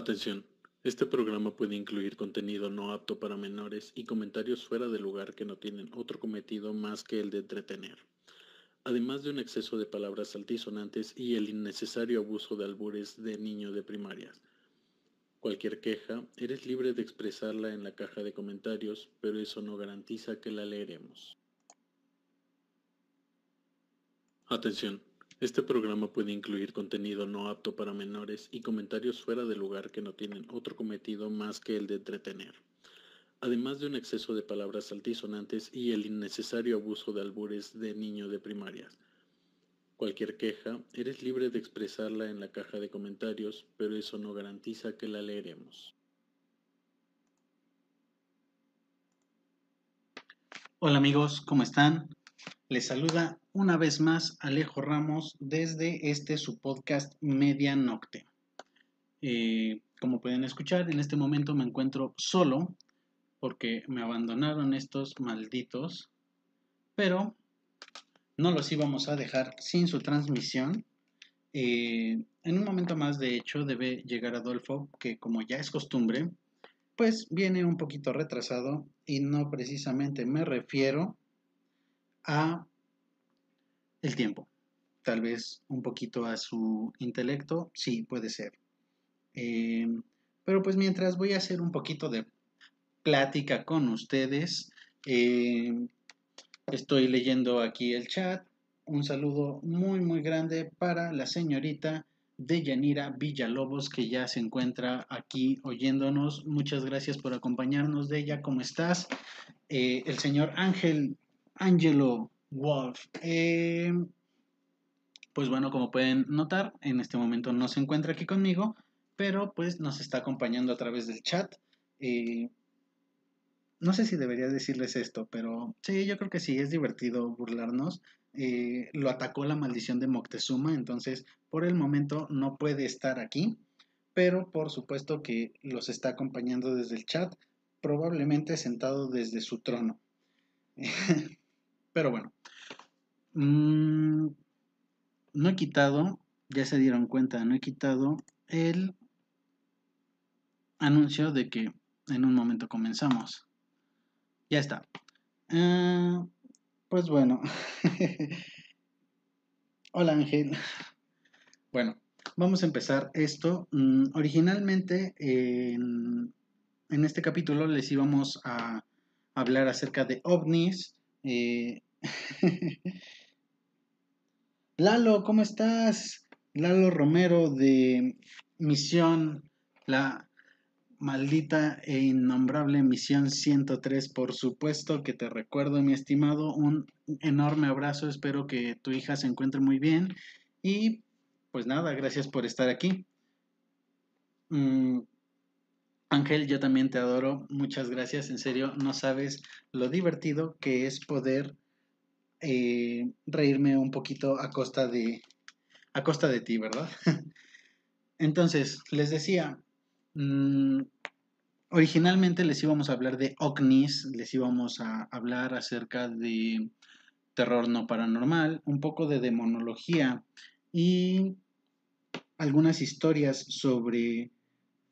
Atención, este programa puede incluir contenido no apto para menores y comentarios fuera de lugar que no tienen otro cometido más que el de entretener, además de un exceso de palabras altisonantes y el innecesario abuso de albures de niño de primarias. Cualquier queja, eres libre de expresarla en la caja de comentarios, pero eso no garantiza que la leeremos. Atención. Este programa puede incluir contenido no apto para menores y comentarios fuera de lugar que no tienen otro cometido más que el de entretener, además de un exceso de palabras altisonantes y el innecesario abuso de albures de niño de primarias. Cualquier queja, eres libre de expresarla en la caja de comentarios, pero eso no garantiza que la leeremos. Hola amigos, ¿cómo están? Les saluda una vez más Alejo Ramos desde este su podcast Media Nocte. Eh, como pueden escuchar, en este momento me encuentro solo porque me abandonaron estos malditos, pero no los íbamos a dejar sin su transmisión. Eh, en un momento más, de hecho, debe llegar Adolfo, que como ya es costumbre, pues viene un poquito retrasado y no precisamente me refiero a el tiempo. Tal vez un poquito a su intelecto, sí, puede ser. Eh, pero pues mientras voy a hacer un poquito de plática con ustedes, eh, estoy leyendo aquí el chat. Un saludo muy, muy grande para la señorita Deyanira Villalobos, que ya se encuentra aquí oyéndonos. Muchas gracias por acompañarnos, de ella. ¿Cómo estás? Eh, el señor Ángel Angelo Wolf. Eh, pues bueno, como pueden notar, en este momento no se encuentra aquí conmigo, pero pues nos está acompañando a través del chat. Eh, no sé si debería decirles esto, pero sí, yo creo que sí, es divertido burlarnos. Eh, lo atacó la maldición de Moctezuma, entonces por el momento no puede estar aquí, pero por supuesto que los está acompañando desde el chat, probablemente sentado desde su trono. Pero bueno, mm, no he quitado, ya se dieron cuenta, no he quitado el anuncio de que en un momento comenzamos. Ya está. Ah, pues bueno. Hola Ángel. Bueno, vamos a empezar esto. Mm, originalmente en, en, este capítulo les íbamos a hablar acerca de ovnis, eh, Lalo, ¿cómo estás? Lalo Romero de Misión, la maldita e innombrable Misión 103, por supuesto que te recuerdo, mi estimado, un enorme abrazo, espero que tu hija se encuentre muy bien y pues nada, gracias por estar aquí. Mm, Ángel, yo también te adoro. Muchas gracias. En serio, no sabes lo divertido que es poder eh, reírme un poquito a costa de a costa de ti, ¿verdad? Entonces, les decía, mm, originalmente les íbamos a hablar de OVNIs, les íbamos a hablar acerca de terror no paranormal, un poco de demonología y algunas historias sobre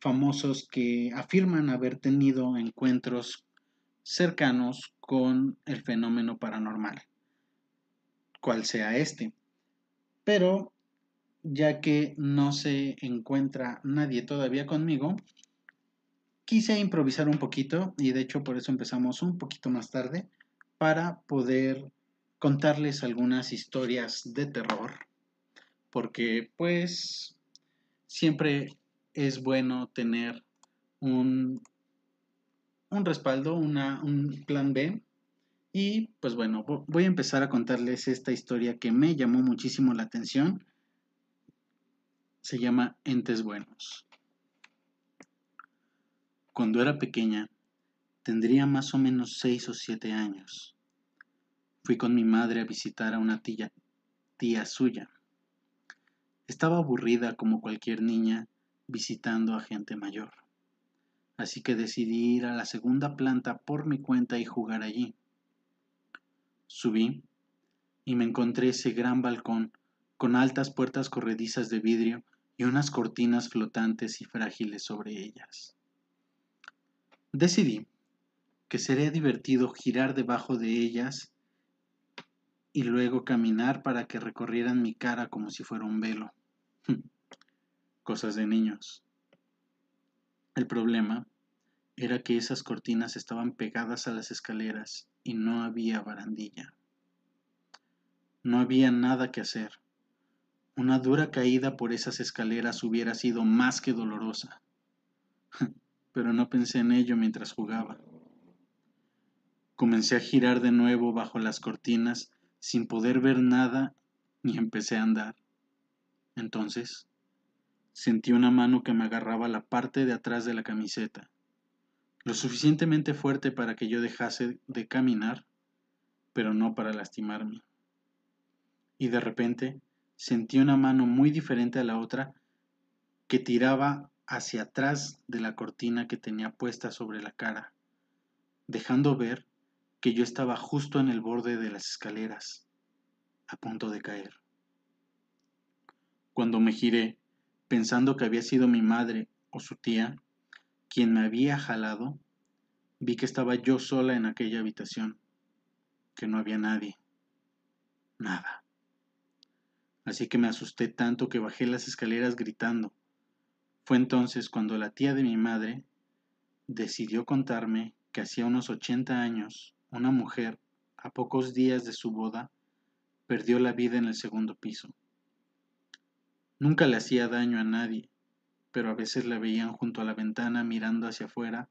famosos que afirman haber tenido encuentros cercanos con el fenómeno paranormal, cual sea este. Pero ya que no se encuentra nadie todavía conmigo, quise improvisar un poquito y de hecho por eso empezamos un poquito más tarde para poder contarles algunas historias de terror, porque pues siempre es bueno tener un, un respaldo, una, un plan B. Y pues bueno, voy a empezar a contarles esta historia que me llamó muchísimo la atención. Se llama Entes Buenos. Cuando era pequeña, tendría más o menos seis o siete años. Fui con mi madre a visitar a una tía, tía suya. Estaba aburrida como cualquier niña visitando a gente mayor. Así que decidí ir a la segunda planta por mi cuenta y jugar allí. Subí y me encontré ese gran balcón con altas puertas corredizas de vidrio y unas cortinas flotantes y frágiles sobre ellas. Decidí que sería divertido girar debajo de ellas y luego caminar para que recorrieran mi cara como si fuera un velo. Cosas de niños. El problema era que esas cortinas estaban pegadas a las escaleras y no había barandilla. No había nada que hacer. Una dura caída por esas escaleras hubiera sido más que dolorosa. Pero no pensé en ello mientras jugaba. Comencé a girar de nuevo bajo las cortinas sin poder ver nada y empecé a andar. Entonces, sentí una mano que me agarraba la parte de atrás de la camiseta, lo suficientemente fuerte para que yo dejase de caminar, pero no para lastimarme. Y de repente sentí una mano muy diferente a la otra que tiraba hacia atrás de la cortina que tenía puesta sobre la cara, dejando ver que yo estaba justo en el borde de las escaleras, a punto de caer. Cuando me giré, pensando que había sido mi madre o su tía quien me había jalado, vi que estaba yo sola en aquella habitación, que no había nadie, nada. Así que me asusté tanto que bajé las escaleras gritando. Fue entonces cuando la tía de mi madre decidió contarme que hacía unos 80 años una mujer, a pocos días de su boda, perdió la vida en el segundo piso. Nunca le hacía daño a nadie, pero a veces la veían junto a la ventana mirando hacia afuera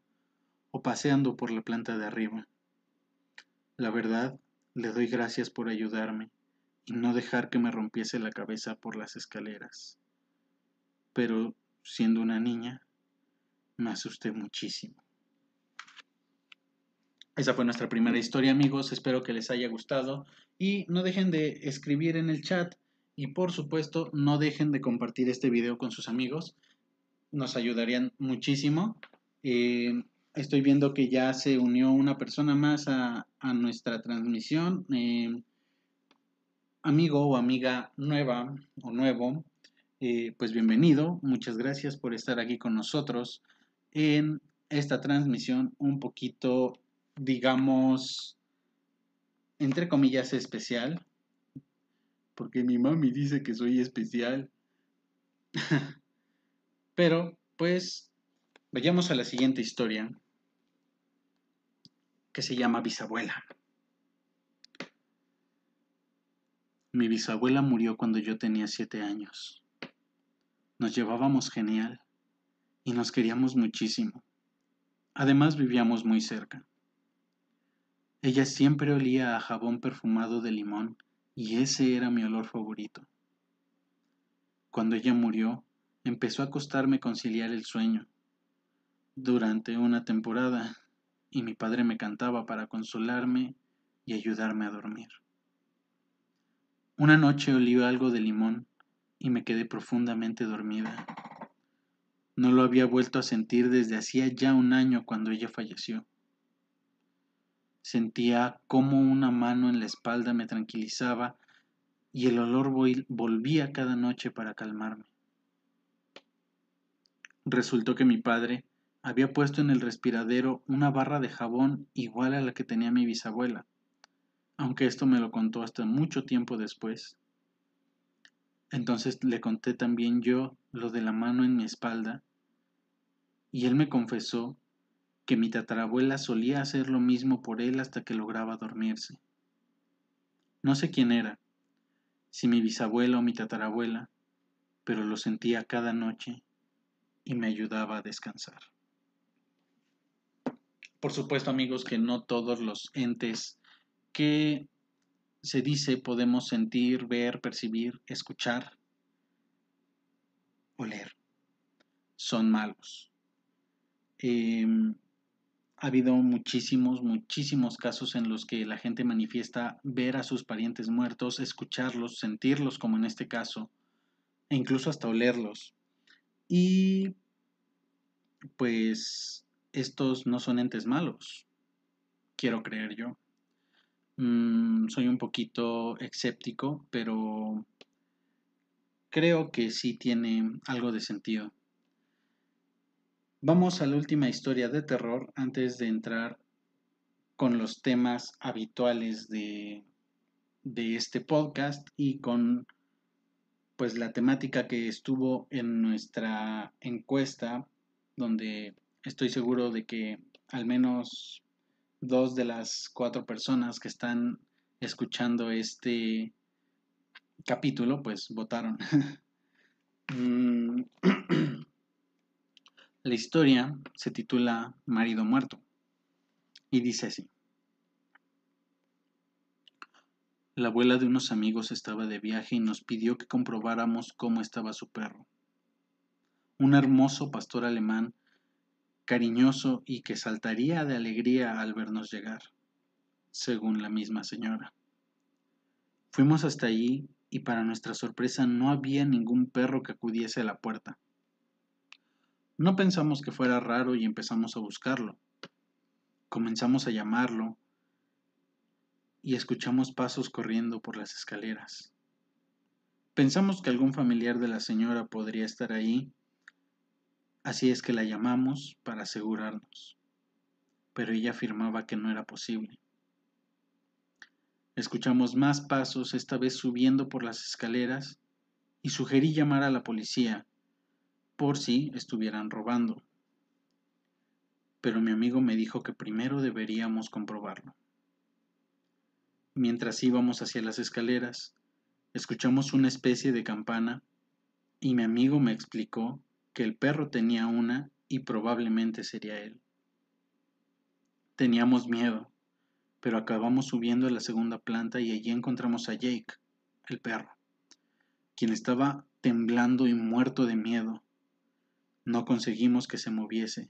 o paseando por la planta de arriba. La verdad, le doy gracias por ayudarme y no dejar que me rompiese la cabeza por las escaleras. Pero, siendo una niña, me asusté muchísimo. Esa fue nuestra primera historia, amigos. Espero que les haya gustado. Y no dejen de escribir en el chat. Y por supuesto, no dejen de compartir este video con sus amigos. Nos ayudarían muchísimo. Eh, estoy viendo que ya se unió una persona más a, nuestra transmisión. Eh, amigo o amiga nueva o nuevo, eh, pues bienvenido. Muchas gracias por estar aquí con nosotros en esta transmisión un poquito digamos, entre comillas, especial, porque mi mami dice que soy especial. Pero, pues, vayamos a la siguiente historia, que se llama Bisabuela. Mi bisabuela murió cuando yo tenía siete años. Nos llevábamos genial y nos queríamos muchísimo. Además vivíamos muy cerca. Ella siempre olía a jabón perfumado de limón y ese era mi olor favorito. Cuando ella murió, empezó a costarme conciliar el sueño. Durante una temporada, y mi padre me cantaba para consolarme y ayudarme a dormir. Una noche olí algo de limón y me quedé profundamente dormida. No lo había vuelto a sentir desde hacía ya un año cuando ella falleció. Sentía como una mano en la espalda me tranquilizaba y el olor volvía cada noche para calmarme. Resultó que mi padre había puesto en el respiradero una barra de jabón igual a la que tenía mi bisabuela, aunque esto me lo contó hasta mucho tiempo después. Entonces le conté también yo lo de la mano en mi espalda, y él me confesó que mi tatarabuela solía hacer lo mismo por él hasta que lograba dormirse. No sé quién era, si mi bisabuela o mi tatarabuela, pero lo sentía cada noche y me ayudaba a descansar. Por supuesto, amigos, que no todos los entes que se dice podemos sentir, ver, percibir, escuchar, oler, son malos. Em, ha habido muchísimos, muchísimos casos en los que la gente manifiesta ver a sus parientes muertos, escucharlos, sentirlos, como en este caso, e incluso hasta olerlos. Y pues estos no son entes malos, quiero creer yo. Mm, soy un poquito escéptico, pero creo que sí tiene algo de sentido. Vamos a la última historia de terror antes de entrar con los temas habituales de, de este podcast y con pues la temática que estuvo en nuestra encuesta donde estoy seguro de que al menos dos de las cuatro personas que están escuchando este capítulo pues votaron. La historia se titula Marido Muerto y dice así. La abuela de unos amigos estaba de viaje y nos pidió que comprobáramos cómo estaba su perro. Un hermoso pastor alemán, cariñoso y que saltaría de alegría al vernos llegar, según la misma señora. Fuimos hasta allí y para nuestra sorpresa no había ningún perro que acudiese a la puerta. No pensamos que fuera raro y empezamos a buscarlo. Comenzamos a llamarlo y escuchamos pasos corriendo por las escaleras. Pensamos que algún familiar de la señora podría estar ahí, así es que la llamamos para asegurarnos, pero ella afirmaba que no era posible. Escuchamos más pasos, esta vez subiendo por las escaleras, y sugerí llamar a la policía por si estuvieran robando. Pero mi amigo me dijo que primero deberíamos comprobarlo. Mientras íbamos hacia las escaleras, escuchamos una especie de campana y mi amigo me explicó que el perro tenía una y probablemente sería él. Teníamos miedo, pero acabamos subiendo a la segunda planta y allí encontramos a Jake, el perro, quien estaba temblando y muerto de miedo. No conseguimos que se moviese.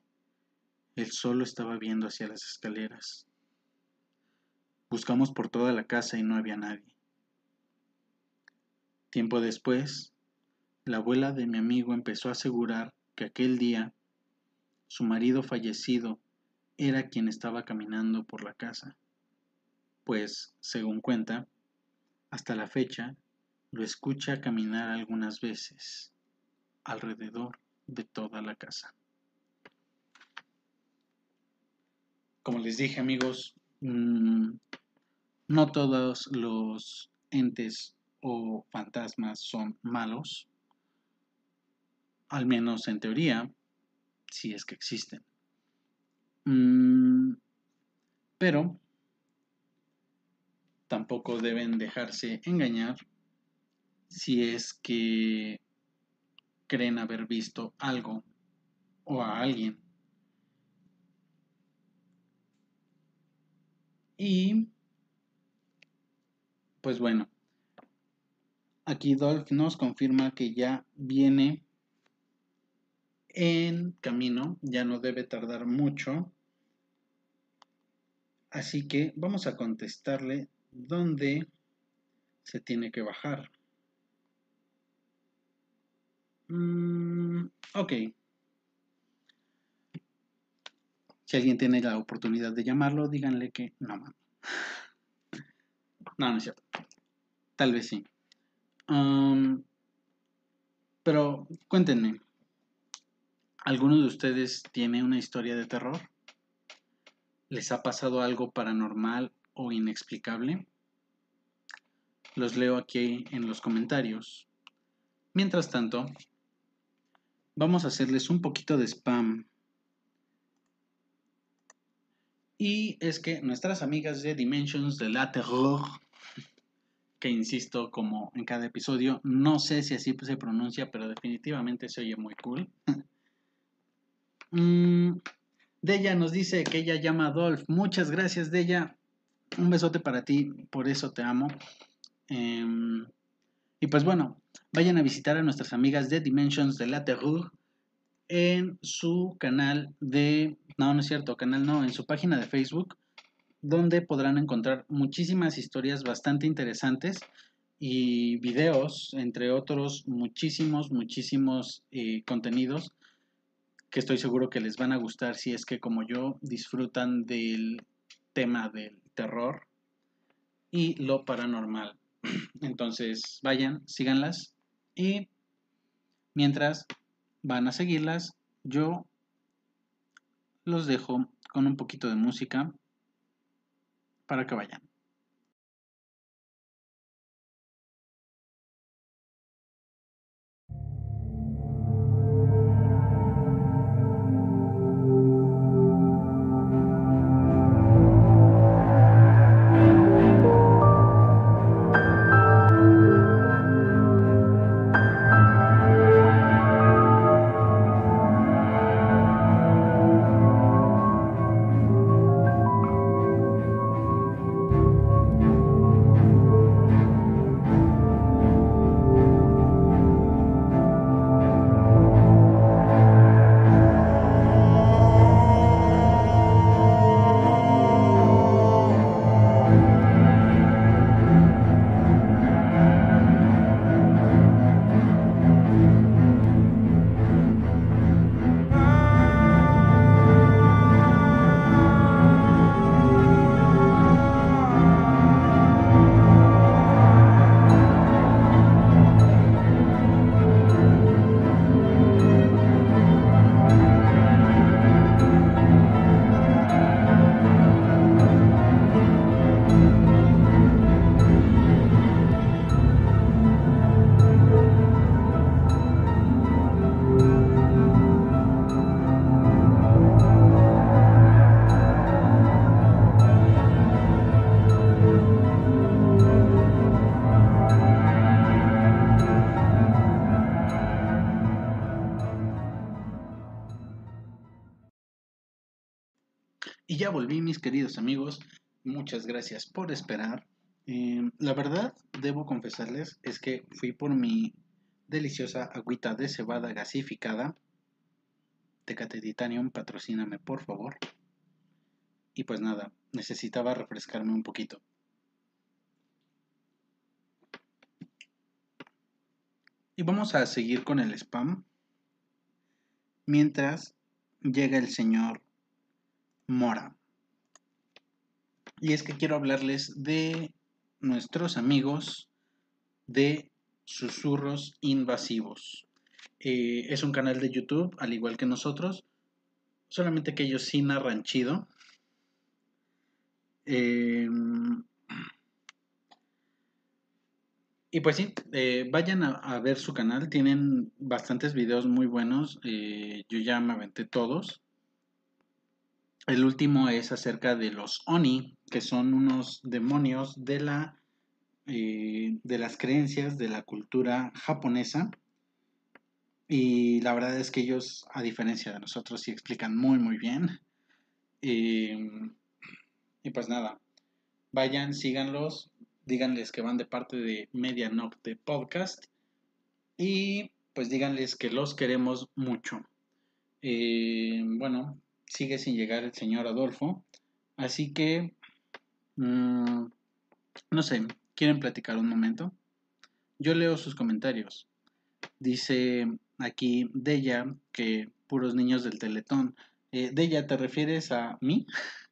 Él solo estaba viendo hacia las escaleras. Buscamos por toda la casa y no había nadie. Tiempo después, la abuela de mi amigo empezó a asegurar que aquel día su marido fallecido era quien estaba caminando por la casa, pues, según cuenta, hasta la fecha lo escucha caminar algunas veces alrededor de toda la casa. Como les dije amigos, mm, no todos los entes o fantasmas son malos, al menos en teoría, si es que existen. Mm, pero tampoco deben dejarse engañar si es que creen haber visto algo o a alguien. Y pues bueno, aquí Dolph nos confirma que ya viene en camino, ya no debe tardar mucho. Así que vamos a contestarle dónde se tiene que bajar. Mm, ok. Si alguien tiene la oportunidad de llamarlo, díganle que no, no, no es cierto. Tal vez sí. pero cuéntenme, ¿alguno de ustedes tiene una historia de terror? ¿Les ha pasado algo paranormal o inexplicable? Los leo aquí en los comentarios. Mientras tanto, vamos a hacerles un poquito de spam Y es que nuestras amigas de Dimensions de la Terror, que insisto como en cada episodio, no sé si así se pronuncia, pero definitivamente se oye muy cool. mm, Della nos dice que ella llama a Dolph. Muchas gracias, Della. Un besote para ti, por eso te amo. Em, y pues bueno, vayan a visitar a nuestras amigas de Dimensions de la Terror en su canal de, no, no es cierto, canal no, en su página de Facebook, donde podrán encontrar muchísimas historias bastante interesantes y videos, entre otros muchísimos, muchísimos eh, contenidos que estoy seguro que les van a gustar si es que como yo disfrutan del tema del terror y lo paranormal. Entonces vayan, síganlas y Mientras van a seguirlas, yo los dejo con un poquito de música para que vayan. Mis queridos amigos. Muchas gracias por esperar. Eh, la verdad, debo confesarles, es que fui por mi deliciosa agüita de cebada gasificada. Tecate Titanium, patrocíname por favor. Y pues nada, necesitaba refrescarme un poquito. Y vamos a seguir con el spam. Mientras llega el señor Mora. Y es que quiero hablarles de nuestros amigos de Susurros Invasivos. Eh, es un canal de YouTube, al igual que nosotros, solamente que ellos sí narran chido. Em, y pues sí, eh, vayan a, ver su canal, tienen bastantes videos muy buenos, eh, yo ya me aventé todos. El último es acerca de los Oni, que son unos demonios de, la, eh, de las creencias de la cultura japonesa. Y la verdad es que ellos, a diferencia de nosotros, sí explican muy, muy bien. Em, y pues nada, vayan, síganlos, díganles que van de parte de Media de Podcast. Y pues díganles que los queremos mucho. Eh, bueno, sigue sin llegar el señor Adolfo. Así que, mm, no sé, ¿quieren platicar un momento? Yo leo sus comentarios. Dice aquí Della que puros niños del Teletón. Eh, Della, ¿te refieres a mí?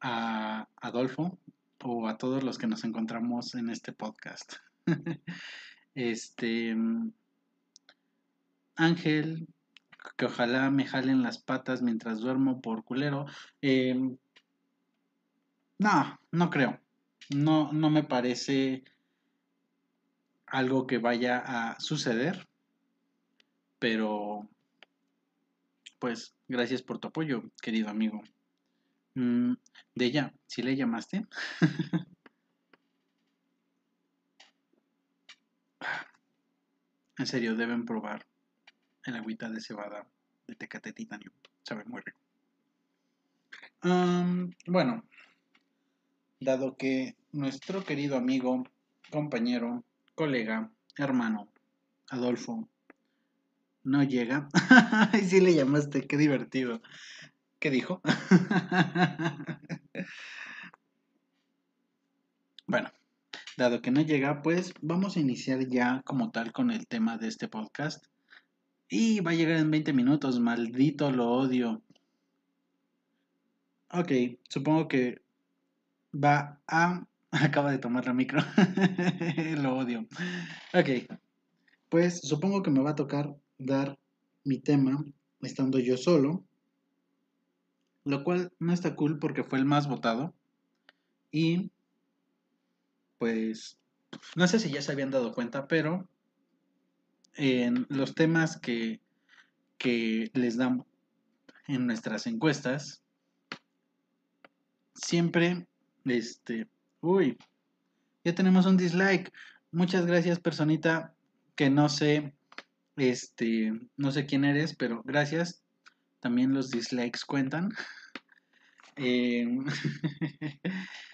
¿A Adolfo? ¿O a todos los que nos encontramos en este podcast? este. Ángel que ojalá me jalen las patas mientras duermo por culero. Em, no, no creo. No, no me parece algo que vaya a suceder. Pero, pues, gracias por tu apoyo, querido amigo. Mm, de ella, ¿sí le llamaste? en serio, deben probar el agüita de cebada de Tecate Titanio. Sabe muy rico. bueno, dado que nuestro querido amigo, compañero, colega, hermano, Adolfo, no llega. y sí le llamaste, qué divertido. ¿Qué dijo? bueno, dado que no llega, pues vamos a iniciar ya como tal con el tema de este podcast. Y va a llegar en 20 minutos, maldito lo odio. Ok, supongo que va a... Acaba de tomar la micro. lo odio. Ok, pues supongo que me va a tocar dar mi tema estando yo solo, lo cual no está cool porque fue el más votado y pues no sé si ya se habían dado cuenta, pero en los temas que, que les damos en nuestras encuestas, siempre, este, uy, ya tenemos un dislike. Muchas gracias, personita, que no sé, este, no sé quién eres, pero gracias. También los dislikes cuentan. Eh,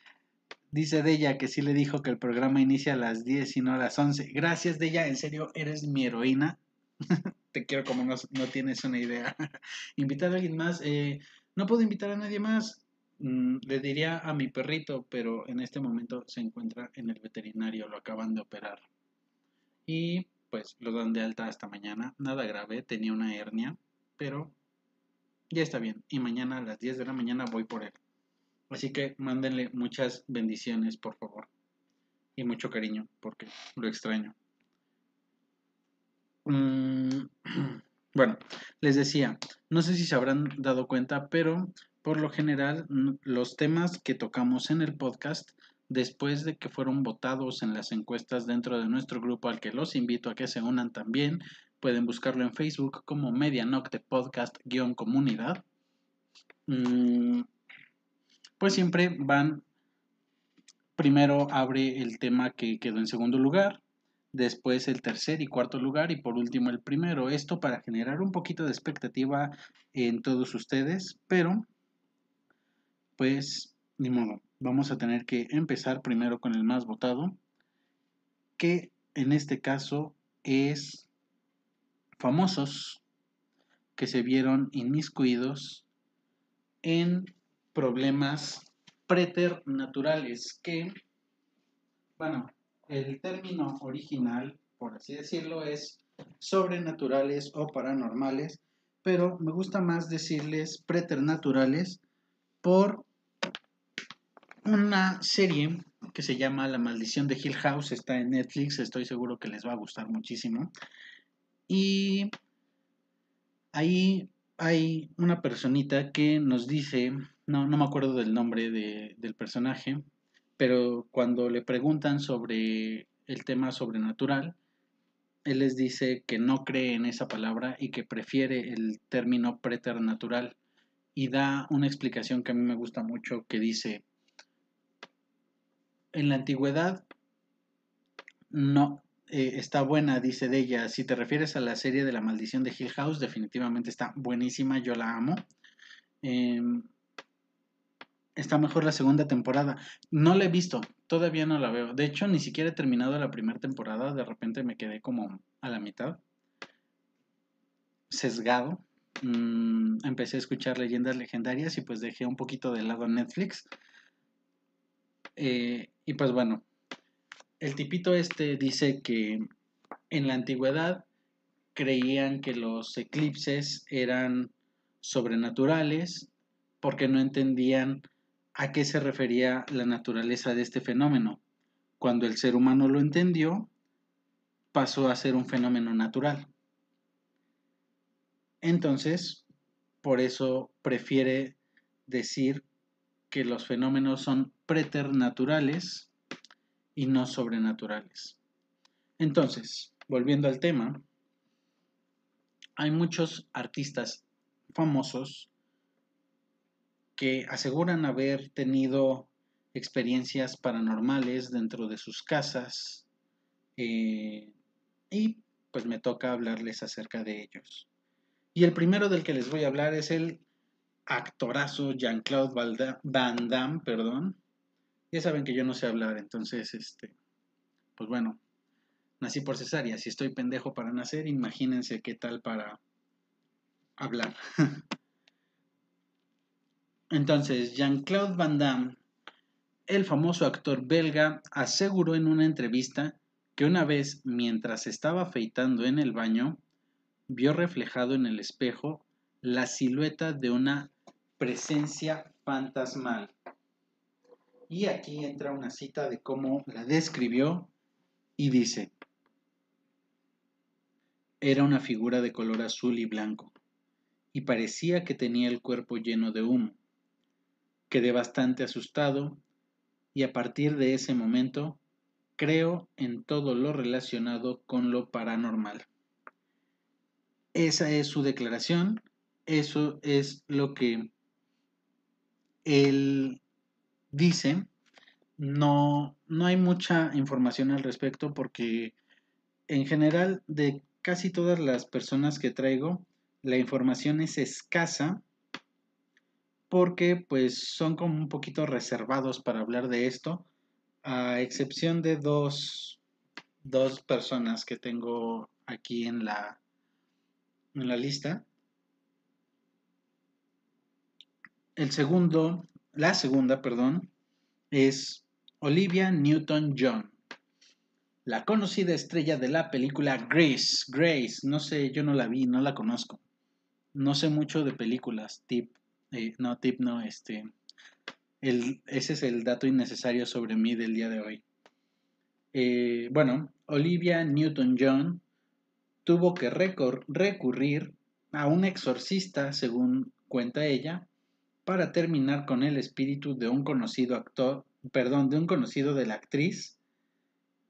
dice Della que sí le dijo que el programa inicia a las 10 y no a las 11. Gracias, Della, en serio, eres mi heroína. Te quiero como no, tienes una idea. invitar a alguien más. Eh, no puedo invitar a nadie más. Mm, le diría a mi perrito, pero en este momento se encuentra en el veterinario, lo acaban de operar. Y pues lo dan de alta hasta mañana. Nada grave, tenía una hernia, pero ya está bien. Y mañana a las 10 de la mañana voy por él. Así que mándenle muchas bendiciones, por favor. Y mucho cariño, porque lo extraño. Mm, bueno, les decía, no sé si se habrán dado cuenta, pero por lo general, los temas que tocamos en el podcast, después de que fueron votados en las encuestas dentro de nuestro grupo, al que los invito a que se unan también, pueden buscarlo en Facebook como Medianocte Podcast-comunidad. Mm, pues siempre van, primero abre el tema que quedó en segundo lugar, después el tercer y cuarto lugar y por último el primero. Esto para generar un poquito de expectativa en todos ustedes, pero pues ni modo, vamos a tener que empezar primero con el más votado, que en este caso es famosos que se vieron inmiscuidos en problemas preternaturales que, bueno, el término original, por así decirlo, es sobrenaturales o paranormales, pero me gusta más decirles preternaturales por una serie que se llama La maldición de Hill House, está en Netflix, estoy seguro que les va a gustar muchísimo. Y ahí hay una personita que nos dice, no, no me acuerdo del nombre del personaje, pero cuando le preguntan sobre el tema sobrenatural, él les dice que no cree en esa palabra y que prefiere el término preternatural y da una explicación que a mí me gusta mucho que dice, en la antigüedad no eh, está buena, dice de ella. Si te refieres a la serie de la maldición de Hill House, definitivamente está buenísima, yo la amo. Em, está mejor la segunda temporada. No la he visto, todavía no la veo. De hecho, ni siquiera he terminado la primera temporada, de repente me quedé como a la mitad. Sesgado. Mm, empecé a escuchar leyendas legendarias y pues dejé un poquito de lado Netflix. Eh, y pues bueno, el tipito este dice que en la antigüedad creían que los eclipses eran sobrenaturales porque no entendían a qué se refería la naturaleza de este fenómeno. Cuando el ser humano lo entendió, pasó a ser un fenómeno natural. Entonces, por eso prefiere decir que los fenómenos son preternaturales y no sobrenaturales. Entonces, volviendo al tema, hay muchos artistas famosos que aseguran haber tenido experiencias paranormales dentro de sus casas eh, y pues me toca hablarles acerca de ellos. Y el primero del que les voy a hablar es el actorazo Jean-Claude Van Damme, perdón. Ya saben que yo no sé hablar, entonces, este, pues bueno, nací por cesárea. Si estoy pendejo para nacer, imagínense qué tal para hablar. entonces, Jean-Claude Van Damme, el famoso actor belga, aseguró en una entrevista que una vez, mientras estaba afeitando en el baño, vio reflejado en el espejo la silueta de una presencia fantasmal. Y aquí entra una cita de cómo la describió y dice, Era una figura de color azul y blanco, y parecía que tenía el cuerpo lleno de humo. Quedé bastante asustado y a partir de ese momento creo en todo lo relacionado con lo paranormal. Esa es su declaración, eso es lo que él dice. No, no hay mucha información al respecto porque en general de casi todas las personas que traigo, la información es escasa porque pues son como un poquito reservados para hablar de esto, a excepción de dos, dos personas que tengo aquí en la, en la lista. El segundo, la segunda, perdón, es Olivia Newton-John, la conocida estrella de la película Grace. Grace, no sé, yo no la vi, no la conozco. No sé mucho de películas, tip, eh, no, tip, no, este, el, ese es el dato innecesario sobre mí del día de hoy. Eh, bueno, Olivia Newton-John tuvo que recurrir a un exorcista, según cuenta ella, para terminar con el espíritu de un conocido actor, perdón, de un conocido de la actriz,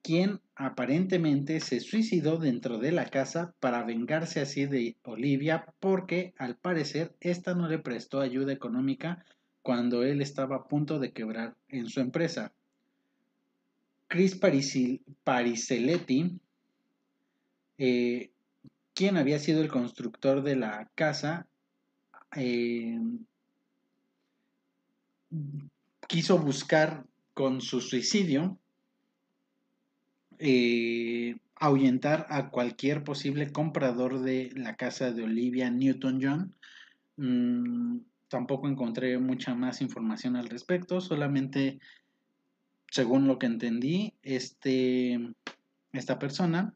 quien aparentemente se suicidó dentro de la casa para vengarse así de Olivia porque al parecer ésta no le prestó ayuda económica cuando él estaba a punto de quebrar en su empresa. Chris Pariseletti, eh, quien había sido el constructor de la casa, eh, quiso buscar con su suicidio eh, ahuyentar a cualquier posible comprador de la casa de Olivia Newton-John. Mm, tampoco encontré mucha más información al respecto, solamente según lo que entendí, este, esta persona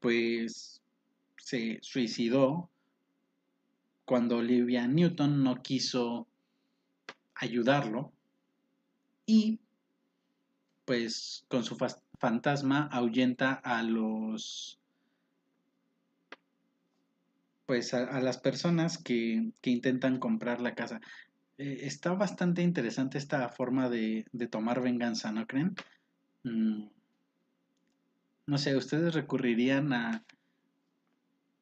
pues se suicidó cuando Olivia Newton no quiso ayudarlo y pues con su fantasma ahuyenta a los pues a, las personas que, intentan comprar la casa. Eh, está bastante interesante esta forma de, tomar venganza, ¿no creen? Mm, no sé, ¿ustedes recurrirían a,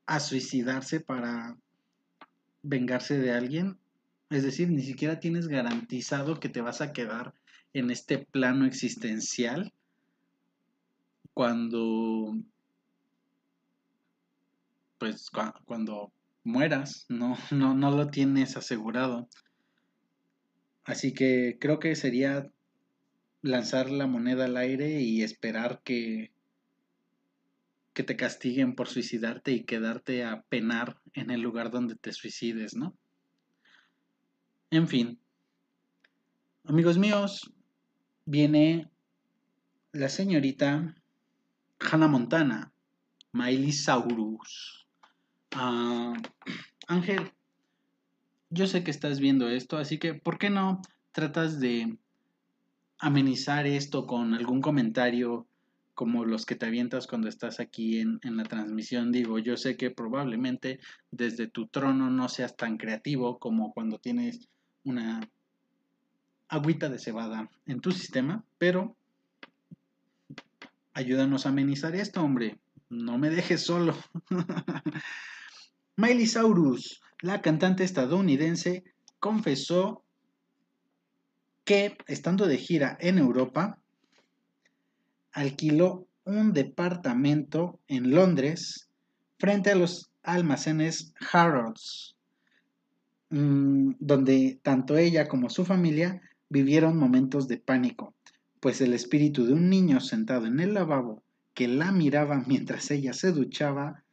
a suicidarse para vengarse de alguien? Es decir, ni siquiera tienes garantizado que te vas a quedar en este plano existencial cuando pues cuando mueras no, no, no lo tienes asegurado. Así que creo que sería lanzar la moneda al aire y esperar que, que te castiguen por suicidarte y quedarte a penar en el lugar donde te suicides, ¿no? En fin, amigos míos, viene la señorita Hannah Montana, Miley Saurus. Ah, Ángel, yo sé que estás viendo esto, así que ¿por qué no tratas de amenizar esto con algún comentario como los que te avientas cuando estás aquí en, en, la transmisión. Digo, yo sé que probablemente desde tu trono no seas tan creativo como cuando tienes una agüita de cebada en tu sistema, pero ayúdanos a amenizar esto, hombre. No me dejes solo. Miley Saurus, la cantante estadounidense, confesó que, estando de gira en Europa, alquiló un departamento en Londres frente a los almacenes Harrods Mm, donde tanto ella como su familia vivieron momentos de pánico, pues el espíritu de un niño sentado en el lavabo que la miraba mientras ella se duchaba,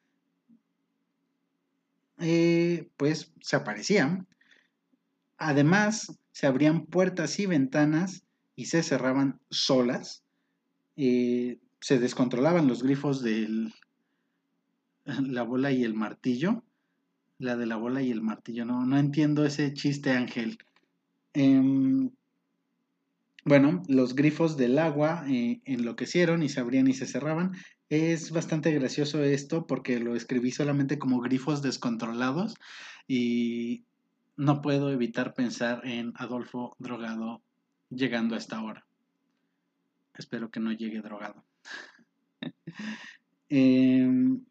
eh, pues se aparecían. Además, se abrían puertas y ventanas y se cerraban solas. Eh, se descontrolaban los grifos de la bola y el martillo la de la bola y el martillo. No, no entiendo ese chiste, Ángel. Em, bueno, los grifos del agua eh, enloquecieron y se abrían y se cerraban. Es bastante gracioso esto porque lo escribí solamente como grifos descontrolados y no puedo evitar pensar en Adolfo drogado llegando a esta hora. Espero que no llegue drogado. Em,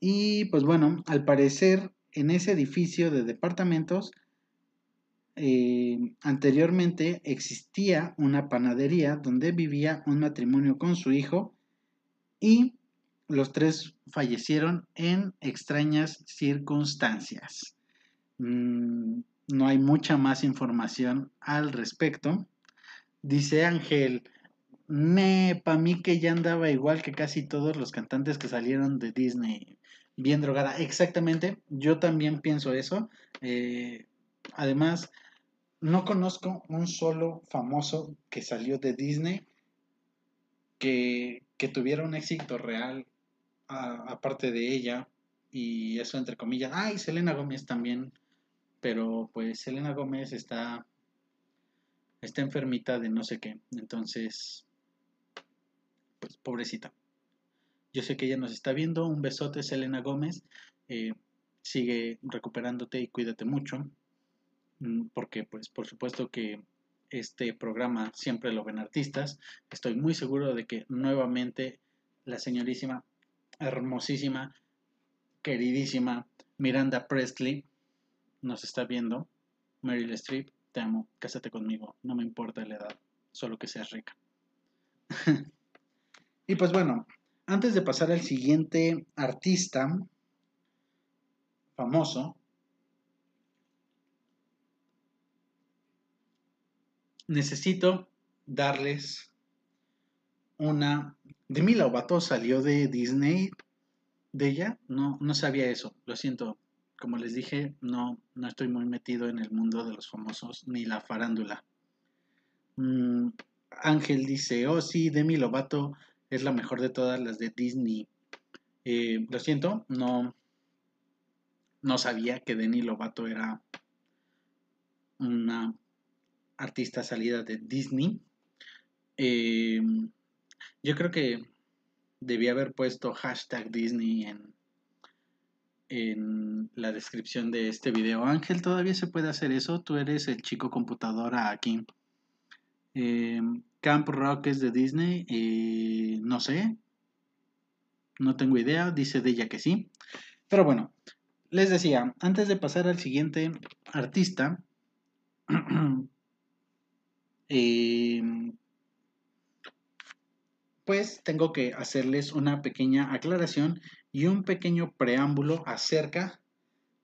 y pues bueno, al parecer en ese edificio de departamentos eh, anteriormente existía una panadería donde vivía un matrimonio con su hijo y los tres fallecieron en extrañas circunstancias. Mm, no hay mucha más información al respecto. Dice Ángel, me, para mí que ya andaba igual que casi todos los cantantes que salieron de Disney, bien drogada. Exactamente, yo también pienso eso. Eh, además, no conozco un solo famoso que salió de Disney que, tuviera un éxito real aparte de ella. Y eso entre comillas. Ay, Selena Gómez también. Pero pues Selena Gómez está, está enfermita de no sé qué. Entonces, pues pobrecita. Yo sé que ella nos está viendo. Un besote, Selena Gómez. Eh, sigue recuperándote y cuídate mucho. Mm, porque pues por supuesto que este programa siempre lo ven artistas. Estoy muy seguro de que nuevamente la señorísima, hermosísima, queridísima Miranda Presley nos está viendo. Meryl Streep, te amo, cásate conmigo, no me importa la edad, solo que seas rica. y pues bueno, antes de pasar al siguiente artista famoso, necesito darles una... Demi Lovato salió de Disney, de ella, no, no sabía eso, lo siento. Como les dije, no, no estoy muy metido en el mundo de los famosos ni la farándula. Mm, Ángel dice, oh sí, Demi Lovato es la mejor de todas las de Disney. Eh, lo siento, no, no sabía que Demi Lovato era una artista salida de Disney. Eh, yo creo que debía haber puesto hashtag Disney en, en la descripción de este video. Ángel, ¿todavía se puede hacer eso? Tú eres el chico computadora aquí. Eh, Camp Rock es de Disney. Eh, no sé. No tengo idea. Dice de ella que sí. Pero bueno, les decía, antes de pasar al siguiente artista, Em, pues tengo que hacerles una pequeña aclaración y un pequeño preámbulo acerca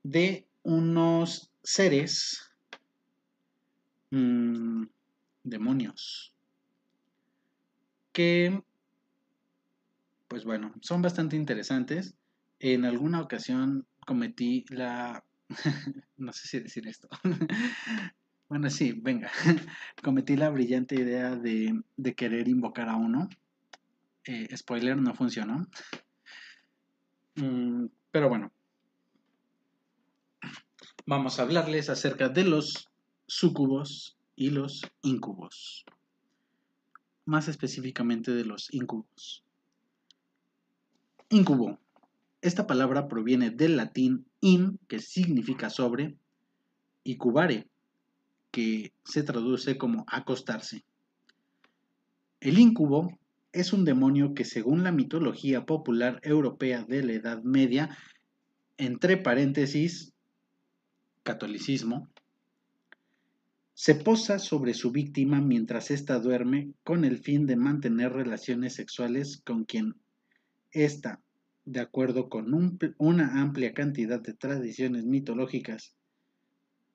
de unos seres mm, demonios que pues bueno son bastante interesantes. En alguna ocasión cometí la no sé si decir esto Bueno, sí, venga. Cometí la brillante idea de, querer invocar a uno. Eh, spoiler, no funcionó. Mm, pero bueno. Vamos a hablarles acerca de los sucubos y los incubos. Más específicamente de los incubos. Incubo. Esta palabra proviene del latín in, que significa sobre, y cubare, que se traduce como acostarse. El incubo es un demonio que según la mitología popular europea de la Edad Media, entre paréntesis, catolicismo, se posa sobre su víctima mientras ésta duerme con el fin de mantener relaciones sexuales con quien ésta, de acuerdo con una amplia cantidad de tradiciones mitológicas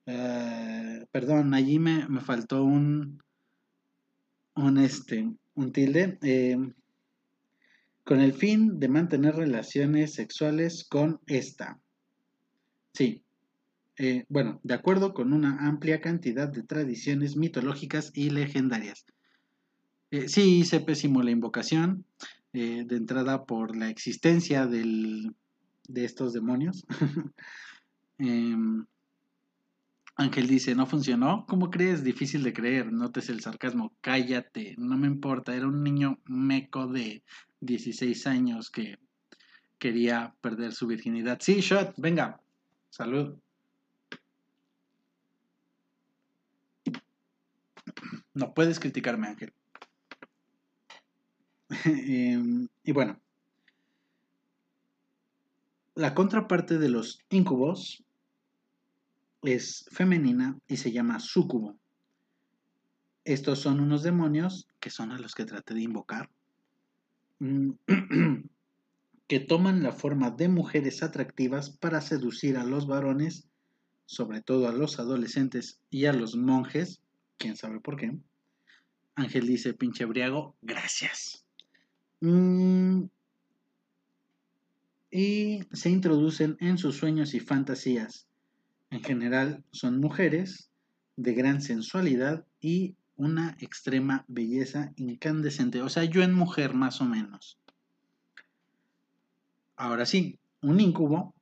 eh, perdón, allí me, faltó un, un, este, un tilde. Em, con el fin de mantener relaciones sexuales con esta. Sí. Eh, bueno, de acuerdo con una amplia cantidad de tradiciones mitológicas y legendarias. Eh, sí, hice pésimo la invocación de entrada por la existencia del, de estos demonios. Ángel dice, no funcionó. ¿Cómo crees? Difícil de creer. Notes el sarcasmo. Cállate. No me importa. Era un niño meco de 16 años que quería perder su virginidad. Sí, shot. Venga. Salud. No puedes criticarme, Ángel. Em, y bueno. La contraparte de los incubos es femenina y se llama sucubo. Estos son unos demonios, que son a los que traté de invocar, mm, que toman la forma de mujeres atractivas para seducir a los varones, sobre todo a los adolescentes y a los monjes, quién sabe por qué. Ángel dice, pinche briago, gracias. Mm, y se introducen en sus sueños y fantasías en general son mujeres de gran sensualidad y una extrema belleza incandescente. O sea, yo en mujer más o menos. Ahora sí, un incubo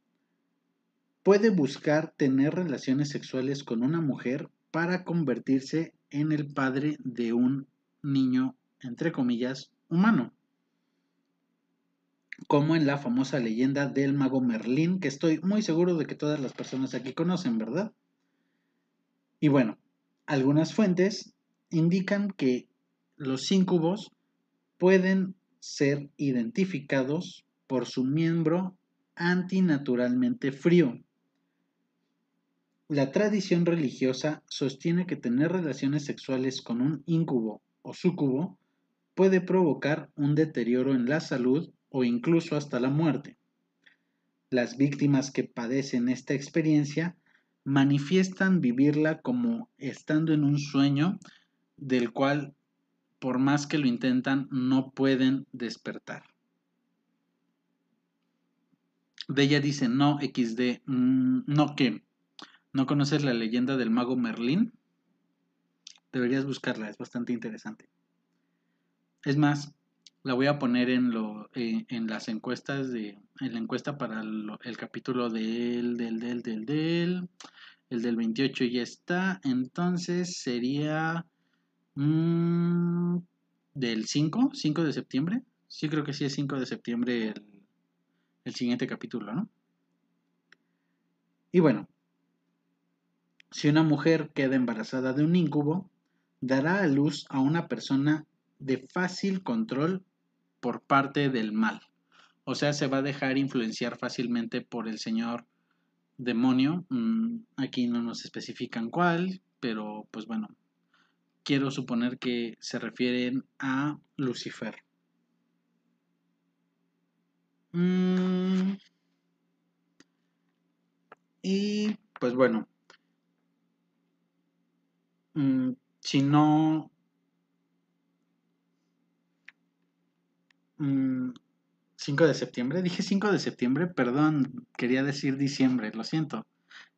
puede buscar tener relaciones sexuales con una mujer para convertirse en el padre de un niño, entre comillas, humano como en la famosa leyenda del mago Merlín, que estoy muy seguro de que todas las personas aquí conocen, ¿verdad? Y bueno, algunas fuentes indican que los íncubos pueden ser identificados por su miembro antinaturalmente frío. La tradición religiosa sostiene que tener relaciones sexuales con un íncubo o súcubo puede provocar un deterioro en la salud o incluso hasta la muerte. Las víctimas que padecen esta experiencia manifiestan vivirla como estando en un sueño del cual, por más que lo intentan, no pueden despertar. De ella dice, no, XD, mm, no que, ¿no conoces la leyenda del mago Merlín? Deberías buscarla, es bastante interesante. Es más, la voy a poner en, lo, eh, en las encuestas, de, en la encuesta para el capítulo del, del, del, del, del, el del 28 ya está, entonces sería mm, del 5, 5 de septiembre, sí creo que sí es 5 de septiembre el, el siguiente capítulo, ¿no? Y bueno, si una mujer queda embarazada de un incubo, dará a luz a una persona de fácil control por parte del mal. O sea, se va a dejar influenciar fácilmente por el señor demonio. Mm, aquí no nos especifican cuál, pero pues bueno, quiero suponer que se refieren a Lucifer. Mm, y pues bueno, mm, si no 5 mm, de septiembre, dije 5 de septiembre, perdón, quería decir diciembre, lo siento.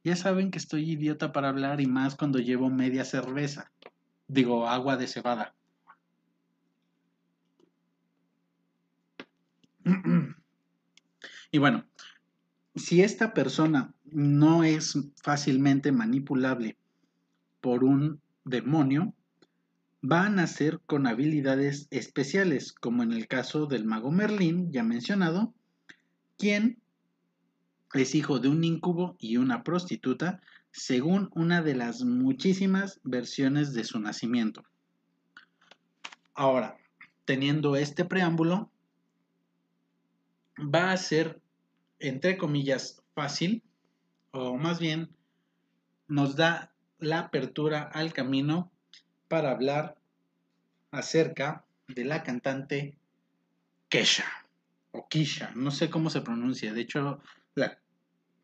Ya saben que estoy idiota para hablar y más cuando llevo media cerveza. Digo, agua de cebada. Y bueno, si esta persona no es fácilmente manipulable por un demonio, va a nacer con habilidades especiales, como en el caso del mago Merlín, ya mencionado, quien es hijo de un incubo y una prostituta, según una de las muchísimas versiones de su nacimiento. Ahora, teniendo este preámbulo, va a ser, entre comillas, fácil, o más bien nos da la apertura al camino para hablar acerca de la cantante Kesha o Kisha, no sé cómo se pronuncia, de hecho la,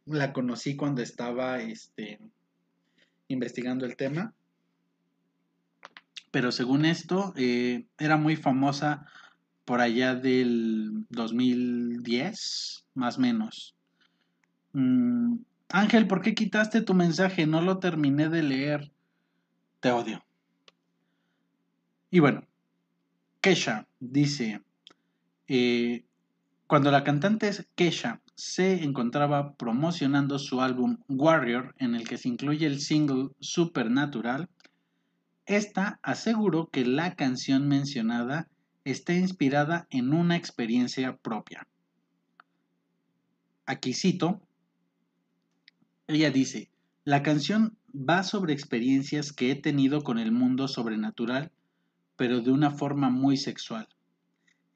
la conocí cuando estaba este, investigando el tema, pero según esto eh, era muy famosa por allá del 2010, más o menos. Mm, Ángel, ¿por qué quitaste tu mensaje? No lo terminé de leer. Te odio. Y bueno, Kesha dice, eh, Cuando la cantante Kesha se encontraba promocionando su álbum Warrior, en el que se incluye el single Supernatural, esta aseguró que la canción mencionada está inspirada en una experiencia propia. Aquí cito, ella dice, la canción va sobre experiencias que he tenido con el mundo sobrenatural, pero de una forma muy sexual.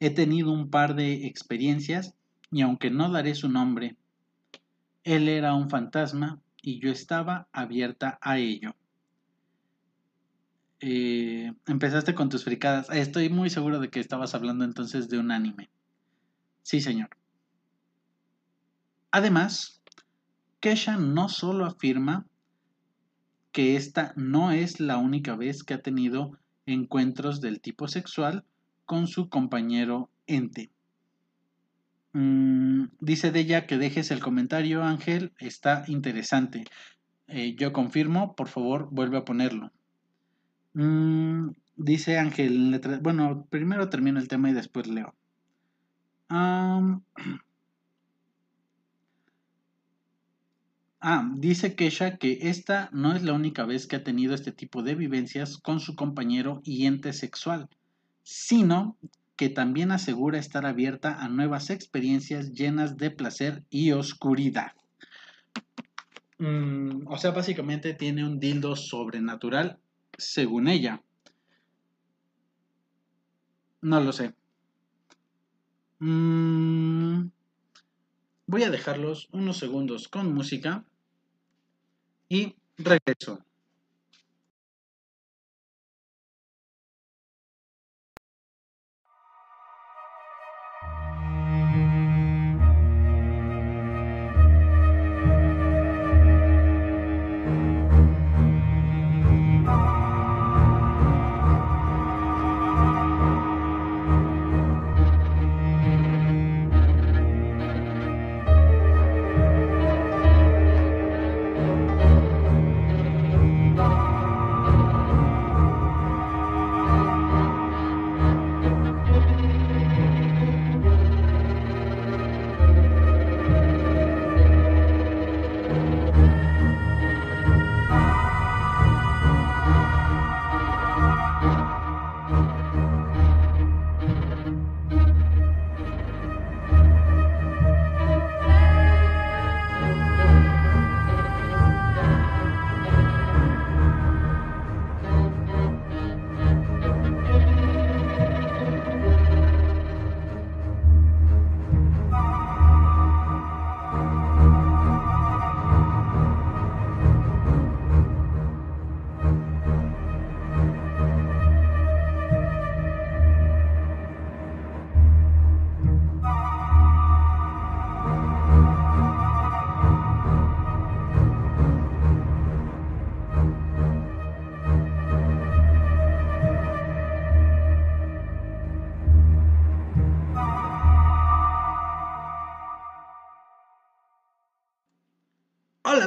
He tenido un par de experiencias y aunque no daré su nombre, él era un fantasma y yo estaba abierta a ello. Eh, empezaste con tus fricadas. Estoy muy seguro de que estabas hablando entonces de un anime. Sí, señor. Además, Kesha no solo afirma que esta no es la única vez que ha tenido encuentros del tipo sexual con su compañero ente. Mm, dice de ella que dejes el comentario, Ángel, está interesante. Eh, yo confirmo, por favor, vuelve a ponerlo. Mm, dice Ángel, bueno, primero termino el tema y después leo. Ah, dice Kesha que esta no es la única vez que ha tenido este tipo de vivencias con su compañero y ente sexual, sino que también asegura estar abierta a nuevas experiencias llenas de placer y oscuridad. Mm, o sea, básicamente tiene un dildo sobrenatural, según ella. No lo sé. Mm, voy a dejarlos unos segundos con música y regreso.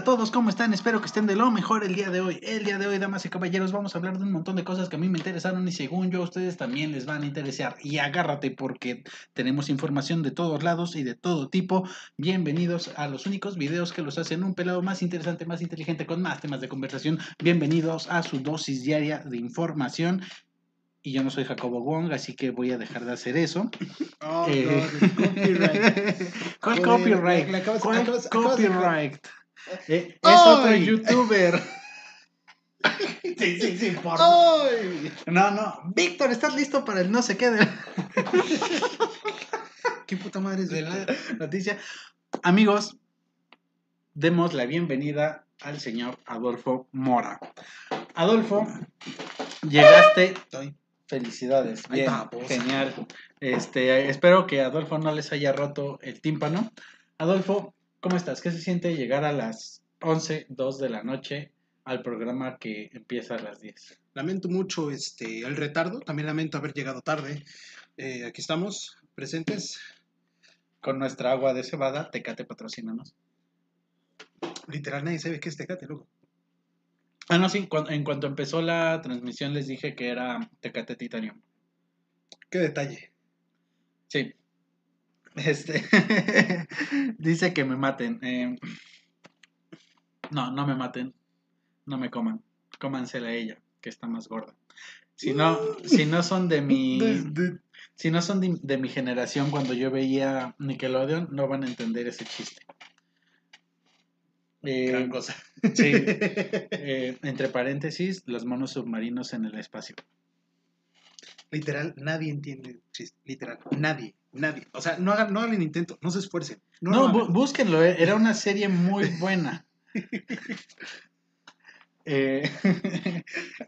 A todos, ¿cómo están? Espero que estén de lo mejor el día de hoy. El día de hoy, damas y caballeros, vamos a hablar de un montón de cosas que a mí me interesaron y según yo a ustedes también les van a interesar. Y agárrate porque tenemos información de todos lados y de todo tipo. Bienvenidos a los únicos videos que los hacen un pelado más interesante, más inteligente, con más temas de conversación. Bienvenidos a su dosis diaria de información y yo no soy Jacobo Wong, así que voy a dejar de hacer eso. Oh, eh... copyright. ¿Cuál copyright? ¿Cuál copyright? Eh, es otro youtuber. Sí, sí, sí, por No, no. Víctor, ¿estás listo para el no se quede? ¿Qué puta madre es de la noticia? Amigos, demos la bienvenida al señor Adolfo Mora. Adolfo, llegaste. Felicidades. Bien, genial. Este, espero que Adolfo no les haya roto el tímpano. Adolfo, ¿Cómo estás? ¿Qué se siente llegar a las 11, 2 de la noche al programa que empieza a las 10? Lamento mucho este, el retardo, también lamento haber llegado tarde. Eh, aquí estamos, presentes. Con nuestra agua de cebada, Tecate patrocínanos. Literal, nadie sabe qué es Tecate, loco. Ah, no, sí, en cuanto empezó la transmisión les dije que era Tecate Titanium. Qué detalle. Sí. Este dice que me maten. eh, no, no me maten. No me coman. Cómansela a ella, que está más gorda. Si no, si no son de mi. Si no son de, de mi generación cuando yo veía Nickelodeon, no van a entender ese chiste. Eh, Gran cosa. sí, eh, entre paréntesis, los monos submarinos en el espacio. Literal, nadie entiende el chiste. Literal, nadie, nadie. O sea, no hagan, no hagan el intento, no se esfuercen. No, bú- búsquenlo, eh, era una serie muy buena. Eh,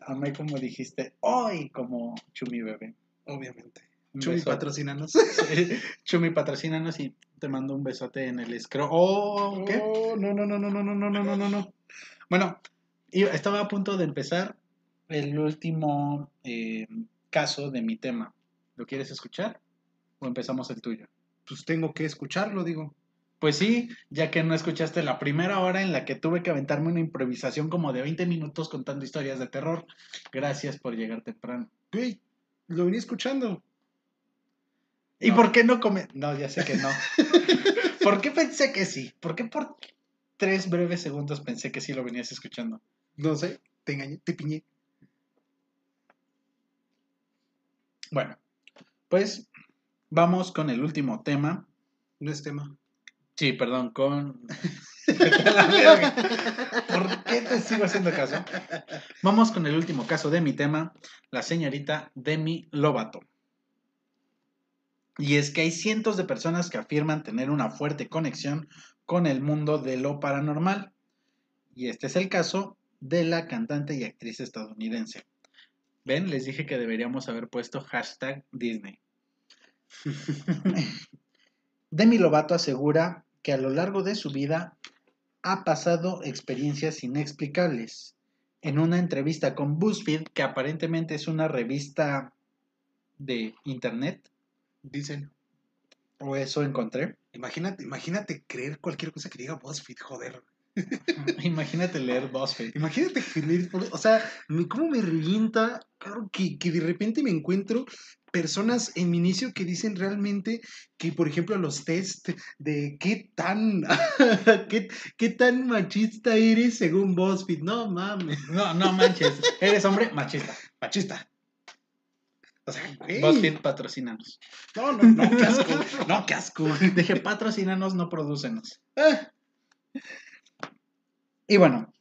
amé como dijiste, hoy como Chumi bebé. obviamente. Chumi, patrocínanos. Chumi, patrocínanos y te mando un besote en el escro. Oh, ¿qué? Oh, no, no, no, no, no, no, no, no, no, no, no. Bueno, estaba a punto de empezar el último eh, caso de mi tema. ¿Lo quieres escuchar? ¿O empezamos el tuyo? Pues tengo que escucharlo, digo. Pues sí, ya que no escuchaste la primera hora en la que tuve que aventarme una improvisación como de 20 minutos contando historias de terror. Gracias por llegar temprano. Güey, lo venía escuchando. ¿Y No. por qué no come? No, ya sé que no. ¿Por qué pensé que sí? ¿Por qué por tres breves segundos pensé que sí lo venías escuchando? No sé, te engañé, te piñé. Bueno, pues vamos con el último tema. No es tema. Sí, perdón, con... ¿Por qué te sigo haciendo caso? Vamos con el último caso de mi tema, la señorita Demi Lovato. Y es que hay cientos de personas que afirman tener una fuerte conexión con el mundo de lo paranormal. Y este es el caso de la cantante y actriz estadounidense. Ven, les dije que deberíamos haber puesto hashtag Disney. Demi Lovato asegura que a lo largo de su vida ha pasado experiencias inexplicables. En una entrevista con BuzzFeed, que aparentemente es una revista de internet, Dicen. o eso encontré. Imagínate, imagínate creer cualquier cosa que diga BuzzFeed, joder. Imagínate leer BuzzFeed. Imagínate creer, o sea, cómo me revienta, claro, que, que de repente me encuentro personas en mi inicio que dicen realmente que, por ejemplo, los test de qué tan, qué, qué tan machista eres según BuzzFeed. No mames, No, no manches. Eres hombre machista. machista. O sea. BuzzFeed, patrocínanos. No, no, no, qué asco. No, qué asco. Dije, patrocínanos, no producenos. Ah, Y bueno,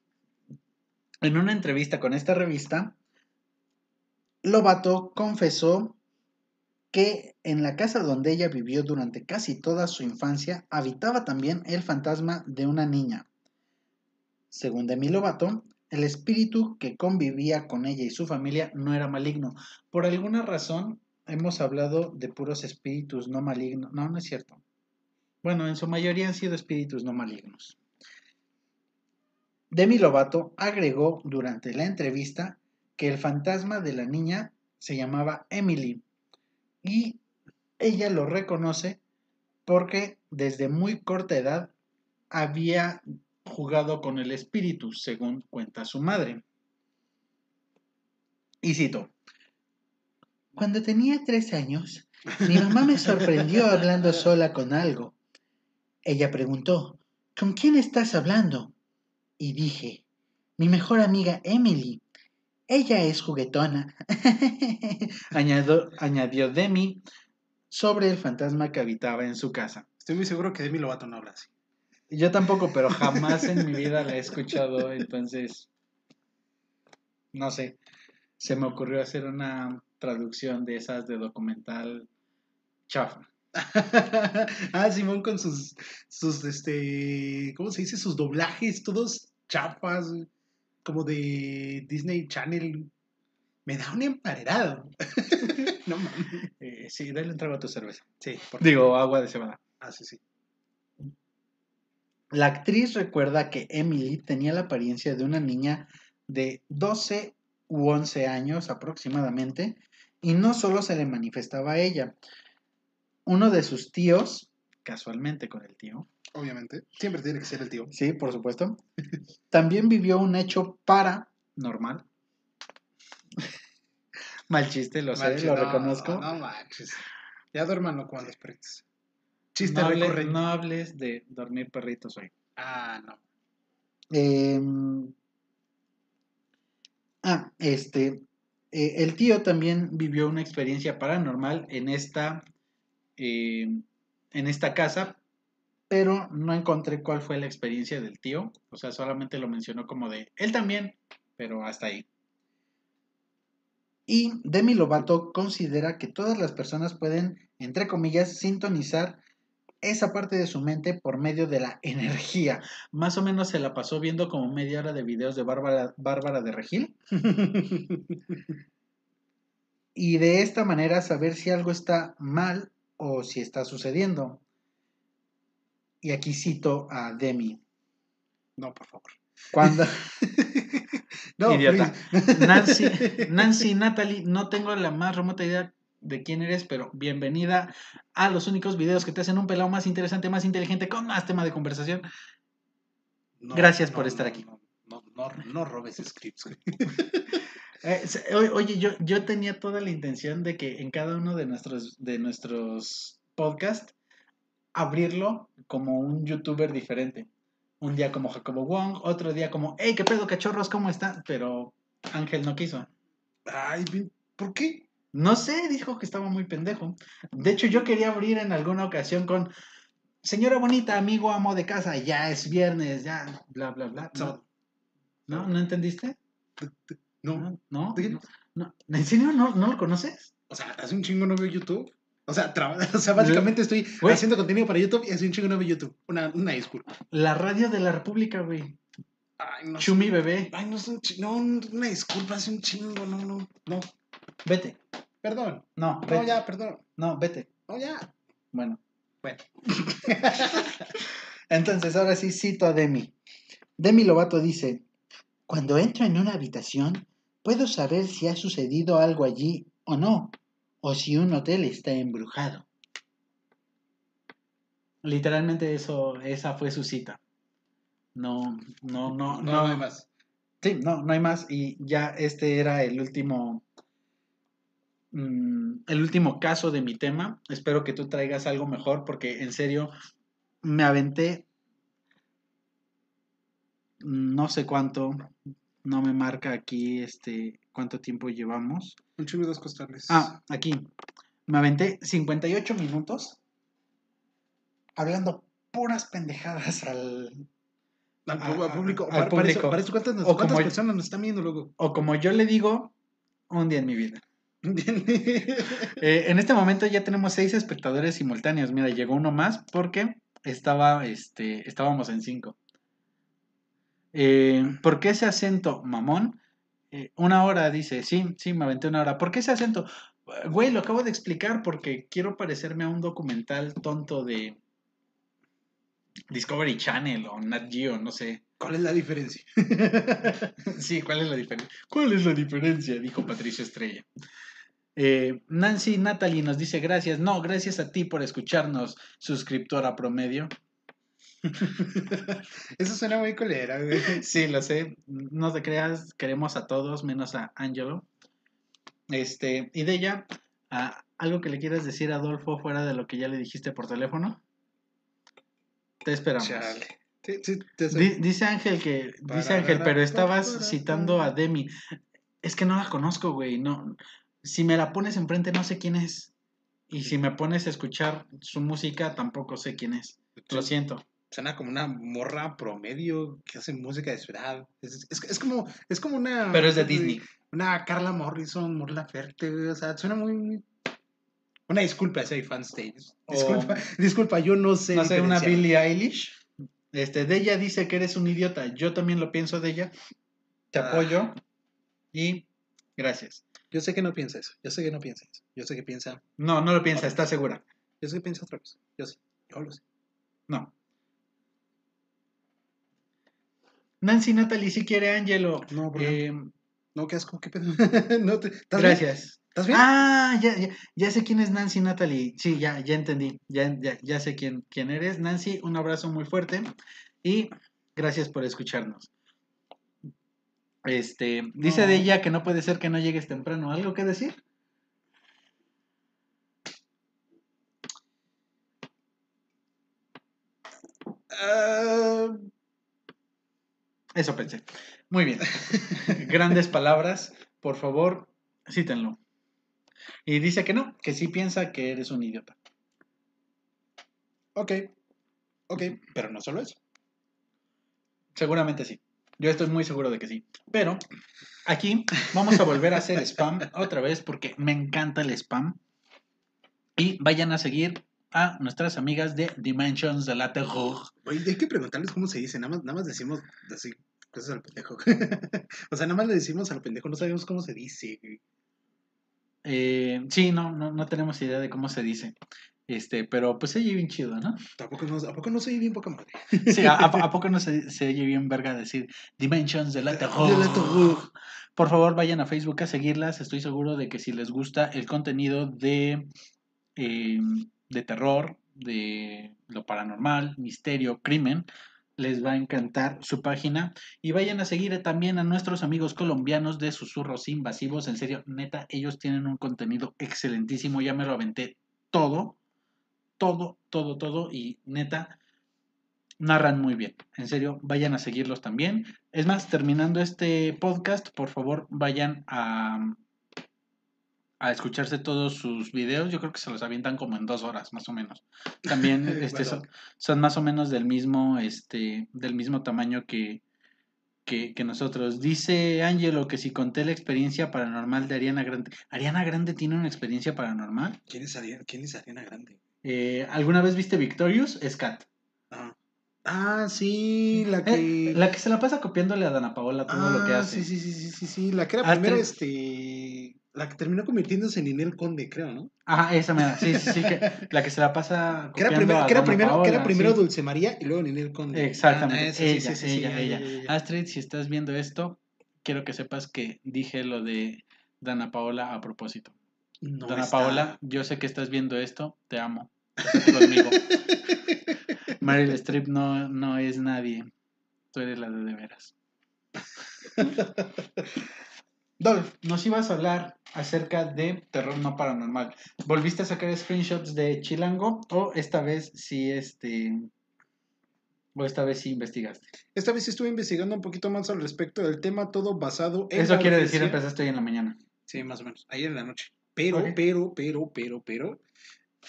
en una entrevista con esta revista, Lobato confesó que en la casa donde ella vivió durante casi toda su infancia habitaba también el fantasma de una niña. Según Demi Lovato, el espíritu que convivía con ella y su familia no era maligno. Por alguna razón hemos hablado de puros espíritus no malignos. No, no es cierto. Bueno, en su mayoría han sido espíritus no malignos. Demi Lovato agregó durante la entrevista que el fantasma de la niña se llamaba Emily y ella lo reconoce porque desde muy corta edad había jugado con el espíritu, según cuenta su madre. Y cito, cuando tenía tres años, mi mamá me sorprendió hablando sola con algo. Ella preguntó, ¿con quién estás hablando? Y dije, mi mejor amiga Emily. Ella es juguetona. añadió, añadió Demi sobre el fantasma que habitaba en su casa. Estoy muy seguro que Demi Lovato no habla así. Yo tampoco, pero jamás en mi vida la he escuchado, entonces, no sé, se me ocurrió hacer una traducción de esas de documental chafa. ah, Simón con sus, sus, este, ¿cómo se dice? Sus doblajes, todos chafas, como de Disney Channel. Me da un emparerado. no mames. Eh, sí, dale un trago a tu cerveza. Sí, por Digo, agua de cebada. Ah, sí, sí. La actriz recuerda que Emily tenía la apariencia de una niña de 12 u 11 años aproximadamente y no solo se le manifestaba a ella. Uno de sus tíos, casualmente con el tío, Obviamente. Siempre tiene que ser el tío. sí, por supuesto, también vivió un hecho paranormal. Mal chiste, lo sé, lo no, reconozco. No, manches. Ya duérmanlo con los perritos. Chiste no, hable- recurrente. no hables de dormir perritos hoy. Ah, no. Em, ah, este, eh, el tío también vivió una experiencia paranormal en esta, em, en esta casa, pero no encontré cuál fue la experiencia del tío, o sea, solamente lo mencionó como de él también, pero hasta ahí. Y Demi Lovato considera que todas las personas pueden, entre comillas, sintonizar esa parte de su mente por medio de la energía. Más o menos se la pasó viendo como media hora de videos de Bárbara, Bárbara de Regil. Y de esta manera saber si algo está mal o si está sucediendo. Y aquí cito a Demi. No, por favor. Cuando no, Idiota. Nancy, Nancy Natalie, no tengo la más remota idea de quién eres, pero bienvenida a los únicos videos que te hacen un pelado más interesante, más inteligente, con más tema de conversación. No, Gracias por estar aquí. No, no, robes scripts. Eh, oye, yo, yo tenía toda la intención de que en cada uno de nuestros, de nuestros podcasts abrirlo como un youtuber diferente. Un día como Jacobo Wong, otro día como, hey, qué pedo, cachorros, ¿cómo están? Pero Ángel no quiso. Ay, ¿por qué? No sé, dijo que estaba muy pendejo. De hecho, yo quería abrir en alguna ocasión con, señora bonita, amigo, amo de casa, ya es viernes, ya, bla, bla, bla. ¿No? ¿No? ¿No entendiste? No. ¿No? no. ¿En serio no, no lo conoces? O sea, hace un chingo no veo YouTube. O sea, o sea básicamente estoy haciendo contenido para YouTube y hace un chingo no veo YouTube. Una, una disculpa. La radio de la República, güey. Ay, no. Chumi bebé. Ay, no es un No, una disculpa, hace un chingo, no, no, no. Vete. Perdón. No, No, vete. ya, perdón. No, vete. No, ya. Bueno. Bueno. Entonces, ahora sí cito a Demi. Demi Lovato dice, cuando entro en una habitación, puedo saber si ha sucedido algo allí o no, o si un hotel está embrujado. Literalmente eso, esa fue su cita. No, no, no, No, no hay más. Sí, no, no hay más. Y ya este era el último. mm, el último caso de mi tema. Espero que tú traigas algo mejor porque en serio me aventé. No sé cuánto. No me marca aquí este cuánto tiempo llevamos. Un chingo de dos costales. Ah, aquí. Me aventé 58 minutos hablando puras pendejadas al, Al, a- público. al para, para eso, público. para eso, ¿cuántas, O cuántas como- personas nos están viendo luego? o como yo le digo, un día en mi vida. Eh, en este momento ya tenemos seis espectadores simultáneos. Mira, llegó uno más porque estaba, este, estábamos en cinco. Eh, ¿Por qué ese acento, mamón? Eh, una hora, dice. Sí, sí, me aventé una hora. ¿Por qué ese acento? Güey, lo acabo de explicar porque quiero parecerme a un documental tonto de Discovery Channel o Nat Geo, no sé. ¿Cuál es la diferencia? Sí, ¿cuál es la diferencia? ¿Cuál es la diferencia? Dijo Patricio Estrella. Eh, Nancy Natalie nos dice gracias. No, gracias a ti por escucharnos, suscriptora promedio. Eso suena muy colera, güey. Sí, lo sé. No te creas, queremos a todos, menos a Angelo. Este, y de ella, ¿algo que le quieras decir a Adolfo fuera de lo que ya le dijiste por teléfono? Te esperamos. Chale. Sí, sí, te Di- dice Ángel que, dice Ángel, pero estabas citando a Demi. Es que no la conozco, güey. No, si me la pones enfrente, no sé quién es. Y si me pones a escuchar su música, tampoco sé quién es. Lo siento. Suena como una morra promedio que hace música de ciudad. Es, es, es como, es como una. Pero es de Disney. Una Carla Morrison, Morla Ferte, O sea, suena muy. Una disculpa, soy fan stage. O- Disculpa, disculpa, yo no sé. No sé, una. Billie Eilish. Este, de ella dice que eres un idiota. Yo también lo pienso de ella. Te Ah. apoyo. Y gracias. Yo sé que no piensa eso. Yo sé que no piensa eso. Yo sé que piensa. No, no lo piensa, está segura. Yo sé que piensa otra cosa. Yo sé. Yo lo sé. No. Nancy Natalie sí quiere Angelo. No, ¿por qué? Eh, No, qué asco, qué pedo. no te, ¿Estás bien? gracias. ¿Estás bien? Ah, ya, ya, ya sé quién es Nancy Natalie. Sí, ya, ya entendí. Ya, ya, ya sé quién, quién eres. Nancy, un abrazo muy fuerte y gracias por escucharnos. Este, dice No. de ella que no puede ser que no llegues temprano. ¿Algo que decir? Ah, Eso pensé. Muy bien. Grandes palabras. Por favor, cítenlo. Y dice que no, que sí piensa que eres un idiota. ok. Ok, pero no solo eso. Seguramente sí. Yo estoy muy seguro de que sí. Pero aquí vamos a volver a hacer spam otra vez porque me encanta el spam. Y vayan a seguir a nuestras amigas de Dimensions de la Terror. Oye, hay que preguntarles cómo se dice. Nada más, nada más decimos así cosas al pendejo. o sea, nada más le decimos al pendejo. No sabemos cómo se dice. Eh, sí, no, no, no tenemos idea de cómo se dice. Este, pero pues se oye bien chido, ¿no? Tampoco no, ¿A poco no soy bien poca madre? Sí, ¿a, a- a poco no se, se oye bien verga decir Dimensions de la Terror? De la Terror. Por favor, vayan a Facebook a seguirlas. Estoy seguro de que si les gusta el contenido de, eh, de terror, de lo paranormal, misterio, crimen, les va a encantar su página. Y vayan a seguir también a nuestros amigos colombianos de Susurros Invasivos. En serio, neta, ellos tienen un contenido excelentísimo. Ya me lo aventé todo, todo, todo, todo. Y neta, narran muy bien. En serio, vayan a seguirlos también. Es más, terminando este podcast, por favor, vayan a, a escucharse todos sus videos. Yo creo que se los avientan como en dos horas, más o menos. También este, son, son más o menos del mismo, este, del mismo tamaño que, que, que nosotros. Dice Angelo que si conté la experiencia paranormal de Ariana Grande. ¿Ariana Grande tiene una experiencia paranormal? ¿Quién es Ariana, quién es Ariana Grande? Eh, ¿Alguna vez viste Victorious? Es Kat. Ah, ah sí, la que. Eh, la que se la pasa copiándole a Dana Paola todo lo que Ah, hace. Sí, sí, sí, sí, sí, sí. La que era Ah, primero, te- este. La que terminó convirtiéndose en Ninel Conde, creo, ¿no? Ajá, esa mera. Sí, sí, sí. Que, la que se la pasa. Que era primero, que era primero, que Paola, era primero sí. Dulce María y luego Ninel Conde. Exactamente. Ah, esa, ella, sí, ella, ella. ya. Astrid, si estás viendo esto, quiero que sepas que dije lo de Dana Paola a propósito. No Dana está- Paola, yo sé que estás viendo esto, te amo. Conmigo. Meryl Streep no, no es nadie. Tú eres la de de veras. Dolph, nos ibas a hablar acerca de terror no paranormal. ¿Volviste a sacar screenshots de Chilango o esta vez sí este o esta vez sí investigaste? Esta vez estuve investigando un poquito más al respecto del tema, todo basado en. Eso quiere decir urgencia. empezaste hoy en la mañana. Sí, más o menos. Ayer en la noche. Pero, pero, pero, pero, pero.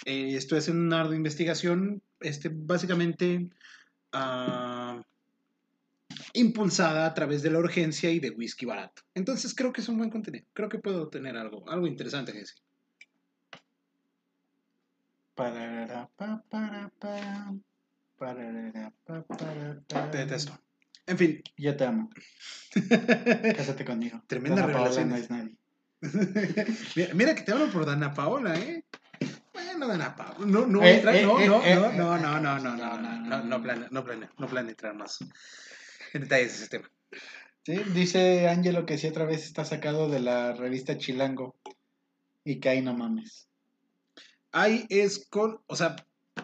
eh, estoy haciendo una ardua investigación. Este, básicamente. ah, impulsada a través de la urgencia y de whisky barato. Entonces creo que es un buen contenido. Creo que puedo tener algo, algo interesante que decir. Te detesto. En fin. Yo te amo. Cásate conmigo. Tremenda relación. no es nadie. mira, mira que te hablo por Dana Paola, ¿eh? Bueno, Dana Paola. No, no, Eh, entra- eh, no, eh, no, eh, no, eh, no, eh, no, no, no, no, no, no, no, no, no, no no. planea, no planea, no detalles de ese tema. Sí, dice Angelo que sí otra vez está sacado de la revista Chilango. Y que ahí no mames. Ahí es con, o sea,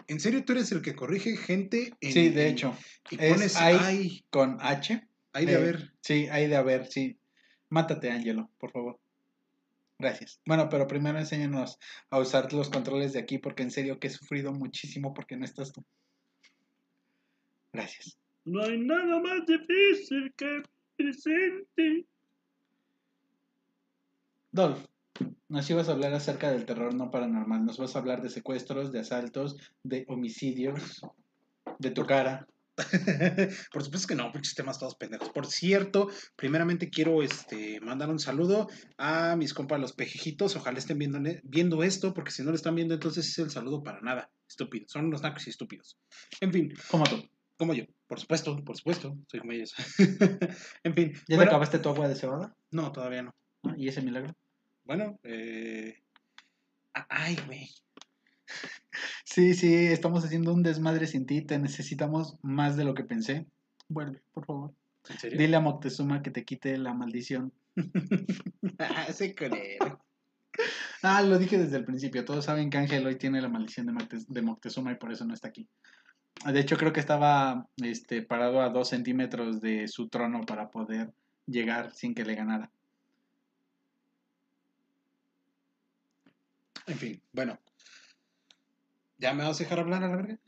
¿en serio tú eres el que corrige gente? En, Sí, de hecho. Y es pones ahí. Con H. ay de Eh, haber. Sí, hay de haber, sí. Mátate, Angelo, por favor. Gracias. Bueno, pero primero enséñanos a usar los controles de aquí porque en serio que he sufrido muchísimo porque no estás tú. Gracias. No hay nada más difícil que presente. Dolph, nos ibas a hablar acerca del terror no paranormal. Nos vas a hablar de secuestros, de asaltos, de homicidios, de tu cara. Por supuesto que no, pinches temas todos pendejos. Por cierto, primeramente quiero este, mandar un saludo a mis compas los pejejitos. Ojalá estén viendo, viendo esto, porque si no lo están viendo, entonces es el saludo para nada. Estúpido. Son unos nacos y estúpidos. En fin, Como tú. Como yo. Por supuesto, por supuesto. Soy como ellos. en fin. ¿Ya te acabaste tu agua de cebada? no, todavía no. ¿No? ¿Y ese milagro? Bueno, eh... Ay, güey. Sí, sí, estamos haciendo un desmadre sin ti. Te necesitamos más de lo que pensé. Vuelve, por favor. ¿En serio? Dile a Moctezuma que te quite la maldición. Ah, Ese. Ah, lo dije desde el principio. Todos saben que Ángel hoy tiene la maldición de Moctezuma y por eso no está aquí. De hecho, creo que estaba este, parado a dos centímetros de su trono para poder llegar sin que le ganara. En fin, bueno. ¿Ya me vas a dejar hablar a la verga?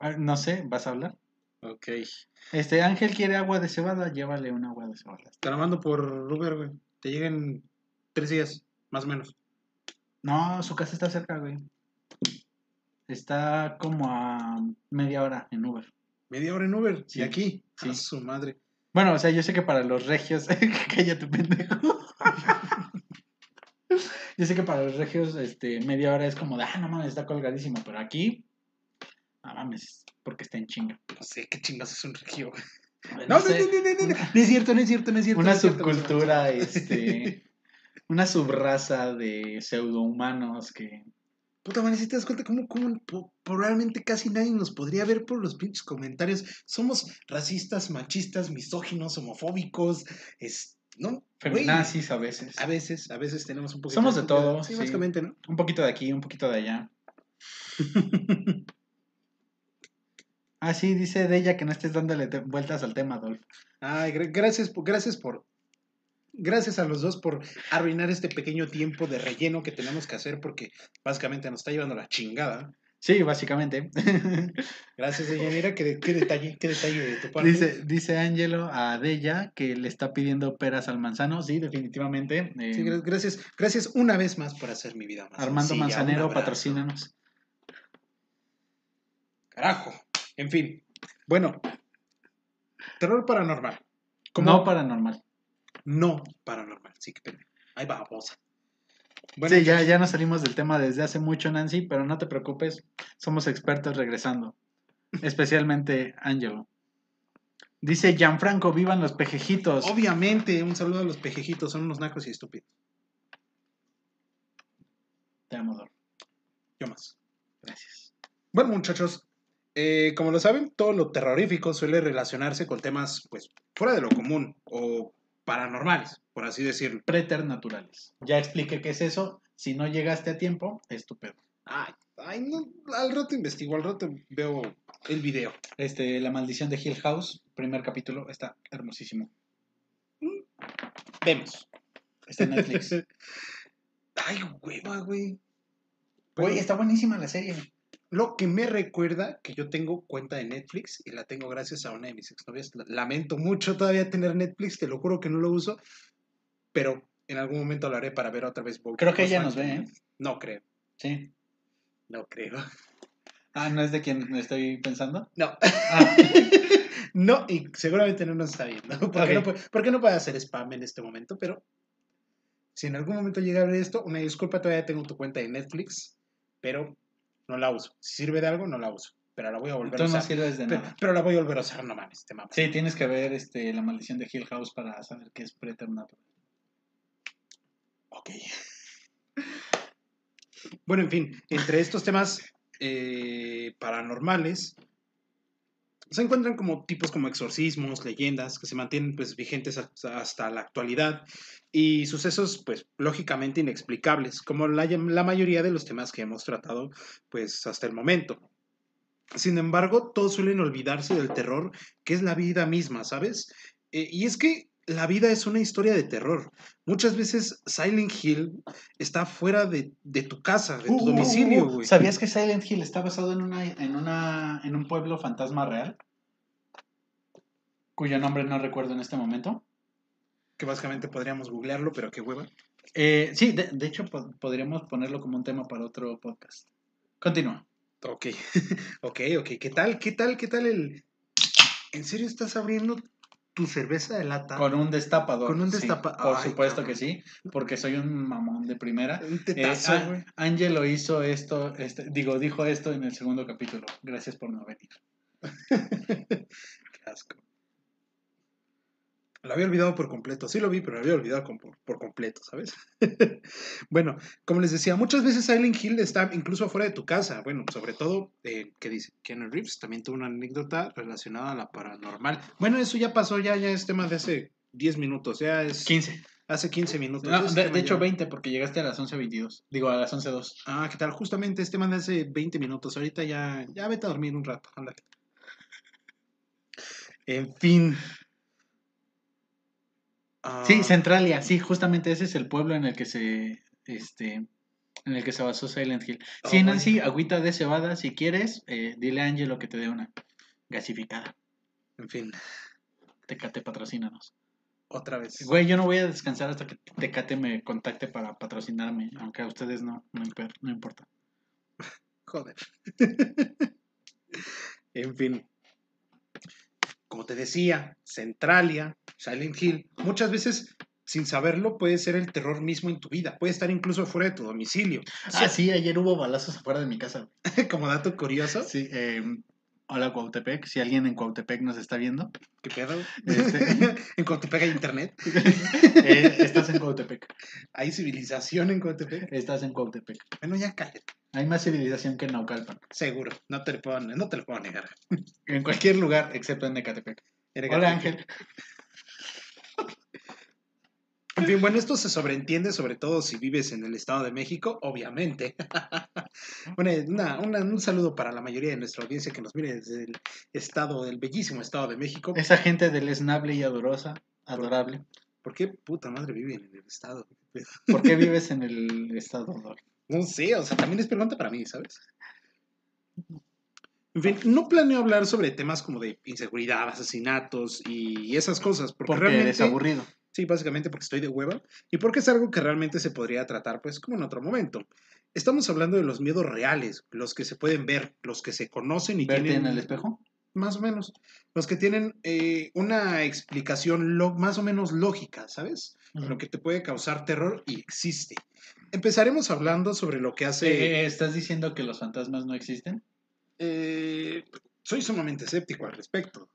Ah, No sé, ¿vas a hablar? Ok. Este, Ángel quiere agua de cebada, llévale un agua de cebada. Te la mando por Uber, güey. Te llega en tres días, más o menos. No, su casa está cerca, güey. Está como a media hora en Uber. Media hora en Uber. Sí. Y aquí. Sí. A su madre. Bueno, o sea, yo sé que para los regios. Cállate, pendejo. yo sé que para los regios, este, media hora es como de, ah, no mames, está colgadísimo. Pero aquí, no mames, porque está en chinga. No sé qué chingas es un regio. No, No, no, sé, no, no, no, es cierto, no es cierto, no es cierto. una no es cierto, no es cierto. subcultura, este, una subraza de pseudohumanos que Puta madre, si te das cuenta cómo, cómo po- probablemente casi nadie nos podría ver por los pinches comentarios. Somos racistas, machistas, misóginos, homofóbicos, es, ¿no? Feminazis a veces. A veces, a veces tenemos un poquito Somos de todo, Sí, sí. básicamente, ¿no? Un poquito de aquí, un poquito de allá. Ah, sí, dice de ella que no estés dándole vueltas al tema, Adolf. Ay, gra- gracias, gracias por. Gracias a los dos por arruinar este pequeño tiempo de relleno que tenemos que hacer porque básicamente nos está llevando la chingada. Sí, básicamente. Gracias, Deyanira. Qué, de- qué detalle, qué detalle de tu parte. dice, dice Angelo a Della que le está pidiendo peras al manzano. Sí, definitivamente. eh, Sí, gracias, gracias una vez más por hacer mi vida más Armando sencilla. Manzanero, patrocínanos. Carajo. En fin. Bueno. Terror paranormal. No paranormal. No paranormal. Sí, que pena. Ahí va, vamos. Bueno, sí, ya, ya nos salimos del tema desde hace mucho, Nancy, pero no te preocupes, somos expertos regresando. Especialmente Angelo. Dice Gianfranco, vivan los pejejitos. obviamente, un saludo a los pejejitos. Son unos nacos y estúpidos. Te amo, Dor. Yo más. Gracias. Bueno, muchachos, eh, como lo saben, todo lo terrorífico suele relacionarse con temas, pues, fuera de lo común o paranormales, por así decirlo. Preternaturales. Ya expliqué qué es eso. Si no llegaste a tiempo, estúpido. Ay, ay, no, al rato investigo, al rato veo el video. Este, La maldición de Hill House, primer capítulo, está hermosísimo. Vemos. Está en Netflix. Ay, hueva, güey. Güey, está buenísima la serie. Lo que me recuerda que yo tengo cuenta de Netflix y la tengo gracias a una de mis exnovias. La- Lamento mucho todavía tener Netflix, te lo juro que no lo uso, pero en algún momento lo haré para ver otra vez. Bojack Creo que ella nos ve, ¿eh? No creo, Sí. no creo. Ah, ¿no es de quien estoy pensando? No. Ah, no, y seguramente no nos está viendo. Porque, no, Ok. puede, porque no puede hacer spam en este momento, pero si en algún momento llega a ver esto, una disculpa, todavía tengo tu cuenta de Netflix, pero no la uso. Si sirve de algo, no la uso. Pero la voy a volver a no usar. sirves de pero, nada. pero la voy a volver a usar, no mames, te mames. Sí, tienes que ver este, La maldición de Hill House para saber qué es preternatural. Ok. Bueno, en fin, entre estos temas eh, paranormales se encuentran como tipos como exorcismos, leyendas que se mantienen pues vigentes hasta, la actualidad y sucesos pues lógicamente inexplicables, como la, la mayoría de los temas que hemos tratado pues hasta el momento. Sin embargo, todos suelen olvidarse del terror que es la vida misma, ¿sabes? Eh, y es que la vida es una historia de terror. Muchas veces Silent Hill está fuera de, de tu casa, de tu Uh, domicilio, uh, uh, güey. ¿Sabías que Silent Hill está basado en una, en una en un pueblo fantasma real? Cuyo nombre no recuerdo en este momento. Que básicamente podríamos googlearlo, pero qué hueva. Eh, sí, de, de hecho po- podríamos ponerlo como un tema para otro podcast. Continúa. Ok, ok, ok. ¿Qué tal? ¿Qué tal? ¿Qué tal el... ¿En serio estás abriendo tu cerveza de lata? Con un destapador. Con un sí, destapa- por Ay, supuesto cabrón. que sí, porque soy un mamón de primera. Un Eh, tetazo, hizo esto, este, digo, dijo esto en el segundo capítulo. Gracias por no venir. Qué asco. Lo había olvidado por completo. Sí lo vi, pero lo había olvidado con- por, por completo, ¿sabes? bueno, como les decía, muchas veces Silent Hill está incluso afuera de tu casa. Bueno, sobre todo, eh, ¿qué dice? Keanu Reeves también tuvo una anécdota relacionada a la paranormal. Bueno, eso ya pasó, ya, ya es tema de hace 10 minutos, ya es 15. hace 15 minutos. No, de, hecho ya- 20, porque llegaste a las 11.22. Digo, a las 11.02. Ah, ¿qué tal? Justamente este man de hace 20 minutos. Ahorita ya, ya vete a dormir un rato. Ándale. En fin. Ah, Sí, Centralia, sí, justamente ese es el pueblo en el que se, este, en el que se basó Silent Hill. Sí, Nancy, agüita de cebada, si quieres, eh, dile a Angelo que te dé una gasificada. En fin, Tecate, patrocínanos. otra vez. Güey, yo no voy a descansar hasta que Tecate me contacte para patrocinarme, aunque a ustedes no, no, no importa. Joder. en fin. Como te decía, Centralia, Silent Hill, muchas veces, sin saberlo, puede ser el terror mismo en tu vida. Puede estar incluso fuera de tu domicilio. Ah, sí, ayer hubo balazos afuera de mi casa. Como dato curioso, Sí, eh, hola Cuautepec, si alguien en Cuautepec nos está viendo, ¿qué pedo? Este- en Coatepec hay internet. eh, estás en Cuautepec, Hay civilización en Coatepec. estás en Cuautepec. Bueno, ya cállate. Hay más civilización que en Naucalpan, Seguro. No te lo puedo, no te lo puedo negar. en cualquier lugar excepto en Ecatepec. Hola. Ángel. En fin, bueno, esto se sobreentiende sobre todo si vives en el Estado de México, obviamente. Una- una- una- un saludo para la mayoría de nuestra audiencia que nos mire desde el estado, del bellísimo Estado de México. Esa gente deleznable y adorosa, adorable. ¿Por qué puta madre viven en el Estado? ¿Por qué vives en el estado? No sé, o sea, también es pregunta para mí, ¿sabes? En fin, no planeo hablar sobre temas como de inseguridad, asesinatos y esas cosas, porque, Porque realmente... aburrido. Sí, básicamente porque estoy de hueva y porque es algo que realmente se podría tratar, pues, como en otro momento. Estamos hablando de los miedos reales, los que se pueden ver, los que se conocen y ¿Verte tienen en el espejo? más o menos, los que tienen eh, una explicación lo- más o menos lógica, ¿sabes? Lo que te puede causar terror y existe. Empezaremos hablando sobre lo que hace. Eh, ¿Estás diciendo que los fantasmas no existen? eh, soy sumamente escéptico al respecto.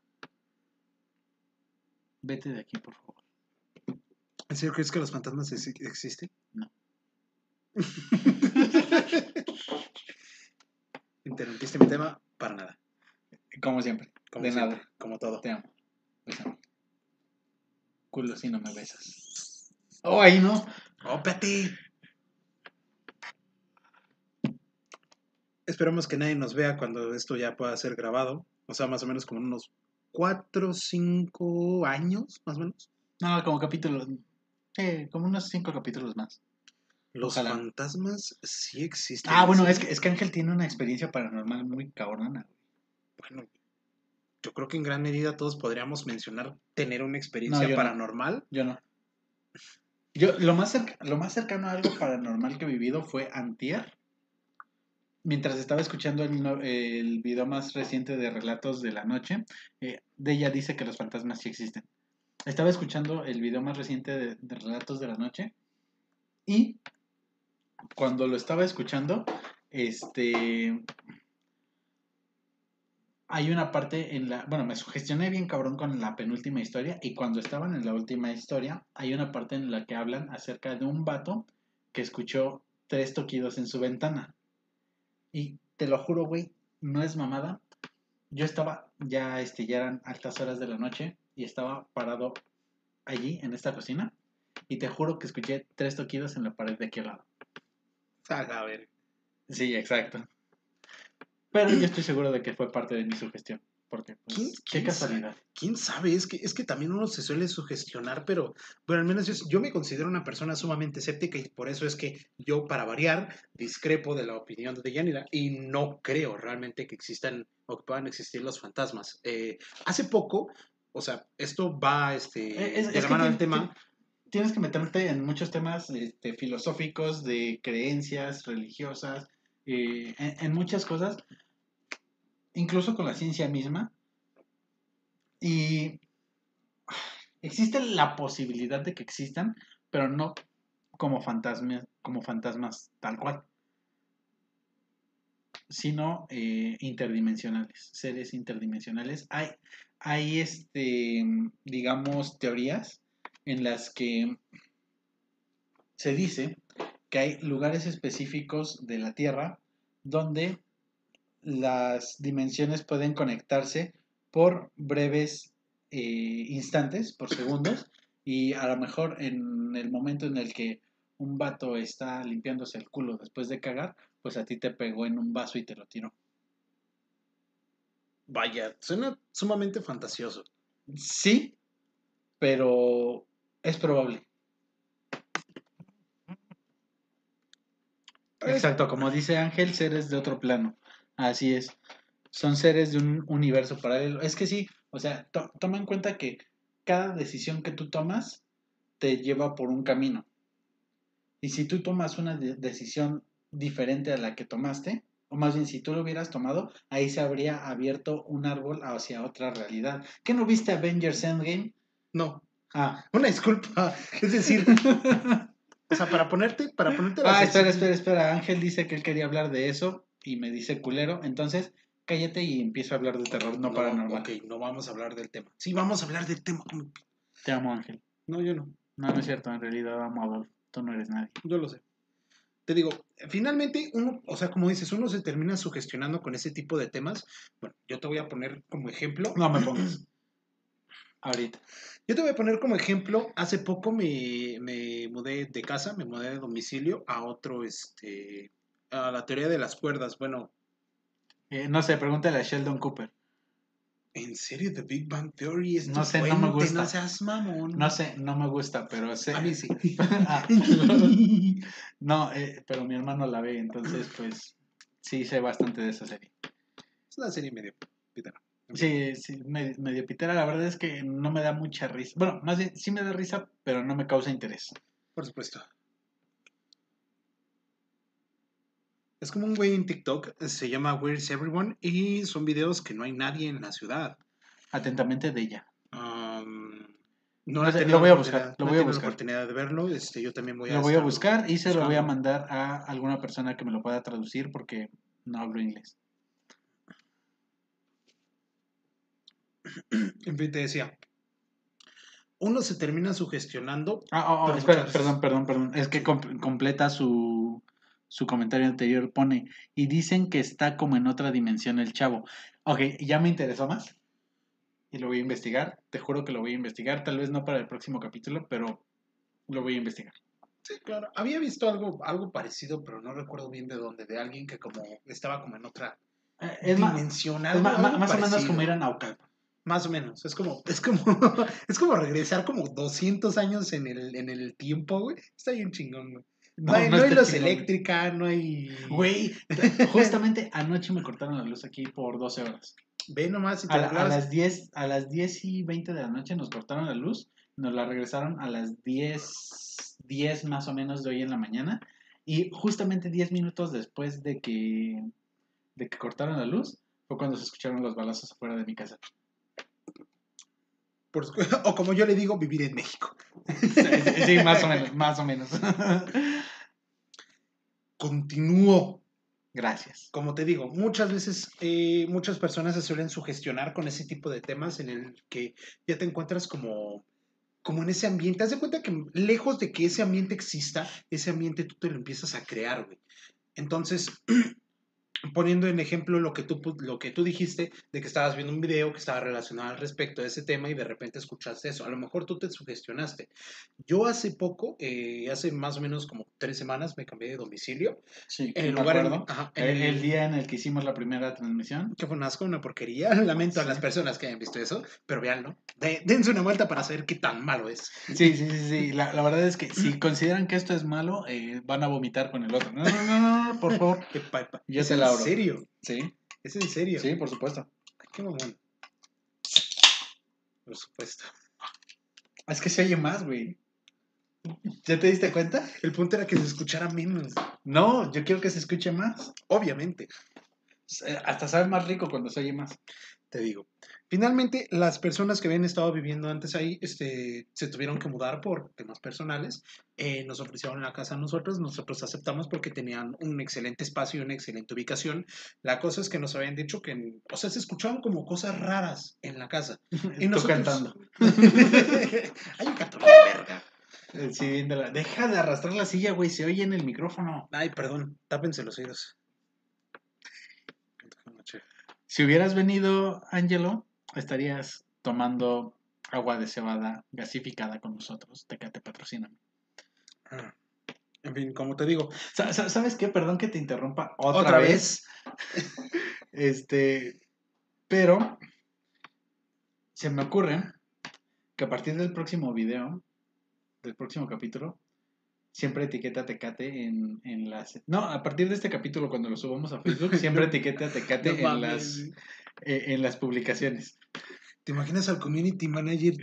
Vete de aquí, por favor. ¿En serio crees que los fantasmas ex- existen? No. Interrumpiste mi tema para nada. Como siempre. Como de siempre, nada. Como todo. Te amo. Culo si no me besas. Oh, ahí no. ¡Oh, espérate! Esperamos que nadie nos vea cuando esto ya pueda ser grabado. O sea, más o menos como en unos 4 o 5 años, más o menos. No, como capítulos. Eh, como unos cinco capítulos más. Los Ojalá. fantasmas sí existen. Ah, bueno, es que, es que Ángel tiene una experiencia paranormal muy cabrona. Bueno, yo creo que en gran medida todos podríamos mencionar tener una experiencia yo no. paranormal. Yo no. Yo, lo más, cerca- lo más cercano a algo paranormal que he vivido fue antier. Mientras estaba escuchando el, el video más reciente de Relatos de la Noche, eh, de ella dice que los fantasmas sí existen. Estaba escuchando el video más reciente de, Relatos de la Noche y cuando lo estaba escuchando, este... Hay una parte en la... Bueno, me sugestioné bien cabrón con la penúltima historia y cuando estaban en la última historia, hay una parte en la que hablan acerca de un vato que escuchó tres toquidos en su ventana. Y te lo juro, güey, no es mamada. Yo estaba, ya, este, ya eran altas horas de la noche y estaba parado allí, en esta cocina. Y te juro que escuché tres toquidos en la pared de aquí al lado. A ver. Sí, exacto. Pero yo estoy seguro de que fue parte de mi sugestión. Porque, pues, ¿Quién- qué quién casualidad. ¿Quién sabe? Es que, es que también uno se suele sugestionar, pero bueno, al menos yo, yo me considero una persona sumamente escéptica y por eso es que yo, para variar, discrepo de la opinión de Deyanira y no creo realmente que existan o que puedan existir los fantasmas. Eh, hace poco, o sea, esto va este, es- de la mano del tema. Tienes que meterte en muchos temas este, filosóficos, de creencias religiosas, eh, en, en muchas cosas, incluso con la ciencia misma. Y existe la posibilidad de que existan, pero no como fantasmas, como fantasmas tal cual, sino eh, interdimensionales, seres interdimensionales. Hay, hay este, digamos, teorías en las que se dice que hay lugares específicos de la Tierra donde las dimensiones pueden conectarse por breves eh, instantes, por segundos, y a lo mejor en el momento en el que un vato está limpiándose el culo después de cagar, pues a ti te pegó en un vaso y te lo tiró. Vaya, suena sumamente fantasioso. Sí, pero es probable. Exacto, como dice Ángel, seres de otro plano. Así es. son seres de un universo paralelo. Es que sí, o sea, to- toma en cuenta que cada decisión que tú tomas te lleva por un camino. Y si tú tomas una de- decisión diferente a la que tomaste, o más bien si tú lo hubieras tomado, ahí se habría abierto un árbol hacia otra realidad. ¿Qué no viste Avengers Endgame? No, Ah, una disculpa. Es decir, o sea, para ponerte, para ponerte ah las espera, espera, espera. Ángel dice que él quería hablar de eso y me dice culero. Entonces, cállate y empiezo a hablar de terror no, paranormal. Ok, no vamos a hablar del tema. Sí, vamos a hablar del tema. Te amo, Ángel. No, yo no. No, no es cierto. En realidad amo a Adolf. Tú no eres nadie. Yo lo sé. Te digo, finalmente uno, o sea, como dices, uno se termina sugestionando con ese tipo de temas. Bueno, yo te voy a poner como ejemplo. No me pongas. Ahorita. Yo te voy a poner como ejemplo, hace poco me, me mudé de casa, me mudé de domicilio a otro, este, a la teoría de las cuerdas. Bueno, Eh, no sé, pregúntale a Sheldon Cooper. ¿En serio The Big Bang Theory es No sé, no me gusta. No seas mamón. No sé, no me gusta, pero sé. A mí sí. Ah, no, eh, pero mi hermano la ve, entonces, pues, sí sé bastante de esa serie. Es una serie medio pitera. Sí, sí, me- medio pitera. La verdad es que no me da mucha risa. Bueno, más bien, sí me da risa, pero no me causa interés. Por supuesto. Es como un güey en TikTok, se llama Where's Everyone y son videos que no hay nadie en la ciudad. Atentamente de ella. Um, No he sé, lo voy a buscar, lo no voy a tenido la buscar. oportunidad de verlo, este, yo también voy a Lo voy a buscar y se lo voy a mandar a alguna persona que me lo pueda traducir porque no hablo inglés. En fin, te decía, uno se termina sugestionando. Ah, oh, oh, espera, muchas- perdón, perdón, perdón. Es que com- completa su, su comentario anterior. Pone, y dicen que está como en otra dimensión el chavo. Ok, ya me interesó más. Y lo voy a investigar. Te juro que lo voy a investigar. Tal vez no para el próximo capítulo, pero lo voy a investigar. Sí, claro. Había visto algo, algo parecido, pero no recuerdo bien de dónde, de alguien que como estaba como en otra Eh, Es, dimensión. es algo- algo más o menos como ir a Naucalpan. Más o menos. Es como, es como, es como regresar como 200 años en el, en el tiempo, güey. Está bien chingón, güey. No, hay, no hay luz eléctrica, no hay. Güey, justamente anoche me cortaron la luz aquí por 12 horas. Ve nomás y te A, la- a las 10, a las 10 y 20 de la noche nos cortaron la luz, nos la regresaron a las 10, 10 más o menos de hoy en la mañana y justamente 10 minutos después de que, de que cortaron la luz fue cuando se escucharon los balazos afuera de mi casa. Por- o como yo le digo, vivir en México. Sí, sí, más o menos, más o menos. Continúo. Gracias. Como te digo, muchas veces eh, muchas personas se suelen sugestionar con ese tipo de temas en el que ya te encuentras como, como en ese ambiente. Haz de cuenta que lejos de que ese ambiente exista, ese ambiente tú te lo empiezas a crear, güey. Entonces, poniendo en ejemplo lo que, tú, lo que tú dijiste, de que estabas viendo un video que estaba relacionado al respecto de ese tema y de repente escuchaste eso. A lo mejor tú te sugestionaste. Yo hace poco, eh, hace más o menos como tres semanas, me cambié de domicilio. Sí, En el lugar en- ajá, en el, el- día en el que hicimos la primera transmisión. que fue un asco, una porquería. Lamento a Sí. las personas que hayan visto eso, pero véanlo. De- dense una vuelta para saber qué tan malo es. Sí, sí, sí, sí. La, la verdad es que si consideran que esto es malo, eh, van a vomitar con el otro. No, no, no, no, no, por favor. Yo ¿Es te en serio? Sí, ¿Es en serio? sí, por supuesto. Ay, Qué mamón. Por supuesto. Es que se oye más, güey. ¿Ya te diste cuenta? El punto era que se escuchara menos. No, yo quiero que se escuche más. Obviamente, Eh, Hasta sabe más rico cuando se oye más. te digo. Finalmente, las personas que habían estado viviendo antes ahí este, se tuvieron que mudar por temas personales. Eh, nos ofrecieron la casa a nosotros, nosotros aceptamos porque tenían un excelente espacio y una excelente ubicación. La cosa es que nos habían dicho que, o sea, se escuchaban como cosas raras en la casa. Y nosotros- cantando. Hay un gato de verga. Eh. Deja de arrastrar la silla, güey. Se oye en el micrófono. Ay, perdón, tápense los oídos. Si hubieras venido, Angelo, estarías tomando agua de cebada gasificada con nosotros. Tecate patrocina. Ah, En fin, como te digo, Sa- sa- ¿Sabes qué? Perdón que te interrumpa otra, otra, vez. vez. Este, pero se me ocurre que a partir del próximo video, del próximo capítulo, siempre etiqueta a Tecate en, en las... No, a partir de este capítulo, cuando lo subamos a Facebook, siempre etiqueta a Tecate No en, las. Eh, en las publicaciones. ¿Te imaginas al community manager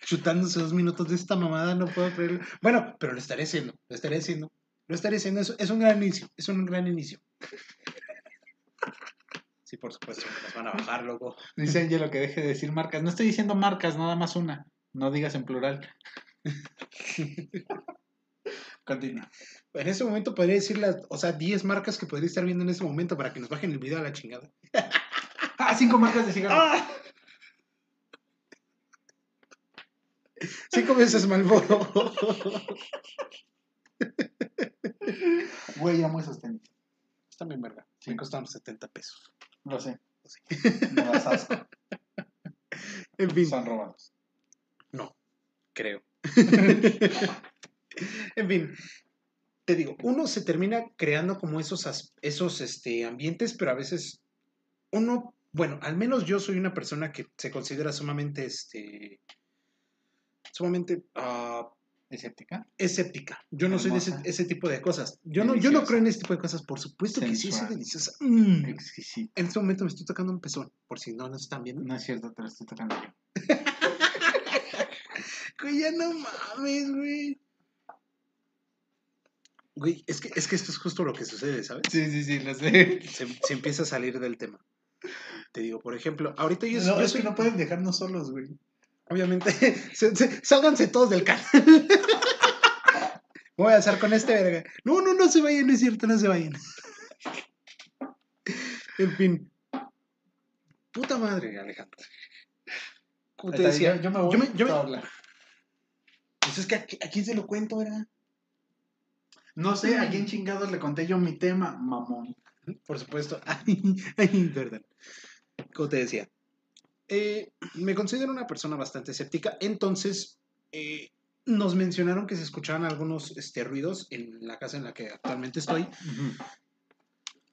chutándose dos minutos de esta mamada? No puedo creerlo. Bueno, pero lo estaré haciendo, lo estaré haciendo. Lo estaré haciendo, es, es un gran inicio, es un gran inicio. Sí, por supuesto, nos van a bajar, loco. Dice Angelo que deje de decir marcas. No estoy diciendo marcas, nada más una. No digas en plural. Continúa. En ese momento podría decir las, o sea, 10 marcas que podría estar viendo en ese momento para que nos bajen el video a la chingada. Ah, cinco marcas de cigarros. ¡Ah! Cinco veces Malboro. Güey, amo esos tenis. Está bien, verga. Sí. Me costaron 70 pesos. Lo sé. Me das asco. En fin, Son robados. creo. en fin, te digo, uno se termina creando como esos, esos este, ambientes, pero a veces uno, bueno, al menos yo soy una persona que se considera sumamente, este, sumamente ah, ¿Escéptica? escéptica. Yo no soy de ese, ese tipo de cosas. Yo no, yo no creo en este tipo de cosas. Por supuesto que sí, soy deliciosa. Mm. Exquisito. En este momento me estoy tocando un pezón, por si no nos están viendo. No es cierto, te lo estoy tocando yo. Güey, ya no mames, güey. Güey, es que, es que esto es justo lo que sucede, ¿sabes? Sí, sí, sí, lo sé. Se, se empieza a salir del tema. Te digo, por ejemplo, ahorita yo, No, yo es soy, que no pueden dejarnos solos, güey. obviamente, se- se- sálganse todos del canal. Voy a hacer con este verga. No, no, no se vayan, no es cierto, no se vayan. En fin. Puta madre, Alejandro. Como te decía, yo, yo me voy. yo me- yo me- tú habla. pues es que a, a quién se lo cuento, ¿verdad? No sé a quién chingados le conté yo mi tema, mamón. Por supuesto. Ay, ay, perdón. Como te decía, eh, me considero una persona bastante escéptica, entonces eh, nos mencionaron que se escuchaban algunos este, ruidos en la casa en la que actualmente estoy.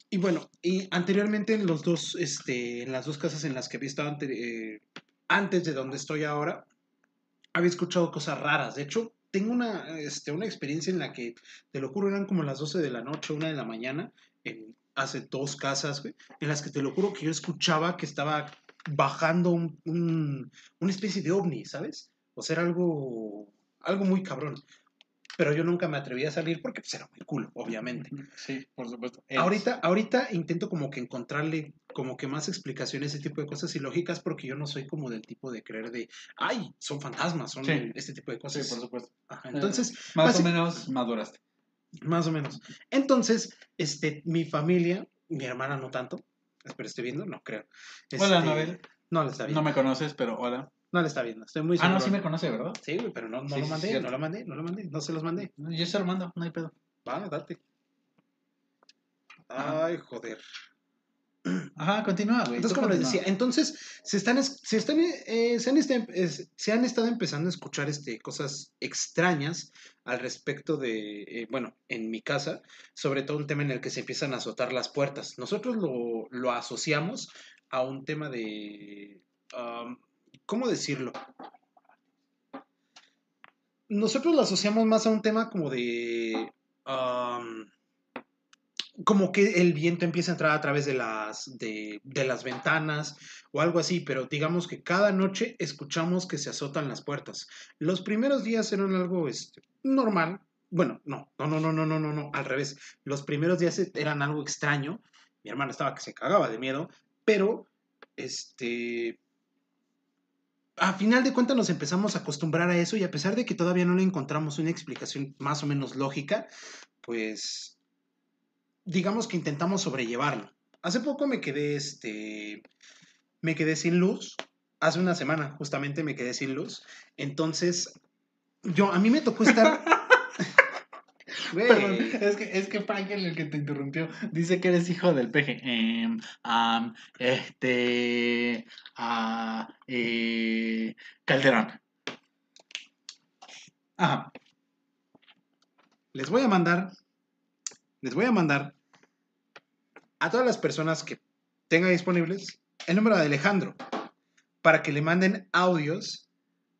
Y bueno, y anteriormente en los dos, este, en las dos casas en las que había estado ante- eh, antes de donde estoy ahora, había escuchado cosas raras. De hecho, tengo una, este, una experiencia en la que, te lo juro, eran como las 12 de la noche, una de la mañana, en, hace dos casas, güey, en las que te lo juro que yo escuchaba que estaba bajando un, un- una especie de ovni, ¿sabes? O sea, era algo, algo muy cabrón. Pero yo nunca me atreví a salir porque pues, era muy cool, obviamente. Sí, por supuesto. Ahorita, ahorita intento como que encontrarle como que más explicaciones a ese tipo de cosas y lógicas porque yo no soy como del tipo de creer de, ay, son fantasmas, son Sí. este tipo de Sí, cosas. por supuesto. Ajá, entonces, Más o menos maduraste. Más o menos. Entonces, este, mi familia, mi hermana no tanto, espero esté viendo, no creo. Hola, Este, Anabel. No la está viendo. No me conoces, pero hola. No la está viendo, estoy muy Ah, seguro. no, sí me conoce, ¿verdad? Sí, güey, pero no, no Sí, lo sí, mandé, no lo mandé, no lo mandé, no se los mandé. Yo se lo mando, no hay pedo. Va, date. Ajá. Ay, joder. Ajá, continúa, güey. Entonces, como les decía, entonces se están, es- se están, eh, se han, es- se han estado empezando a escuchar este, cosas extrañas al respecto de, eh, bueno, en mi casa, sobre todo un tema en el que se empiezan a azotar las puertas. Nosotros lo, lo asociamos a un tema de, ¿cómo decirlo? Nosotros lo asociamos más a un tema como de, como que el viento empieza a entrar a través de las, de, de las ventanas o algo así, pero digamos que cada noche escuchamos que se azotan las puertas. Los primeros días eran algo este, normal. Bueno, no, no, no, no, no, no, no, no, al revés. Los primeros días e- eran algo extraño. Mi hermana estaba que se cagaba de miedo, pero este a final de cuentas nos empezamos a acostumbrar a eso y a pesar de que todavía no le encontramos una explicación más o menos lógica, pues digamos que intentamos sobrellevarlo. Hace poco me quedé, este, me quedé sin luz. Hace una semana justamente me quedé sin luz. Entonces, yo, a mí me tocó estar... Perdón, es que, es que Frankel, el que te interrumpió, dice que eres hijo del peje. Em, este. ah, eh, Calderón. Ajá. les voy a mandar, les voy a mandar a todas las personas que tengan disponibles el número de Alejandro para que le manden audios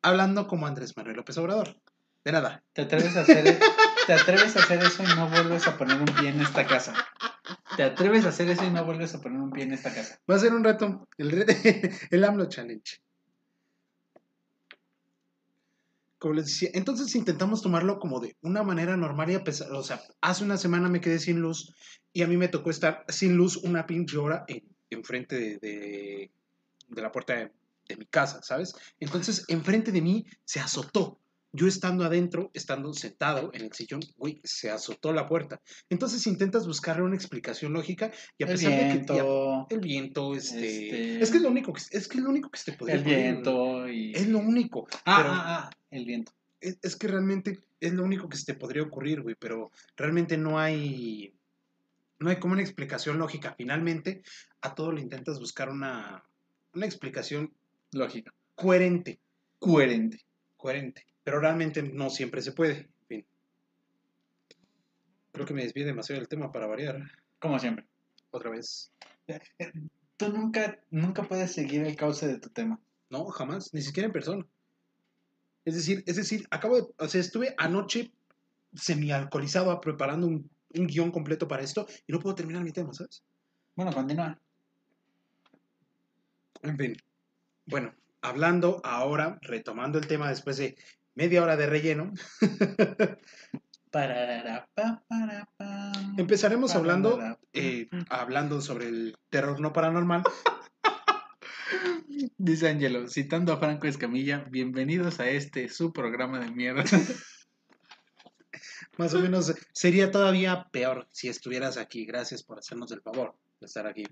hablando como Andrés Manuel López Obrador. De nada. ¿Te atreves a hacer, te atreves a hacer eso y no vuelves a poner un pie en esta casa. Te atreves a hacer eso y no vuelves a poner un pie en esta casa. Va a ser un reto. El, reto, el AMLO Challenge. Como les decía, entonces intentamos tomarlo como de una manera normal y a pesar, o sea, hace una semana me quedé sin luz y a mí me tocó estar sin luz una pinche hora en, enfrente de, de, de la puerta de, de mi casa, ¿sabes? Entonces, enfrente de mí se azotó. Yo estando adentro, estando sentado en el sillón, güey, se azotó la puerta. Entonces intentas buscarle una explicación lógica y a El pesar de que y a- viento, el viento, este, Este- es que es lo único que es que es lo único que se te podría el viento y... Es lo único. Ah, pero ah, ah, el viento. Es, es que realmente es lo único que se te podría ocurrir, güey, pero realmente no hay no hay como una explicación lógica. Finalmente, a todo le intentas buscar una una explicación Lógica. coherente, Coherente. coherente, pero realmente no siempre se puede. En fin. Creo que me desvié demasiado del tema para variar Como siempre. otra vez. Tú nunca, nunca puedes seguir el cauce de tu tema. No, jamás, ni siquiera en persona. Es decir, es decir, acabo de, o sea, estuve anoche semi-alcoholizado preparando un, un guion completo para esto y no puedo terminar mi tema, ¿sabes? Bueno, continúa. En fin. Bueno, hablando ahora, retomando el tema después de media hora de relleno, empezaremos hablando, eh, hablando sobre el terror no paranormal. Dice Angelo, citando a Franco Escamilla, bienvenidos a este su programa de mierda. Más o menos sería todavía peor si estuvieras aquí. Gracias por hacernos el favor de estar aquí.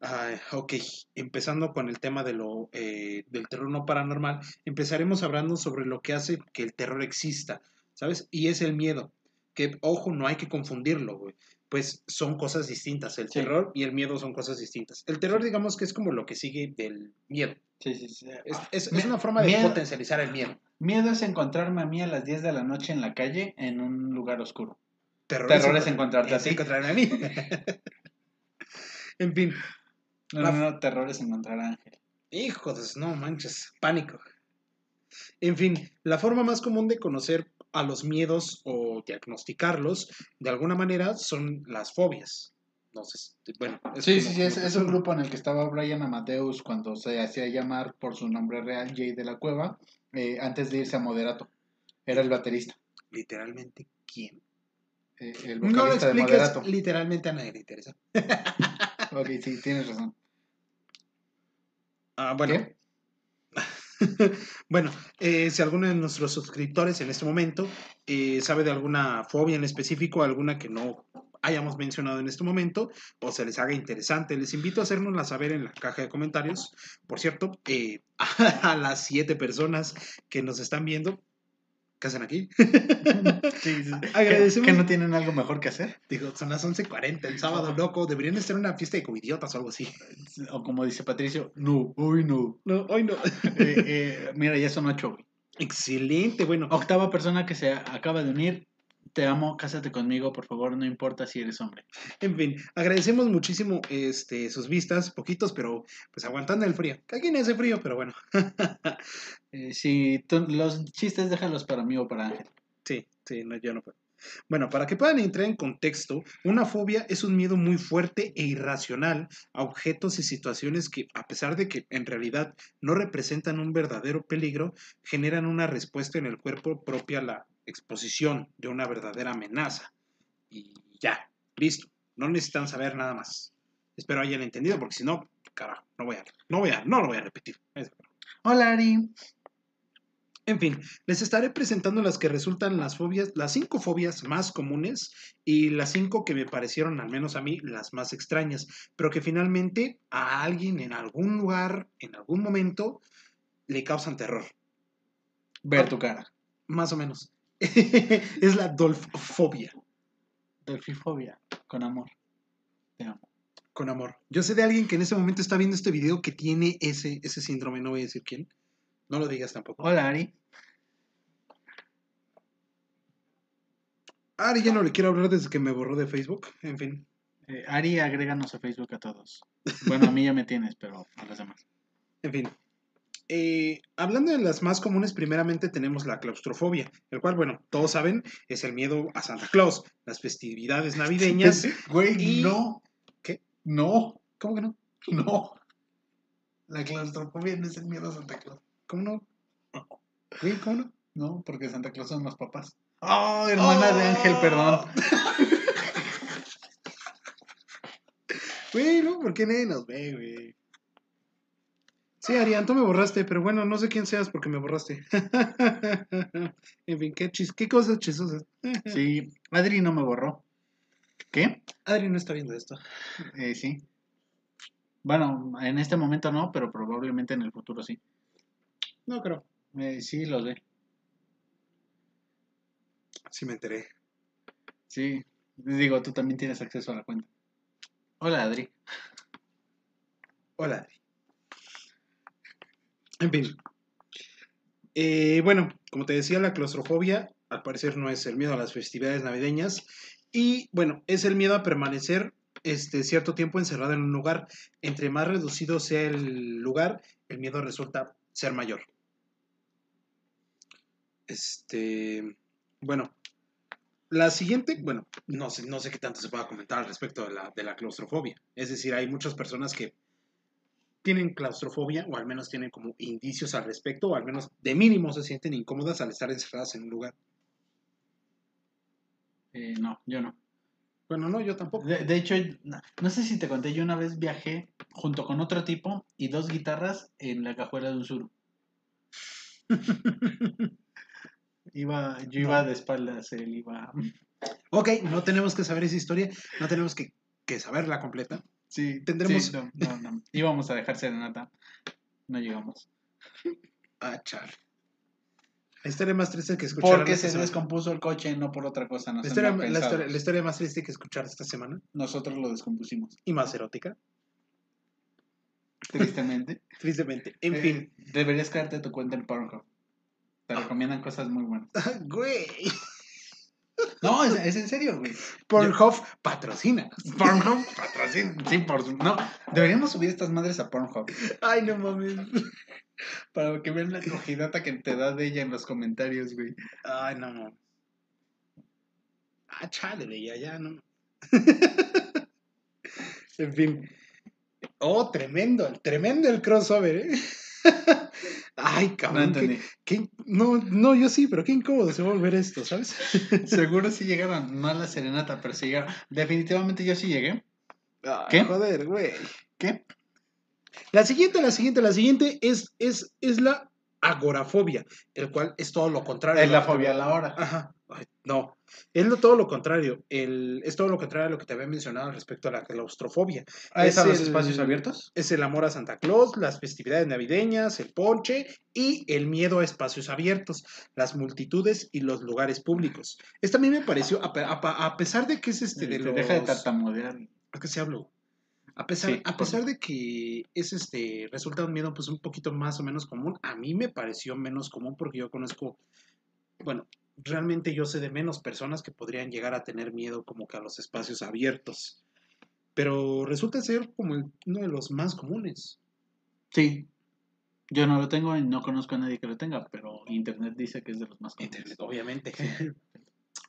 Ay, ok, empezando con el tema de lo, eh, del terror no paranormal, empezaremos hablando sobre lo que hace que el terror exista, ¿sabes? Y es el miedo. Que, ojo, no hay que confundirlo, güey. Pues son cosas distintas. El Sí. terror y el miedo son cosas distintas. El terror, digamos que es como lo que sigue del miedo. Sí, sí, sí. Es, es- es Mi- una forma de miedo- potencializar el miedo. Miedo es encontrarme a mí a las 10 de la noche en la calle en un lugar oscuro. Terror, Terror es encontrarte a es ti. encontrarme a mí. en fin, No, no, no, terror es encontrar a Ángel. Hijos, no manches, pánico. En fin, la forma más común de conocer a los miedos o diagnosticarlos, de alguna manera, son las fobias. Entonces, bueno. es Sí, como- sí, sí, es, es un grupo en el que estaba Brian Amadeus cuando se hacía llamar por su nombre real Jay de la Cueva, eh, antes de irse a Moderato. Era el baterista, Literalmente, ¿quién? eh, el No lo vocalista de expliques, Moderato. literalmente a nadie le interesa. Ok, sí, tienes razón. Ah, bueno. ¿Qué? bueno, eh, si alguno de nuestros suscriptores en este momento eh, sabe de alguna fobia en específico, alguna que no hayamos mencionado en este momento, o se les haga interesante, les invito a hacérnosla saber en la caja de comentarios. Por cierto, eh, a las siete personas que nos están viendo, ¿qué hacen aquí? Sí, sí. Agradecemos- ¿Que no tienen algo mejor que hacer? Digo, son las 11.40, el sábado loco, deberían estar en una fiesta de covidiotas o algo así. O como dice Patricio, no, hoy no. No, hoy no. Eh, eh, mira, ya son ocho. Excelente, bueno. Octava persona que se acaba de unir. Te amo, cásate conmigo, por favor, no importa si eres hombre. En fin, agradecemos muchísimo este, sus vistas, poquitos, pero pues aguantando el frío. No hace frío, pero bueno. Eh, si tú- los chistes déjalos para mí o para Ángel. sí, sí, no, yo no puedo. Bueno, para que puedan entrar en contexto, una fobia es un miedo muy fuerte e irracional a objetos y situaciones que, a pesar de que en realidad no representan un verdadero peligro, generan una respuesta en el cuerpo propia a la exposición de una verdadera amenaza. Y ya, listo. No necesitan saber nada más. Espero hayan entendido, porque si no, carajo, no voy a, no voy a, no lo voy a repetir. Hola, Ari. En fin, les estaré presentando las que resultan las fobias, las cinco fobias más comunes y las cinco que me parecieron, al menos a mí, las más extrañas, pero que finalmente a alguien en algún lugar, en algún momento, le causan terror. Ver tu cara. Más o menos. es la dolfobia, Delfifobia. Con amor. Te amo. con amor. Yo sé de alguien que en este momento está viendo este video que tiene ese, ese síndrome, no voy a decir quién. No lo digas tampoco. Hola, Ari. Ari ya no le quiero hablar desde que me borró de Facebook. En fin. Eh, Ari, agréganos a Facebook a todos. Bueno, a mí ya me tienes, pero a los demás. En fin. Eh, hablando de las más comunes, primeramente tenemos la claustrofobia, el cual, bueno, todos saben, es el miedo a Santa Claus, las festividades navideñas. Güey, Y- no. ¿Qué? No, ¿Cómo que no? no. La claustrofobia no es el miedo a Santa Claus. ¿Cómo no? Güey, ¿cómo no? No, porque Santa Claus son los papás. Oh, hermana de Ángel, perdón. Güey, no, ¿por qué nadie nos ve, güey? Sí, Arián, tú me borraste, pero bueno, no sé quién seas porque me borraste. en fin, qué, chis qué cosas chistosas. Sí, Adri no me borró. ¿Qué? Adri no está viendo esto. Eh, sí. Bueno, en este momento no, pero probablemente en el futuro sí. No creo. Eh, sí, los ve. Sí me enteré. Sí. Digo, tú también tienes acceso a la cuenta. Hola, Adri. Hola, Adri. En fin. Eh, bueno, como te decía, la claustrofobia al parecer no es el miedo a las festividades navideñas y bueno, es el miedo a permanecer este cierto tiempo encerrado en un lugar. Entre más reducido sea el lugar, el miedo resulta ser mayor. Este, bueno, la siguiente, bueno, no sé, no sé qué tanto se pueda comentar al respecto de la, de la claustrofobia. Es decir, hay muchas personas que tienen claustrofobia o al menos tienen como indicios al respecto o al menos de mínimo se sienten incómodas al estar encerradas en un lugar. Eh, no, yo no. Bueno, no, yo tampoco. De, de hecho, no, no sé si te conté, yo una vez viajé junto con otro tipo y dos guitarras en la cajuela de un sur. Iba, yo iba de espaldas, él iba. ok, no tenemos que saber esa historia, no tenemos que, que saberla completa. Sí, Tendremos- sí, no, no, no. Íbamos a dejar serenata. No llegamos. Ah, char. La historia más triste que escucharon Porque se semana. descompuso el coche, no por otra cosa. No La historia, la historia más triste que escuchar esta semana Nosotros lo descompusimos, y más erótica, tristemente. tristemente. En Eh, fin. Deberías crearte tu cuenta en Pornhub. Te recomiendan cosas muy buenas. Güey. No, es, es en serio, güey. Pornhub patrocina. Pornhub patrocina. Sí, por. No, deberíamos subir estas madres a Pornhub. Ay, no mames. Para que vean la cogidata que te da de ella en los comentarios, güey. Ay, no, no. Ah, chale, de ya, ya, no. en fin. Oh, tremendo, tremendo el crossover, ¿eh? Ay, No cabrón. qué- entendí. qué- no, no, yo sí, pero qué incómodo se va a volver esto, ¿sabes? Seguro sí llegaron, a la serenata, pero sí llegaron. Definitivamente yo sí llegué. Ay, ¿Qué? Joder, güey. ¿Qué? La siguiente, la siguiente, la siguiente es, es, es la agorafobia, el cual es todo lo contrario. Es la fobia a la hora. Ajá. No, es lo, todo lo contrario. El, es todo lo contrario a lo que te había mencionado respecto a la claustrofobia. ¿Ah, ¿Es a los el- espacios abiertos? Es el amor a Santa Claus, las festividades navideñas, el ponche y el miedo a espacios abiertos, las multitudes y los lugares públicos. Esta a mí me pareció, a, a a pesar de que es este de Te los... Deja de tartamudear. ¿A qué se hablo? A pesar, Sí, a pesar de que es este, resulta un miedo pues un poquito más o menos común, a mí me pareció menos común porque yo conozco, bueno, realmente yo sé de menos personas que podrían llegar a tener miedo como que a los espacios abiertos. Pero resulta ser como uno de los más comunes. Sí. Yo no lo tengo y no conozco a nadie que lo tenga, pero internet dice que es de los más comunes. Internet, obviamente.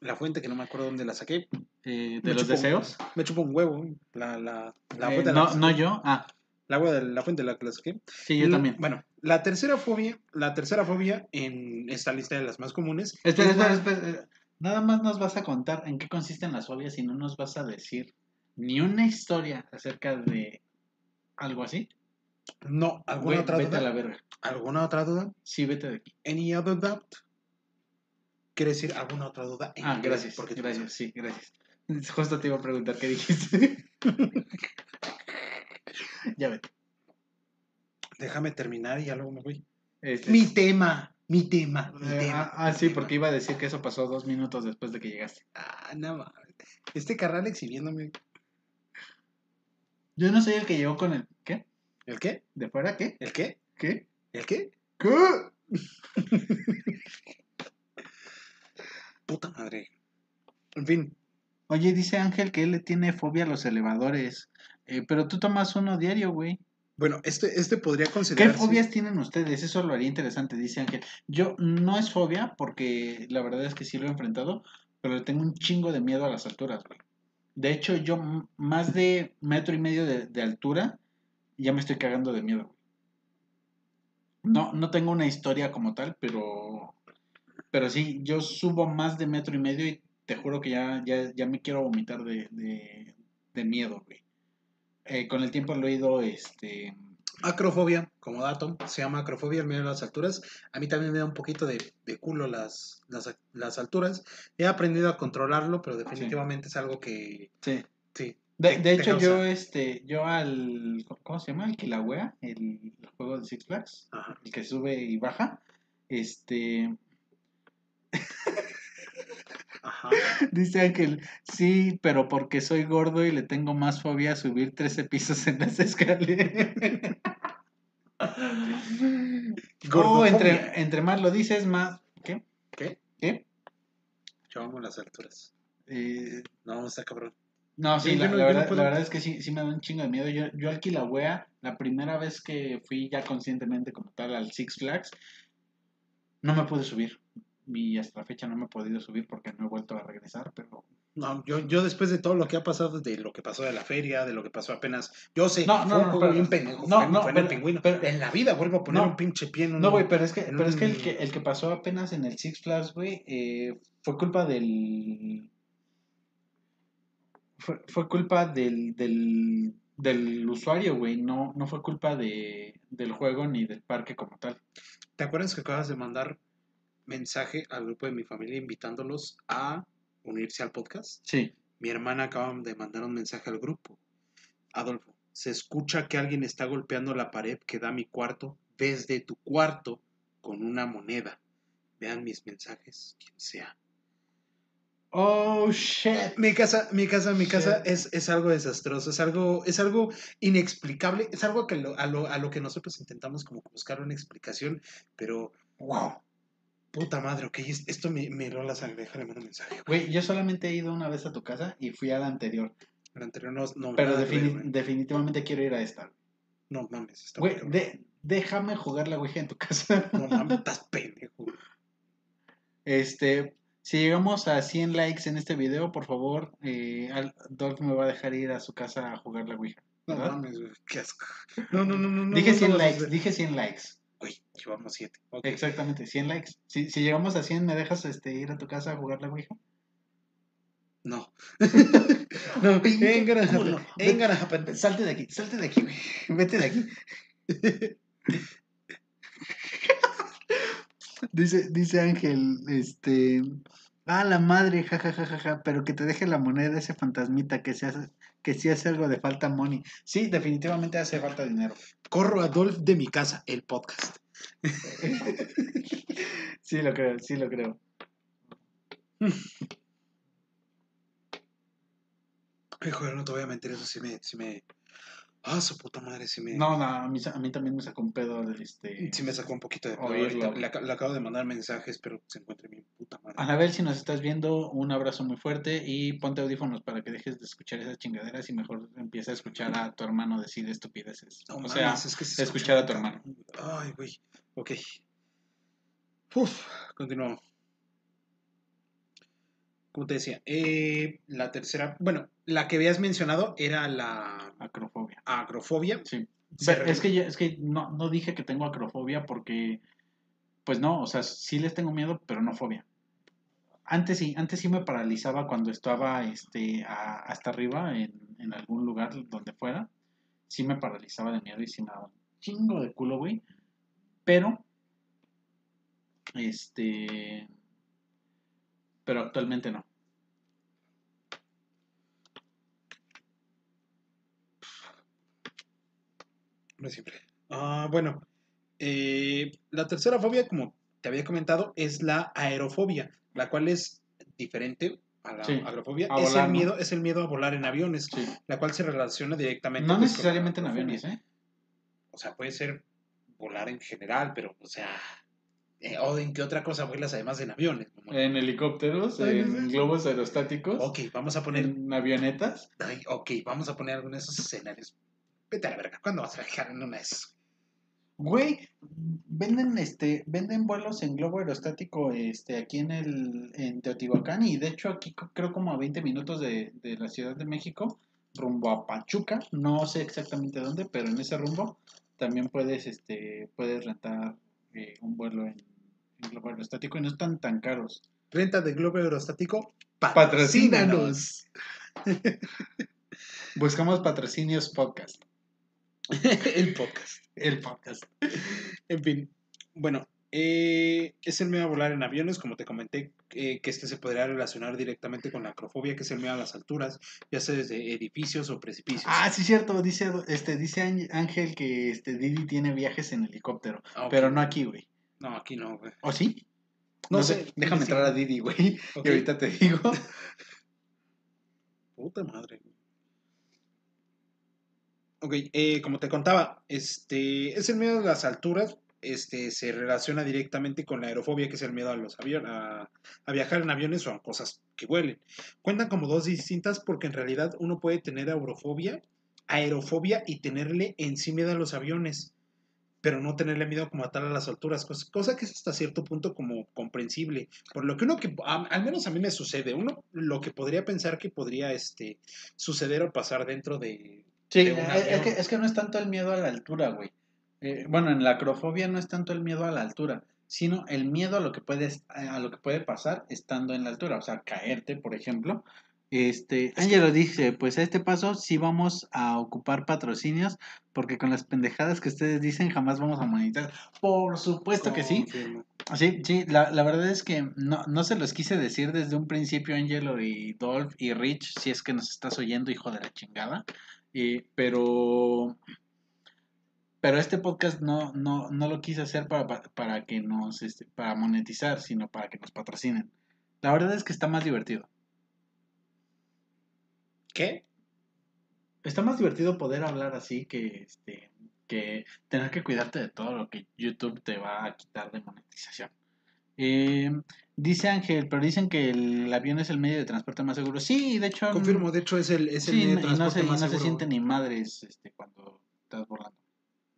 La fuente que no me acuerdo dónde la saqué. Eh, Me ¿De los deseos? Me chupo un huevo. La, la, la Eh, no, no yo. Ah, la, agua de la fuente de la saqué. sí, yo La- también. Bueno, la tercera fobia, la tercera fobia en esta lista de las más comunes. Espera, es espera, la- espera. eh, Nada más nos vas a contar en qué consisten las fobias y no nos vas a decir ni una historia acerca de algo así. No, ¿alguna otra vete a duda? la verga. ¿Alguna otra duda? Sí, vete de aquí. Any other doubt? ¿Quiere decir alguna otra duda? en Ah, gracias. Porque gracias, sí, gracias. Justo te iba a preguntar qué dijiste. ya vete. Déjame terminar y ya luego me voy. Este, Mi tema, mi tema, mi eh, tema. ah, ah, mi sí, tema. porque iba a decir que eso pasó dos minutos después de que llegaste. Ah, no mames. Este carnal exhibiéndome. Yo no soy el que llegó con el. ¿Qué? ¿El qué? ¿De fuera qué? ¿El qué? ¿Qué? ¿El qué? ¿Qué? Puta madre. En fin, Oye, dice Ángel que él le tiene fobia a los elevadores. Eh, pero tú tomas uno diario, güey. Bueno, este, este podría ¿Qué considerarse... fobias tienen ustedes? Eso lo haría interesante, dice Ángel. Yo no es fobia porque la verdad es que sí lo he enfrentado, pero tengo un chingo de miedo a las alturas, güey. De hecho, yo más de metro y medio de, de altura ya me estoy cagando de miedo. güey. No, no tengo una historia como tal, pero, pero sí, yo subo más de metro y medio y te juro que ya, ya, ya me quiero vomitar de, de, de miedo, güey. Eh, con el tiempo lo he ido, este... Acrofobia, como dato, se llama acrofobia el miedo a las alturas. A mí también me da un poquito de, de culo las, las, las alturas. He aprendido a controlarlo, pero definitivamente es algo que, Sí. sí. De, de hecho, causa. yo, este, yo al, ¿cómo se llama? El Kilauea, el, el juego de Six Flags, Ajá. el que sube y baja, este, Ajá. dice Ángel, sí, pero porque soy gordo y le tengo más fobia a subir 13 pisos en las escaleras. oh, entre, entre más lo dices, más, ¿qué? ¿Qué? ¿Qué? Yo amo las alturas. Eh, No, está cabrón. No, sí, la, yo no- la yo no verdad, la verdad es que sí, sí me da un chingo de miedo. Yo, yo al Kilauea, la primera vez que fui ya conscientemente como tal al Six Flags, no me pude subir. Y hasta la fecha no me he podido subir porque no he vuelto a regresar, pero... No, yo, yo después de todo lo que ha pasado, de lo que pasó de la feria, de lo que pasó apenas, yo sé, No, fue no, un no, juego pero- bien pendejo, no, fue, no, fue en el pero- pingüino. pero- en la vida vuelvo a poner No. un pinche pie en un... No, güey, pero es que, pero es que el un- que el que pasó apenas en el Six Flags, güey, eh, fue culpa del... Fue, fue culpa del, del, del usuario, güey, no, no fue culpa de, del juego ni del parque como tal. ¿Te acuerdas que acabas de mandar mensaje al grupo de mi familia invitándolos a unirse al podcast? Sí. Mi hermana acaba de mandar un mensaje al grupo. Adolfo, se escucha que alguien está golpeando la pared que da mi cuarto desde tu cuarto con una moneda. Vean mis mensajes, quien sea. Oh, shit. Mi casa, mi casa, mi casa es, es algo desastroso, es algo, es algo inexplicable, es algo que lo- a, lo, a lo que nosotros intentamos como buscar una explicación, pero wow, puta madre, ok, es- esto me, me la sangre, déjale un mensaje. güey. Yo solamente he ido una vez a tu casa y fui a la anterior. El anterior no, no, Pero ver, definitivamente quiero ir a esta. no mames, está Güey, de- déjame jugar la Ouija en tu casa. no mames, estás pendejo. Este, si llegamos a 100 likes en este video, por favor, eh, Dolph me va a dejar ir a su casa a jugar la Ouija. No ¿verdad? mames, güey, qué asco. No, no, no, no. no, dije no, 100 no, likes, no, dije 100 likes. Güey, llevamos siete. Exactamente, 100 likes. Si, si llegamos a 100, ¿me dejas este, ir a tu casa a jugar la Ouija? No. no, gonna happen. Salte de aquí, salte de aquí, güey. Vete de aquí. dice, dice Ángel, este. Ah, la madre, jajajaja, pero que te deje la moneda ese fantasmita que se hace, que si hace algo de falta money. Sí, definitivamente hace falta dinero. Corro a Dolph de mi casa, el podcast. sí lo creo, sí lo creo. Ay, joder, no te voy a mentir, eso sí me, sí me... Ah, su puta madre, sí me... No, no, a mí, a mí también me sacó un pedo del este. Sí me sacó un poquito de pedo ahorita. Le, ac- le acabo de mandar mensajes, pero se encuentra bien puta madre. Anabel, si nos estás viendo, un abrazo muy fuerte y ponte audífonos para que dejes de escuchar esas chingaderas y mejor empieza a escuchar a tu hermano decir estupideces. No o mames, sea, es que se escuchar a tu hermano. Ay, güey. Ok. Uf, continuamos. Como te decía, eh, la tercera, bueno, la que habías mencionado era la acrofobia. agrofobia. Sí. Ve, es que, ya- es que no, no dije que tengo acrofobia porque, pues no, o sea, sí les tengo miedo, pero no fobia. Antes sí, antes sí me paralizaba cuando estaba este, a- hasta arriba en, en algún lugar donde fuera. Sí me paralizaba de miedo y sí me daba un chingo de culo, güey. Pero, este, pero actualmente no. No siempre. Ah, bueno, eh, la tercera fobia, como te había comentado, es la aerofobia, la cual es diferente a la Sí, agrofobia. a es, volar, el ¿no? miedo, es el miedo a volar en aviones, Sí. la cual se relaciona directamente. No pues, necesariamente en aviones, ¿eh? O sea, puede ser volar en general, pero, o sea, eh, o en qué otra cosa vuelas además en aviones. En helicópteros, en globos aerostáticos, ok, vamos a poner, en avionetas. ay, ok, vamos a poner algunos de esos escenarios Vete a la verga, ¿cuándo vas a viajar en una de esas? Güey, venden este, venden vuelos en globo aerostático este, aquí en el, en Teotihuacán, y de hecho aquí creo como a 20 minutos de, de la Ciudad de México, rumbo a Pachuca, no sé exactamente dónde, pero en ese rumbo también puedes, este, puedes rentar eh, un vuelo en, en globo aerostático y no están tan caros. Renta de globo aerostático, Patrocínanos. patrocínanos. Buscamos patrocinios podcast. el podcast. El podcast. En fin, bueno, eh, es el miedo a volar en aviones, como te comenté, eh, que este se podría relacionar directamente con la acrofobia, que es el miedo a las alturas, ya sea desde edificios o precipicios. Ah, sí, cierto. Dice, este, dice Ángel- que este, Didi tiene viajes en helicóptero. Ah. Pero no aquí, güey. No, aquí no, güey. ¿O sí? No No, sé, sé. Déjame sí. entrar a Didi, güey. Y ahorita te digo. Puta madre. güey. Ok, eh, como te contaba, este es el miedo a las alturas. Este se relaciona directamente con la aerofobia, que es el miedo a los aviones, a, viajar en aviones o a cosas que huelen. Cuentan como dos distintas porque en realidad uno puede tener aerofobia, aerofobia y tenerle en sí miedo a los aviones, pero no tenerle miedo como a tal a las alturas, cosa, que es hasta cierto punto como comprensible. Por lo que uno que, al menos a mí me sucede, uno lo que podría pensar que podría este, suceder o pasar dentro de... Sí, eh, es, que, es que no es tanto el miedo a la altura, güey. Eh, bueno, en la acrofobia no es tanto el miedo a la altura, sino el miedo a lo que puedes, a lo que puede pasar estando en la altura, o sea, caerte, por ejemplo. Este, Ángelo dice, pues a este paso sí vamos a ocupar patrocinios, porque con las pendejadas que ustedes dicen jamás vamos a monetizar. Por supuesto que sí. Sí, sí, la, la verdad es que no, no se los quise decir desde un principio, Angelo y Dolph y Rich, si es que nos estás oyendo, hijo de la chingada. Eh, pero pero este podcast no, no, no lo quise hacer para, pa- para que nos este, para monetizar, sino para que nos patrocinen. La verdad es que está más divertido. ¿Qué? Está más divertido poder hablar así que este que tener que cuidarte de todo lo que YouTube te va a quitar de monetización. Eh, dice Ángel, pero dicen que el avión es el medio de transporte más seguro. Sí, de hecho. Confirmo, de hecho es el, es el sí, medio de y no transporte se, y más no se seguro. siente ni madres este, cuando estás volando.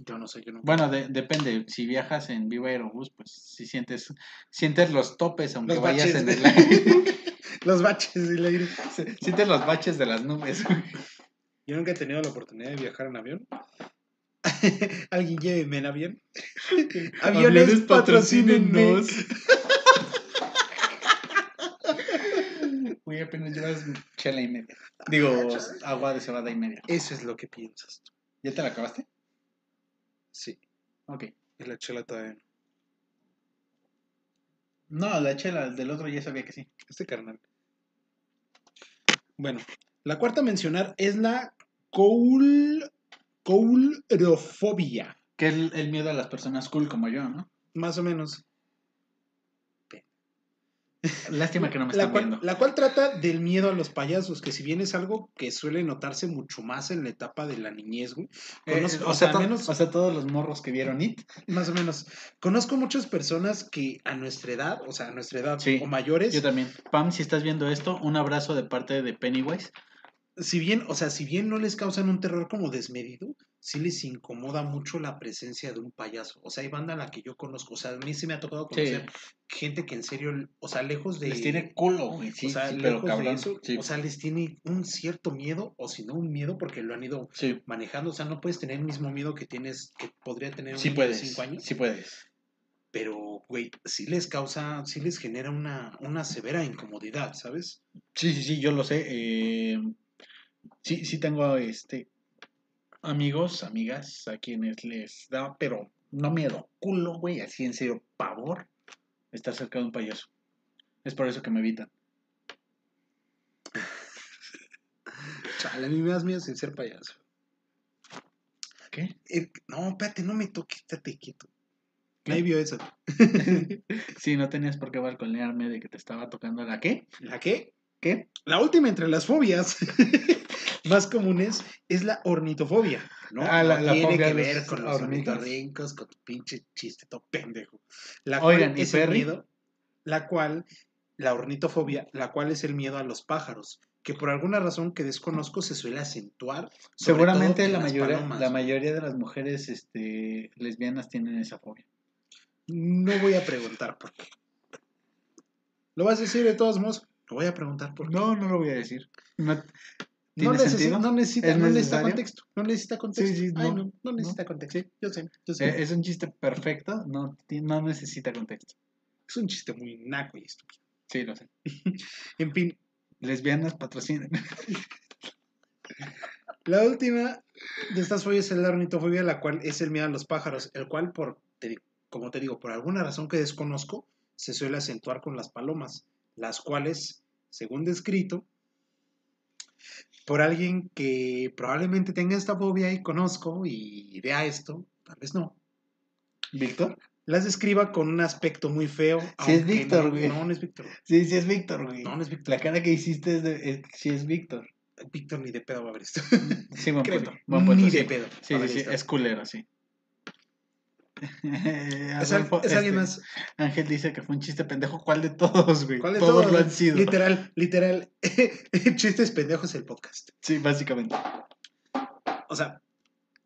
Yo no sé, yo no. Bueno, de- depende. Si viajas en Viva Aerobús, pues sí sientes, sientes los topes, aunque Los vayas baches en el aire. Los baches del aire. sientes los baches de las nubes. Yo nunca he tenido la oportunidad de viajar en avión. Alguien lléveme en avión. Aviones, patrocínenos. Uy, apenas llevas chela y media. Digo, agua de cebada y media. Eso es lo que piensas. tú. ¿Ya te la acabaste? Sí, Ok. y la chela todavía no. No, la chela del otro ya sabía que sí. Este carnal. Bueno, la cuarta a mencionar es la coul... coulrofobia. Que es el, el miedo a las personas cool como yo, ¿no? Más o menos. Lástima que no me La están cual, viendo. la cual trata del miedo a los payasos, que si bien es algo que suele notarse mucho más en la etapa de la niñez, güey. Eh, Conozco, o, sea, menos, o sea, todos los morros que vieron It. más o menos. Conozco muchas personas que a nuestra edad, o sea, a nuestra edad Sí, o mayores, Yo también. Pam, si estás viendo esto, un abrazo de parte de Pennywise. si bien, o sea, si bien no les causan un terror como desmedido, sí les incomoda mucho la presencia de un payaso. O sea, hay banda a la que yo conozco, o sea, a mí sí me ha tocado conocer gente que en serio, o sea, lejos de... Les tiene culo, güey. Sí, o sea, sí, pero lejos de cabrón. eso, sí. o sea, les tiene un cierto miedo, o si no un miedo, porque lo han ido sí, manejando. O sea, no puedes tener el mismo miedo que tienes, que podría tener un de puedes. 5 años. Sí puedes. Pero, güey, sí les causa, sí les genera una, una severa incomodidad, ¿sabes? Sí, sí, sí, yo lo sé. eh, sí, sí tengo este amigos, amigas a quienes les da, pero no miedo, culo, güey, así en serio, pavor, estar cerca de un payaso. Es por eso que me evitan. Chale, a mí me das miedo sin ser payaso. ¿Qué? Eh, no, espérate, no me toques, estate quieto. ¿Qué? Nadie vio eso. sí, no tenías por qué balconearme de que te estaba tocando la qué. ¿La qué? ¿Qué? La última entre las fobias más comunes es la ornitofobia. No, Ah, la- No la tiene que los ver con los ornitorrincos, con tu pinche chiste todo pendejo. La Oigan, cual ¿y es el miedo, la cual, la ornitofobia, la cual es el miedo a los pájaros. que por alguna razón que desconozco se suele acentuar. Seguramente la mayoría, palomas. la mayoría de las mujeres este, lesbianas tienen esa fobia. No voy a preguntar por qué. ¿Lo vas a decir de todos modos? Lo voy a preguntar por qué. No, no lo voy a decir. No, No, necesita, ¿Es no necesita contexto. No necesita contexto. Sí, sí, Ay, no, no, no necesita contexto. Yo sé, yo sé. Eh, es un chiste perfecto, no, no necesita contexto. Es un chiste muy naco y estúpido. Sí, lo sé. En fin, Lesbianas patrocinan. la última de estas fobias es la ornitofobia, la cual es el miedo a los pájaros, el cual, por, te como te digo, por alguna razón que desconozco, se suele acentuar con las palomas, las cuales, según descrito, por alguien que probablemente tenga esta fobia y conozco y vea esto, tal vez no, ¿Víctor? las describa con un aspecto muy feo. Sí es Víctor, no- güey. No, no es Víctor. Sí, sí es Víctor, güey. No, no es Víctor. La cara que hiciste es de, es- sí es Víctor. Víctor ni de pedo va a ver esto. Sí, buen punto. Buen punto, ni sí. de pedo. Sí, sí, sí, es culero, sí. Es, al- Adolfo, es alguien este, más. Ángel dice que fue un chiste pendejo. ¿Cuál de todos, güey? ¿Cuál de todos todos? lo han sido. Literal, literal. Chistes pendejos el podcast. Sí, básicamente. O sea,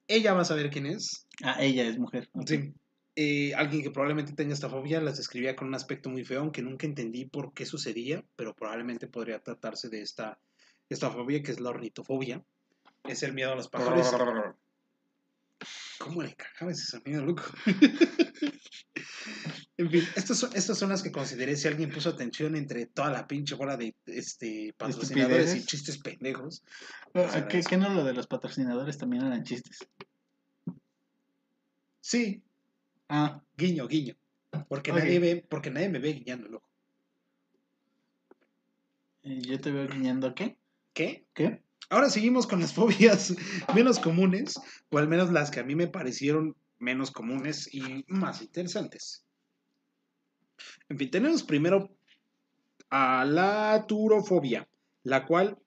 ella va a saber quién es. Ah, ella es mujer. Sí. Eh, alguien que probablemente tenga esta fobia las describía con un aspecto muy feo, aunque nunca entendí por qué sucedía, pero probablemente podría tratarse de esta, esta fobia que es la ornitofobia. Es el miedo a los pájaros. ¿Cómo le cagaba ese sonido, loco? en fin, estas son, estas son las que consideré si alguien puso atención entre toda la pinche bola de este, patrocinadores y chistes pendejos. Ah, ¿Qué, qué no lo de los patrocinadores también eran chistes? Sí, Ah, guiño, guiño. Porque Ok. nadie ve, porque nadie me ve guiñando, loco. eh, yo te veo guiñando qué? ¿Qué? ¿Qué? Ahora seguimos con las fobias menos comunes, o al menos las que a mí me parecieron menos comunes y más interesantes. En fin, tenemos primero a la turofobia, la cual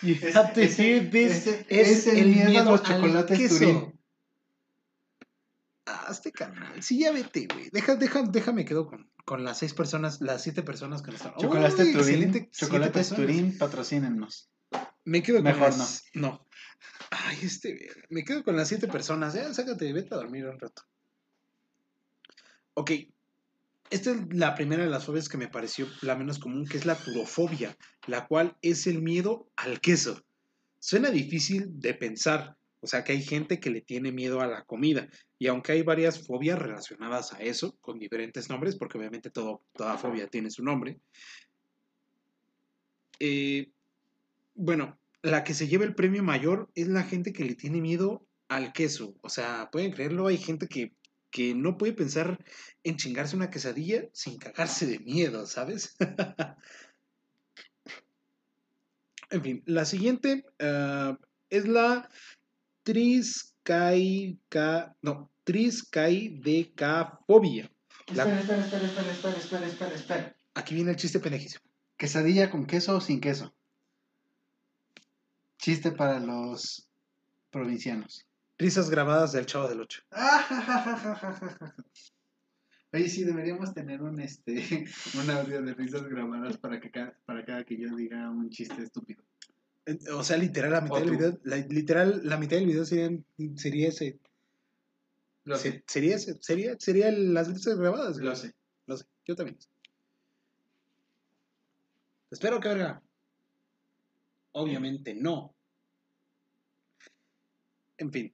Fíjate, Ese- ves, ese es, el miedo, a los chocolates. Turín. Este canal. Sí, ya vete, güey. Deja, deja, déjame quedo con, con las seis personas, las siete personas que nos están. Chocolate Uy, Turín, chocolates. Turín, patrocínenos. Me quedo con Mejor las... no. Ay, este, me quedo con las siete personas. Ya, sácate, vete a dormir un rato. Ok. Esta es la primera de las fobias que me pareció la menos común, que es la turofobia, la cual es el miedo al queso. Suena difícil de pensar, o sea que hay gente que le tiene miedo a la comida, y aunque hay varias fobias relacionadas a eso, con diferentes nombres, porque obviamente todo, toda fobia tiene su nombre, eh, bueno, la que se lleva el premio mayor es la gente que le tiene miedo al queso. O sea, pueden creerlo, hay gente que, que no puede pensar en chingarse una quesadilla sin cagarse de miedo, ¿sabes? en fin, la siguiente ah, es la triscaica, no, triscaidecafobia. Espera, espera, espera, espera, espera, espera, espera. Aquí viene el chiste pendejísimo. ¿Quesadilla con queso o sin queso? Chiste para los provincianos. Risas grabadas del Chavo del Ocho. Oye, sí, deberíamos tener un este un audio de risas grabadas para que cada, para cada que yo diga un chiste estúpido. O sea, literal, la mitad del video, la, literal, la mitad del video sería, sería ese. Lo Se- sé, Sería ese, sería, sería las listas grabadas. lo sé. Lo sé, yo también. Espero que verga. Obviamente no. En fin.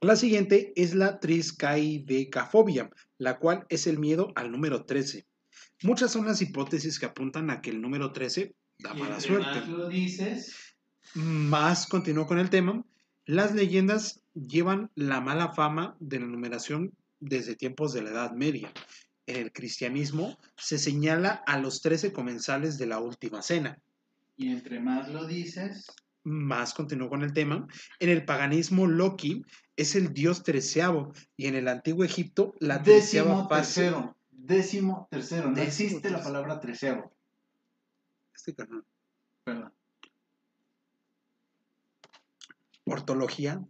La siguiente es la triscaidecafobia, la cual es el miedo al número 13. Muchas son las hipótesis que apuntan a que el número 13 da mala suerte. lo dices. Más continúo con el tema. Las leyendas llevan la mala fama de la numeración desde tiempos de la Edad Media. En el cristianismo se señala a los 13 comensales de la última cena. Y entre más lo dices, Más continúo con el tema. En el paganismo, Loki es el dios treceavo y en el antiguo Egipto la treceava décimo fase. tercero. Décimo tercero. No Décimo existe la palabra treceavo. Este carnal. Perdón. ortología.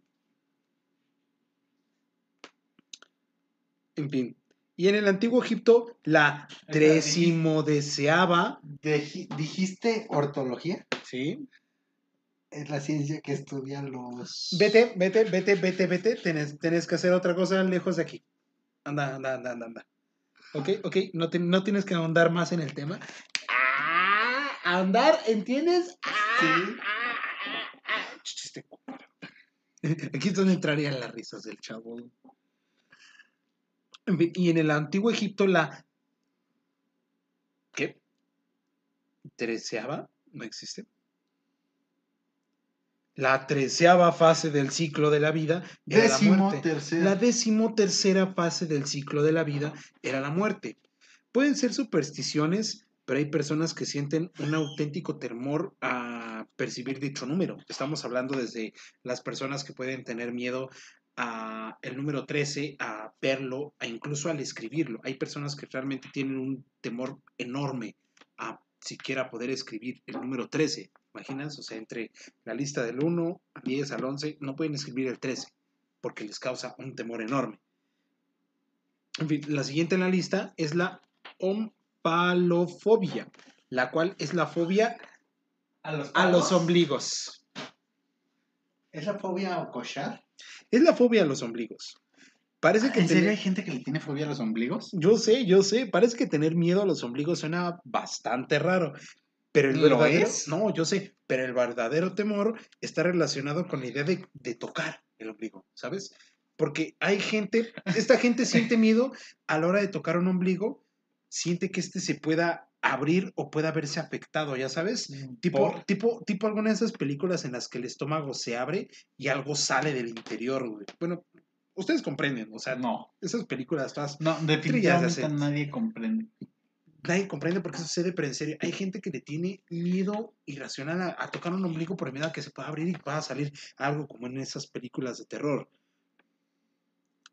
En fin. Y en el antiguo Egipto, la Espera, tresimodeseaba, Deji- ¿Dijiste ortología? ¿sí? Es la ciencia que estudia los... Vete, vete, vete, vete, vete. Tenés, tenés que hacer otra cosa lejos de aquí. Anda, anda, anda, anda, anda. Ok, ok, no, te- no tienes que ahondar más en el tema. Ah, ahondar, ¿entiendes? Sí. ah, ah, ah. Chiste. Aquí es donde entrarían las risas del chavo. Y en el antiguo Egipto la... ¿Qué? ¿Treceava? ¿No existe? La treceava fase del ciclo de la vida era la muerte. La decimotercera fase del ciclo de la vida era la muerte. Pueden ser supersticiones, pero hay personas que sienten un auténtico temor a percibir dicho número. Estamos hablando desde las personas que pueden tener miedo a el número 13, a verlo, a incluso al escribirlo. Hay personas que realmente tienen un temor enorme a siquiera poder escribir el número 13. ¿Imaginas? O sea, entre la lista del 1 al 10 al 11 no pueden escribir el 13 porque les causa un temor enorme. En fin, la siguiente en la lista es la ompalofobia, la cual es la fobia a los, a los ombligos. ¿Es la fobia a cochar? Es la fobia a los ombligos. Parece que ¿En serio hay gente que le tiene fobia a los ombligos? Yo sé, yo sé, parece que tener miedo a los ombligos suena bastante raro. Pero el ¿Lo verdadero, es? no, yo sé, pero el verdadero temor está relacionado con la idea de, de tocar el ombligo, ¿sabes? Porque hay gente, esta gente siente miedo a la hora de tocar un ombligo, siente que este se pueda abrir o pueda verse afectado, ya sabes. Tipo, Por- tipo, tipo alguna de esas películas en las que el estómago se abre y algo sale del interior, güey. Bueno, ustedes comprenden, o sea, No, esas películas todas no, de definitivamente acento. nadie comprende. nadie comprende por qué sucede, pero en serio, hay gente que le tiene miedo irracional a, a tocar un ombligo por miedo a que se pueda abrir y pueda salir algo como en esas películas de terror.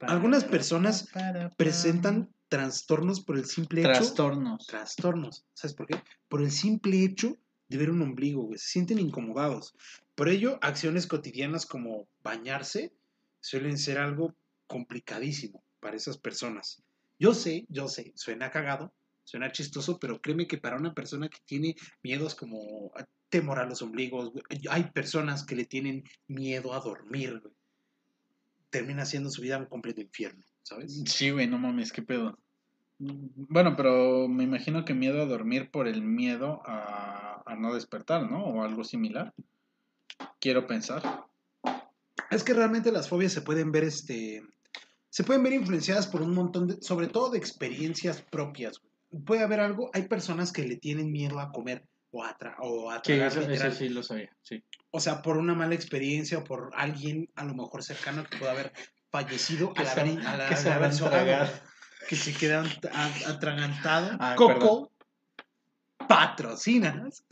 Algunas personas Presentan trastornos por el simple hecho. trastornos. Trastornos. ¿Sabes por qué? Por el simple hecho de ver un ombligo, güey. Se sienten incomodados. Por ello, acciones cotidianas como bañarse suelen ser algo complicadísimo para esas personas. Yo sé, yo sé, suena cagado, suena chistoso, pero créeme que para una persona que tiene miedos como temor a los ombligos, güey, hay personas que le tienen miedo a dormir, güey. Termina siendo su vida un completo infierno, ¿sabes? Sí, güey, no mames, qué pedo. Bueno, pero me imagino que miedo a dormir por el miedo a, a no despertar, ¿no? O algo similar. Quiero pensar. Es que realmente las fobias se pueden ver, este, se pueden ver influenciadas por un montón de, sobre todo de experiencias propias. Puede haber algo, hay personas que le tienen miedo a comer o a, tra- o a Sí, tragar eso, literal. eso sí lo sabía, sí. O sea, por una mala experiencia o por alguien a lo mejor cercano que pueda haber fallecido Que al se- al que se haber tragado. que se quedan a- atragantado. Ah, Coco, patrocinas.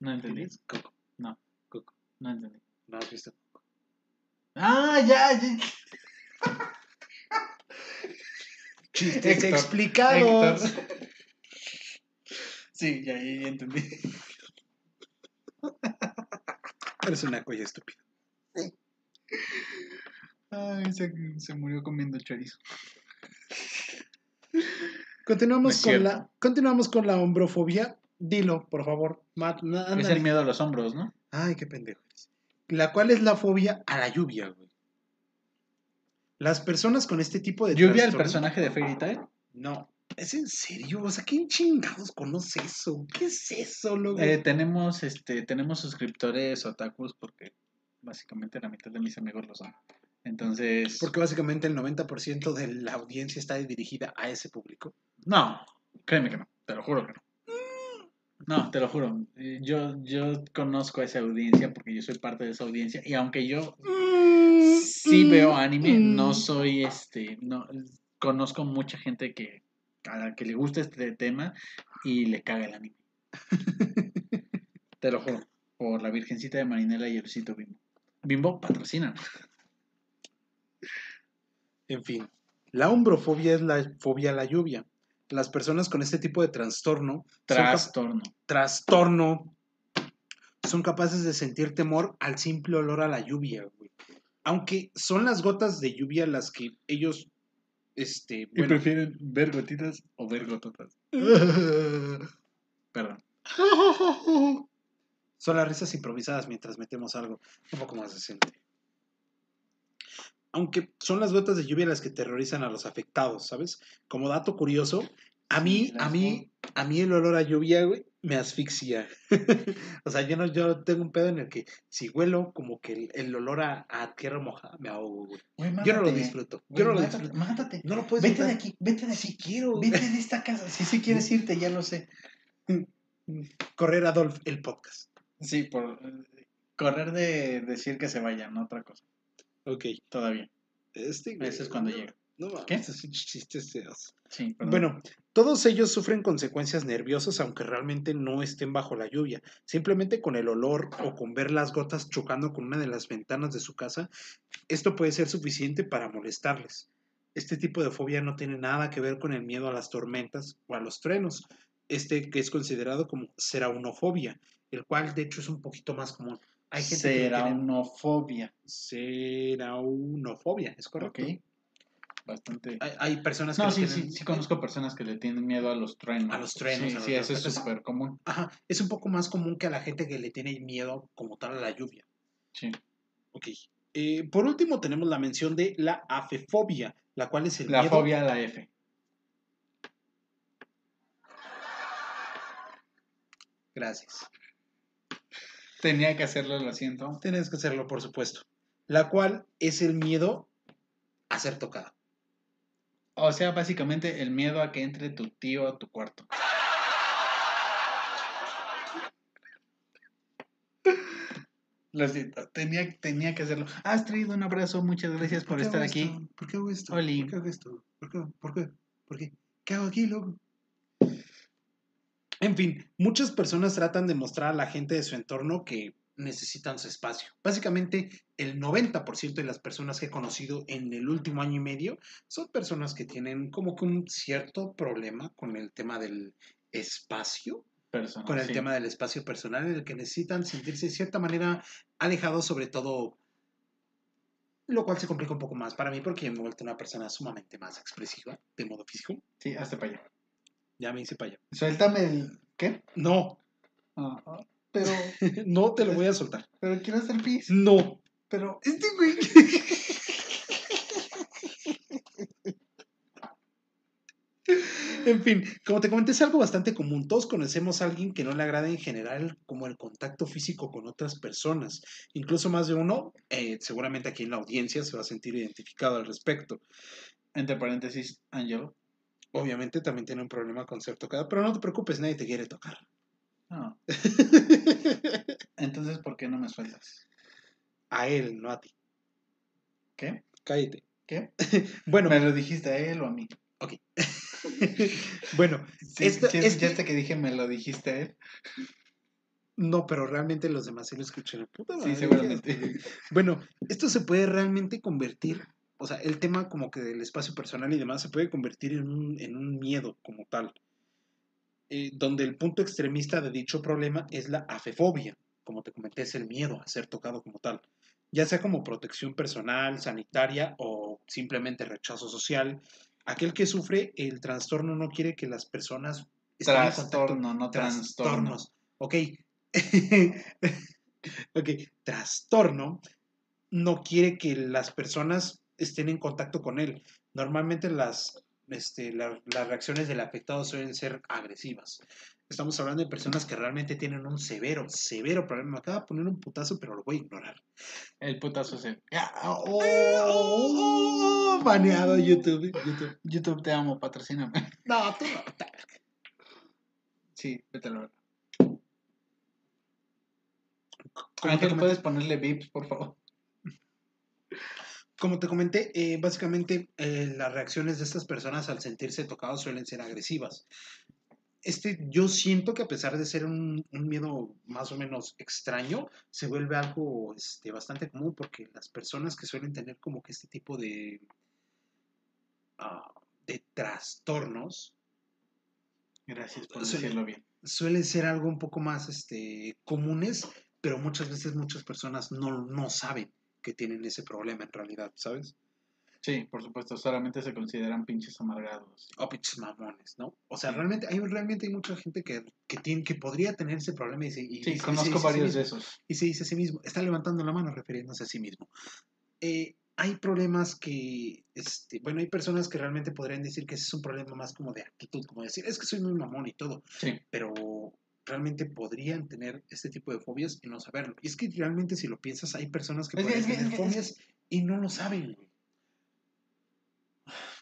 No entendí. Coco, No entendí. ¿no has visto? Ah, ya, ya. Chistes Héctor, explicados. Héctor. Sí, ya, ya, ya entendí. Eres una colla estúpida. Ay, se, se murió comiendo chorizo. Continuamos con cierto. la continuamos con la hombrofobia. Dilo, por favor. Matt, Es el miedo a los hombros, ¿no? Ay, qué pendejo eres. La cual es la fobia a la lluvia, güey. Las personas con este tipo de Lluvia, el personaje de Fairy Tail. No, ¿es en serio? O sea, ¿quién chingados conoce eso? ¿Qué es eso, loco? Eh, tenemos, este, tenemos suscriptores otakus porque básicamente la mitad de mis amigos lo son. Entonces, Porque básicamente el 90% de la audiencia está dirigida a ese público. no, créeme que no, te lo juro que no. No, te lo juro. Eh, Yo, yo conozco a esa audiencia porque yo soy parte de esa audiencia y aunque yo sí veo anime, no soy este, no conozco mucha gente que a la que le gusta este tema y le caga el anime. Te lo juro, por la Virgencita de Marinela y el Bimbo. Bimbo patrocina. En fin, la hombrofobia es la fobia a la lluvia. Las personas con este tipo de trastorno son cap- Trastorno. trastorno son capaces de sentir temor al simple olor a la lluvia, güey. Aunque son las gotas de lluvia las que ellos Este, ¿Y bueno. prefieren ver gotitas o ver gototas? Perdón. Son las risas improvisadas mientras metemos algo un poco más decente. Aunque son las gotas de lluvia las que terrorizan a los afectados, ¿sabes? Como dato curioso, a mí, a mí, a mí el olor a lluvia, güey, me asfixia. o sea, yo no, yo tengo un pedo en el que si huelo como que el, el olor a, a tierra mojada me ahogo, güey. Güey, Yo no lo disfruto. Güey, Yo no lo mátate, disfruto. Mátate. No lo puedes Vete de soltar. aquí, vete de aquí. Si quiero. Vete de esta casa. Si sí quieres irte, ya lo sé. Correr Adolf el podcast. Sí, por eh, correr de decir que se vayan, no otra cosa. Ok. Todavía. Este, güey, Ese es cuando no, llega. No mames, ¿Qué? estos chistes feos. Sí, perdón. Bueno, todos ellos sufren consecuencias nerviosas aunque realmente no estén bajo la lluvia. Simplemente con el olor o con ver las gotas chocando con una de las ventanas de su casa, esto puede ser suficiente para molestarles. Este tipo de fobia no tiene nada que ver con el miedo a las tormentas o a los truenos. Este que es considerado como seraunofobia, el cual de hecho es un poquito más común. Hay gente Seraunofobia. seraunofobia, es correcto. Ok. Bastante. Hay, hay personas que No, sí, tienen- sí, sí conozco personas que le tienen miedo a los truenos. A los truenos, Sí, sí, eso es súper común. Ajá, es un poco más común que a la gente que le tiene miedo como tal a la lluvia. Sí. Ok. Eh, por último tenemos la mención de la afefobia, la cual es el La miedo... fobia a la F. Gracias. Tenía que hacerlo, lo siento. Tienes que hacerlo, por supuesto. La cual es el miedo a ser tocado. O sea, básicamente el miedo a que entre tu tío a tu cuarto. Lo siento, tenía, tenía que hacerlo. Astrid, un abrazo, muchas gracias por estar aquí. esto? ¿Por qué hago esto? Oli. ¿Por qué hago esto? ¿Por qué? ¿Por qué? ¿Por qué? ¿Qué hago aquí, loco? En fin, muchas personas tratan de mostrar a la gente de su entorno que necesitan su espacio. Básicamente, el 90% de las personas que he conocido en el último año y medio son personas que tienen como que un cierto problema con el tema del espacio, Persona, con el sí. tema del espacio personal, en el que necesitan sentirse de cierta manera alejados, sobre todo, lo cual se complica un poco más para mí porque me he vuelto una persona sumamente más expresiva de modo físico. Sí, hazte para allá. Ya me hice para allá. Suéltame el. ¿Qué? No, Ah, ah, pero. no te lo voy a soltar. Pero quiero hacer pis. No. Pero. Este güey. En fin, como te comenté, es algo bastante común. Todos conocemos a alguien que no le agrada en general como el contacto físico con otras personas. Incluso más de uno, eh, seguramente aquí en la audiencia se va a sentir identificado al respecto. Entre paréntesis, Angelo. Obviamente también tiene un problema con ser tocado, pero no te preocupes, nadie te quiere tocar. No. Entonces, ¿por qué no me sueltas? a él, no a ti. ¿Qué? Cállate. ¿Qué? Bueno, ¿Me lo dijiste a él o a mí? bueno, Sí, Esto- sí, este- que dije me lo dijiste a él? no, pero realmente los demás sí lo escucharon. Puta madre, Sí, seguramente. ¿qué es? Bueno, esto se puede realmente convertir, o sea, el tema como que del espacio personal y demás se puede convertir en un, en un miedo como tal, eh, donde el punto extremista de dicho problema es la afefobia, como te comenté, es el miedo a ser tocado como tal, ya sea como protección personal, sanitaria o simplemente rechazo social. Aquel que sufre el trastorno no quiere que las personas Trastorno, no trastorno. trastornos. Ok. ok. Trastorno no quiere que las personas estén en contacto con él. Normalmente las, este, la- las reacciones del afectado suelen ser agresivas. Estamos hablando de personas que realmente tienen un severo, severo problema. Me acaba de poner un putazo, pero lo voy a ignorar. El putazo se. Ah, oh, oh, oh, baneado YouTube. YouTube. YouTube te amo, patrocíname. No, tú no. Sí, vete a la ¿puedes ponerle vips, por favor? Como te comenté, eh, básicamente eh, las reacciones de estas personas al sentirse tocados suelen ser agresivas. Este, yo siento que a pesar de ser un, un miedo más o menos extraño, se vuelve algo este, bastante común porque las personas que suelen tener como que este tipo de, ah, de trastornos Gracias por Sí. decirlo bien. suelen ser algo un poco más este, comunes, pero muchas veces muchas personas no, no saben que tienen ese problema en realidad, ¿sabes? Sí, por supuesto, solamente se consideran pinches amargados. O pinches mamones, ¿no? O sea, realmente hay, realmente hay mucha gente que, que, tiene, que podría tener ese problema y, se- y- y Sí, se- conozco se a sí varios de esos. y se dice a sí mismo, está levantando la mano refiriéndose a sí mismo. Eh, hay problemas que, este, bueno, hay personas que realmente podrían decir que ese es un problema más como de actitud, como decir, es que soy muy mamón y todo, Sí. pero realmente podrían tener este tipo de fobias y no saberlo. Y es que realmente si lo piensas, hay personas que que- tener fobias y no lo saben.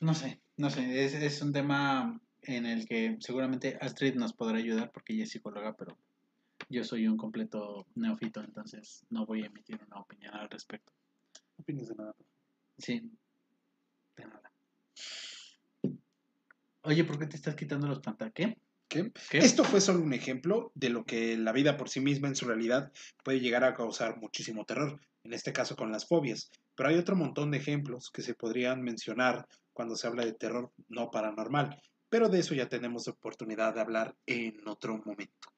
No sé, no sé, es, es un tema en el que seguramente Astrid nos podrá ayudar porque ella es psicóloga, pero yo soy un completo neófito, entonces no voy a emitir una opinión al respecto. No opinas de nada. Sí, de nada. Oye, ¿por qué te estás quitando los pantalones? ¿Qué? ¿Qué? ¿Qué? Esto fue solo un ejemplo de lo que la vida por sí misma en su realidad puede llegar a causar muchísimo terror, en este caso con las fobias. Pero hay otro montón de ejemplos que se podrían mencionar cuando se habla de terror no paranormal, pero de eso ya tenemos oportunidad de hablar en otro momento.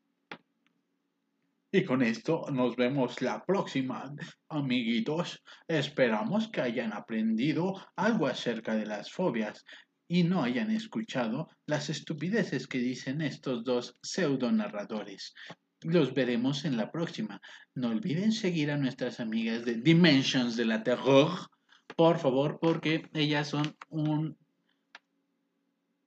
Y con esto nos vemos la próxima, amiguitos. Esperamos que hayan aprendido algo acerca de las fobias y no hayan escuchado las estupideces que dicen estos dos pseudo narradores. Los veremos en la próxima. No olviden seguir a nuestras amigas de Dimensions de la Terror, por favor, porque ellas son un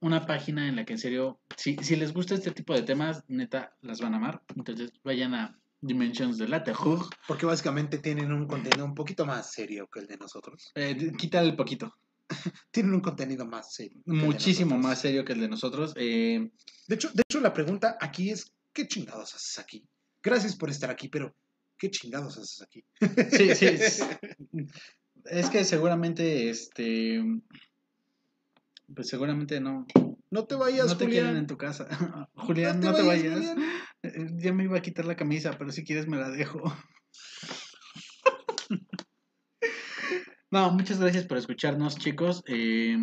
una página en la que en serio, si, si les gusta este tipo de temas, neta, las van a amar. Entonces vayan a Dimensions de la Terror. Porque básicamente tienen un contenido un poquito más serio que el de nosotros. Eh, quítale el poquito. Tienen un contenido más serio. Muchísimo más serio que el de nosotros. Eh, De hecho, de hecho, la pregunta aquí es, ¿qué chingados haces aquí? Gracias por estar aquí, pero ¿qué chingados haces aquí? sí, sí. es, es que seguramente, este. Pues seguramente no. No te vayas, no te Julián. quieren en tu casa. Julián, no te, vayas, Ya me iba a quitar la camisa, pero si quieres me la dejo. No, muchas gracias por escucharnos, chicos. Eh,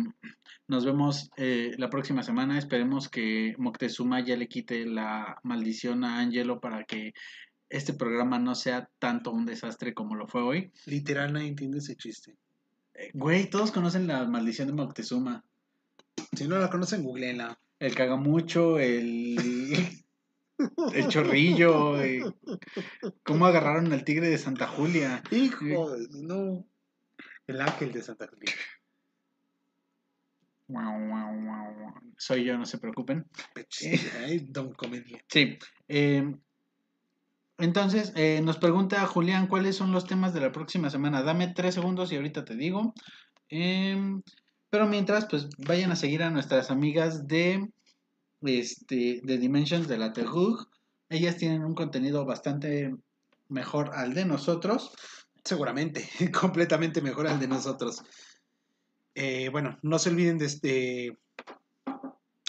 nos vemos eh, la próxima semana. Esperemos que Moctezuma ya le quite la maldición a Angelo para que este programa no sea tanto un desastre como lo fue hoy. Literal, nadie entiende ese chiste. Eh, güey, todos conocen la maldición de Moctezuma. Si no la conocen, googleenla. El cagamucho, el, el chorrillo, cómo agarraron al tigre de Santa Julia. Hijo, no. El ángel de Santa Julia. Soy yo, no se preocupen. Ay, Don Comedia. Sí. eh, entonces, eh, nos pregunta Julián, ¿cuáles son los temas de la próxima semana? Dame tres segundos y ahorita te digo. Em, pero mientras, pues vayan a seguir a nuestras amigas de, este, de Dimensions de la Terror. Ellas tienen un contenido bastante mejor al de nosotros. Seguramente, completamente mejor al de nosotros. Eh, bueno, no se olviden de este.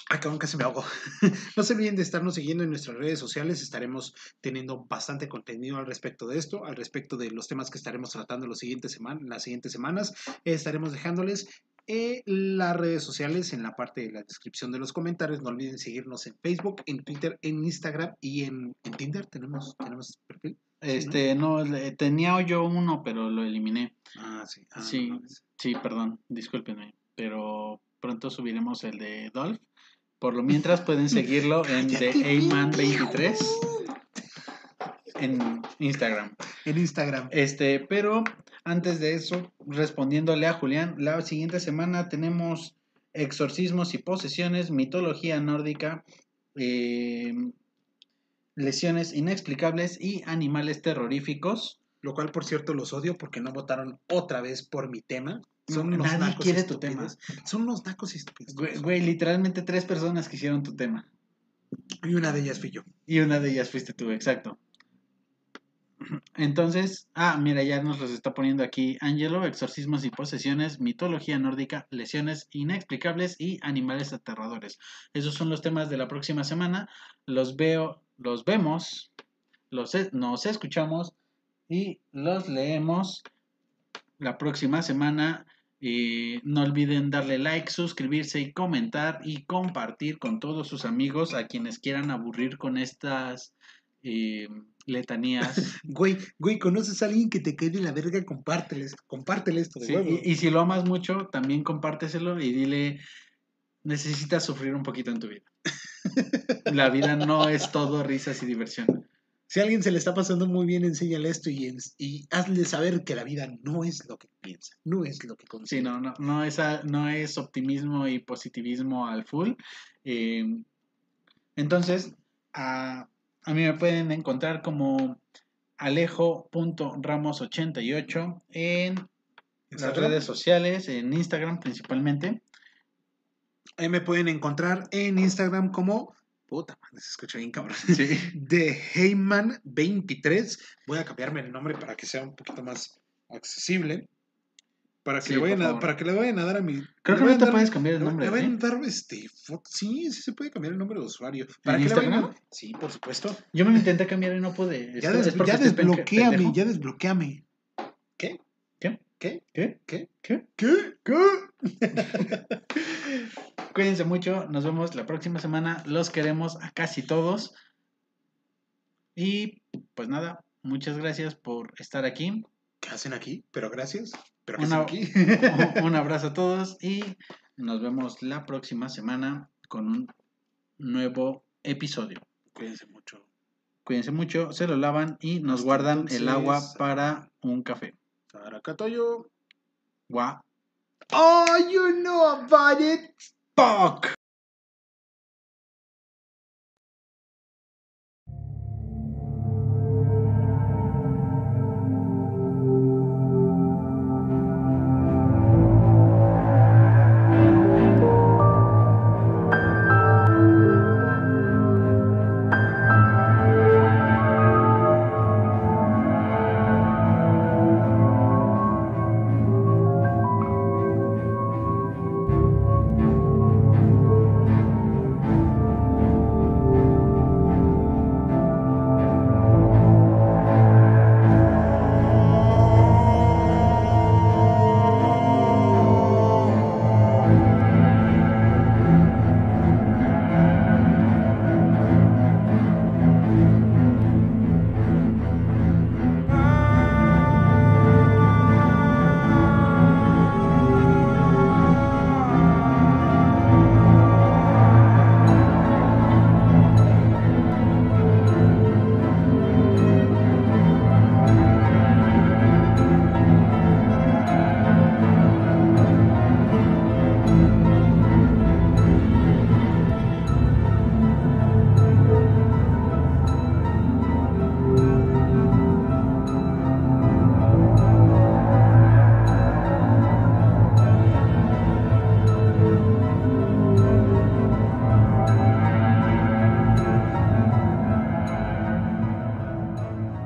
Ay, cabrón, casi me ahogo. no se olviden de estarnos siguiendo en nuestras redes sociales. Estaremos teniendo bastante contenido al respecto de esto, al respecto de los temas que estaremos tratando los siguientes seman las siguientes semanas. Estaremos dejándoles eh, las redes sociales en la parte de la descripción de los comentarios. No olviden seguirnos en Facebook, en Twitter, en Instagram y en, en Tinder. ¿Tenemos, ¿Tenemos perfil? Este, no, tenía yo uno, pero lo eliminé. Ah, sí. Ah, Sí. no. Sí, perdón, discúlpenme, pero pronto subiremos el de Dolph. Por lo mientras pueden seguirlo en Cállate, TheAman23 en Instagram. En Instagram. Este, pero antes de eso, respondiéndole a Julián, la siguiente semana tenemos exorcismos y posesiones, mitología nórdica, eh, lesiones inexplicables y animales terroríficos. Lo cual, por cierto, los odio porque no votaron otra vez por mi tema. Son unos Nadie nacos quiere tu estúpidos. Son unos nacos estúpidos. Güey, güey, literalmente tres personas quisieron tu tema. Y una de ellas fui yo. Y una de ellas fuiste tú, exacto. Entonces, ah, mira, ya nos los está poniendo aquí Angelo, exorcismos y posesiones, mitología nórdica, lesiones inexplicables y animales aterradores. Esos son los temas de la próxima semana. Los veo, los vemos, los nos escuchamos y los leemos la próxima semana. Y no olviden darle like, suscribirse y comentar y compartir con todos sus amigos a quienes quieran aburrir con estas eh, letanías. Güey, güey, ¿conoces a alguien que te cae de la verga? Compárteles, compártele esto de Sí, huevo. y, y si lo amas mucho, también compárteselo y dile, necesitas sufrir un poquito en tu vida. La vida no es todo risas y diversión. Si a alguien se le está pasando muy bien, enséñale esto y, hazle saber que la vida no es lo que piensa, no es lo que Sí, consigue. no, no, no, es, a- no es optimismo y positivismo al full. Eh, entonces, a, a mí me pueden encontrar como alejo.ramos88 en las redes sociales, en Instagram principalmente. Ahí me pueden encontrar en Instagram como. Puta madre, se escucha bien cabrón. Sí. De Heyman23. Voy a cambiarme el nombre para que sea un poquito más accesible. Para que, Sí, le, vayan a, para que le vayan a dar a mi. Creo que no te puedes cambiar el nombre. Le vayan ¿eh? a dar este. Sí, sí se puede cambiar el nombre de usuario. Para ¿En que le vayan a- Instagram? Sí, por supuesto. Yo me lo intenté cambiar y no pude. Ya, ¿Es- des- ya desbloqueame, ya desbloqueame. ¿Qué? ¿Qué? ¿Qué? ¿Qué? ¿Qué? ¿Qué? ¿Qué? ¿Qué? Cuídense mucho. Nos vemos la próxima semana. Los queremos a casi todos. Y pues nada, muchas gracias por estar aquí. ¿Qué hacen aquí? Pero gracias. Pero ¿qué Una- aquí? Un abrazo a todos y nos vemos la próxima semana con un nuevo episodio. Cuídense mucho. Cuídense mucho, se lo lavan y nos Hasta guardan el agua para un café. Saracatoyo. Guau. Oh, you know about it. Fuck.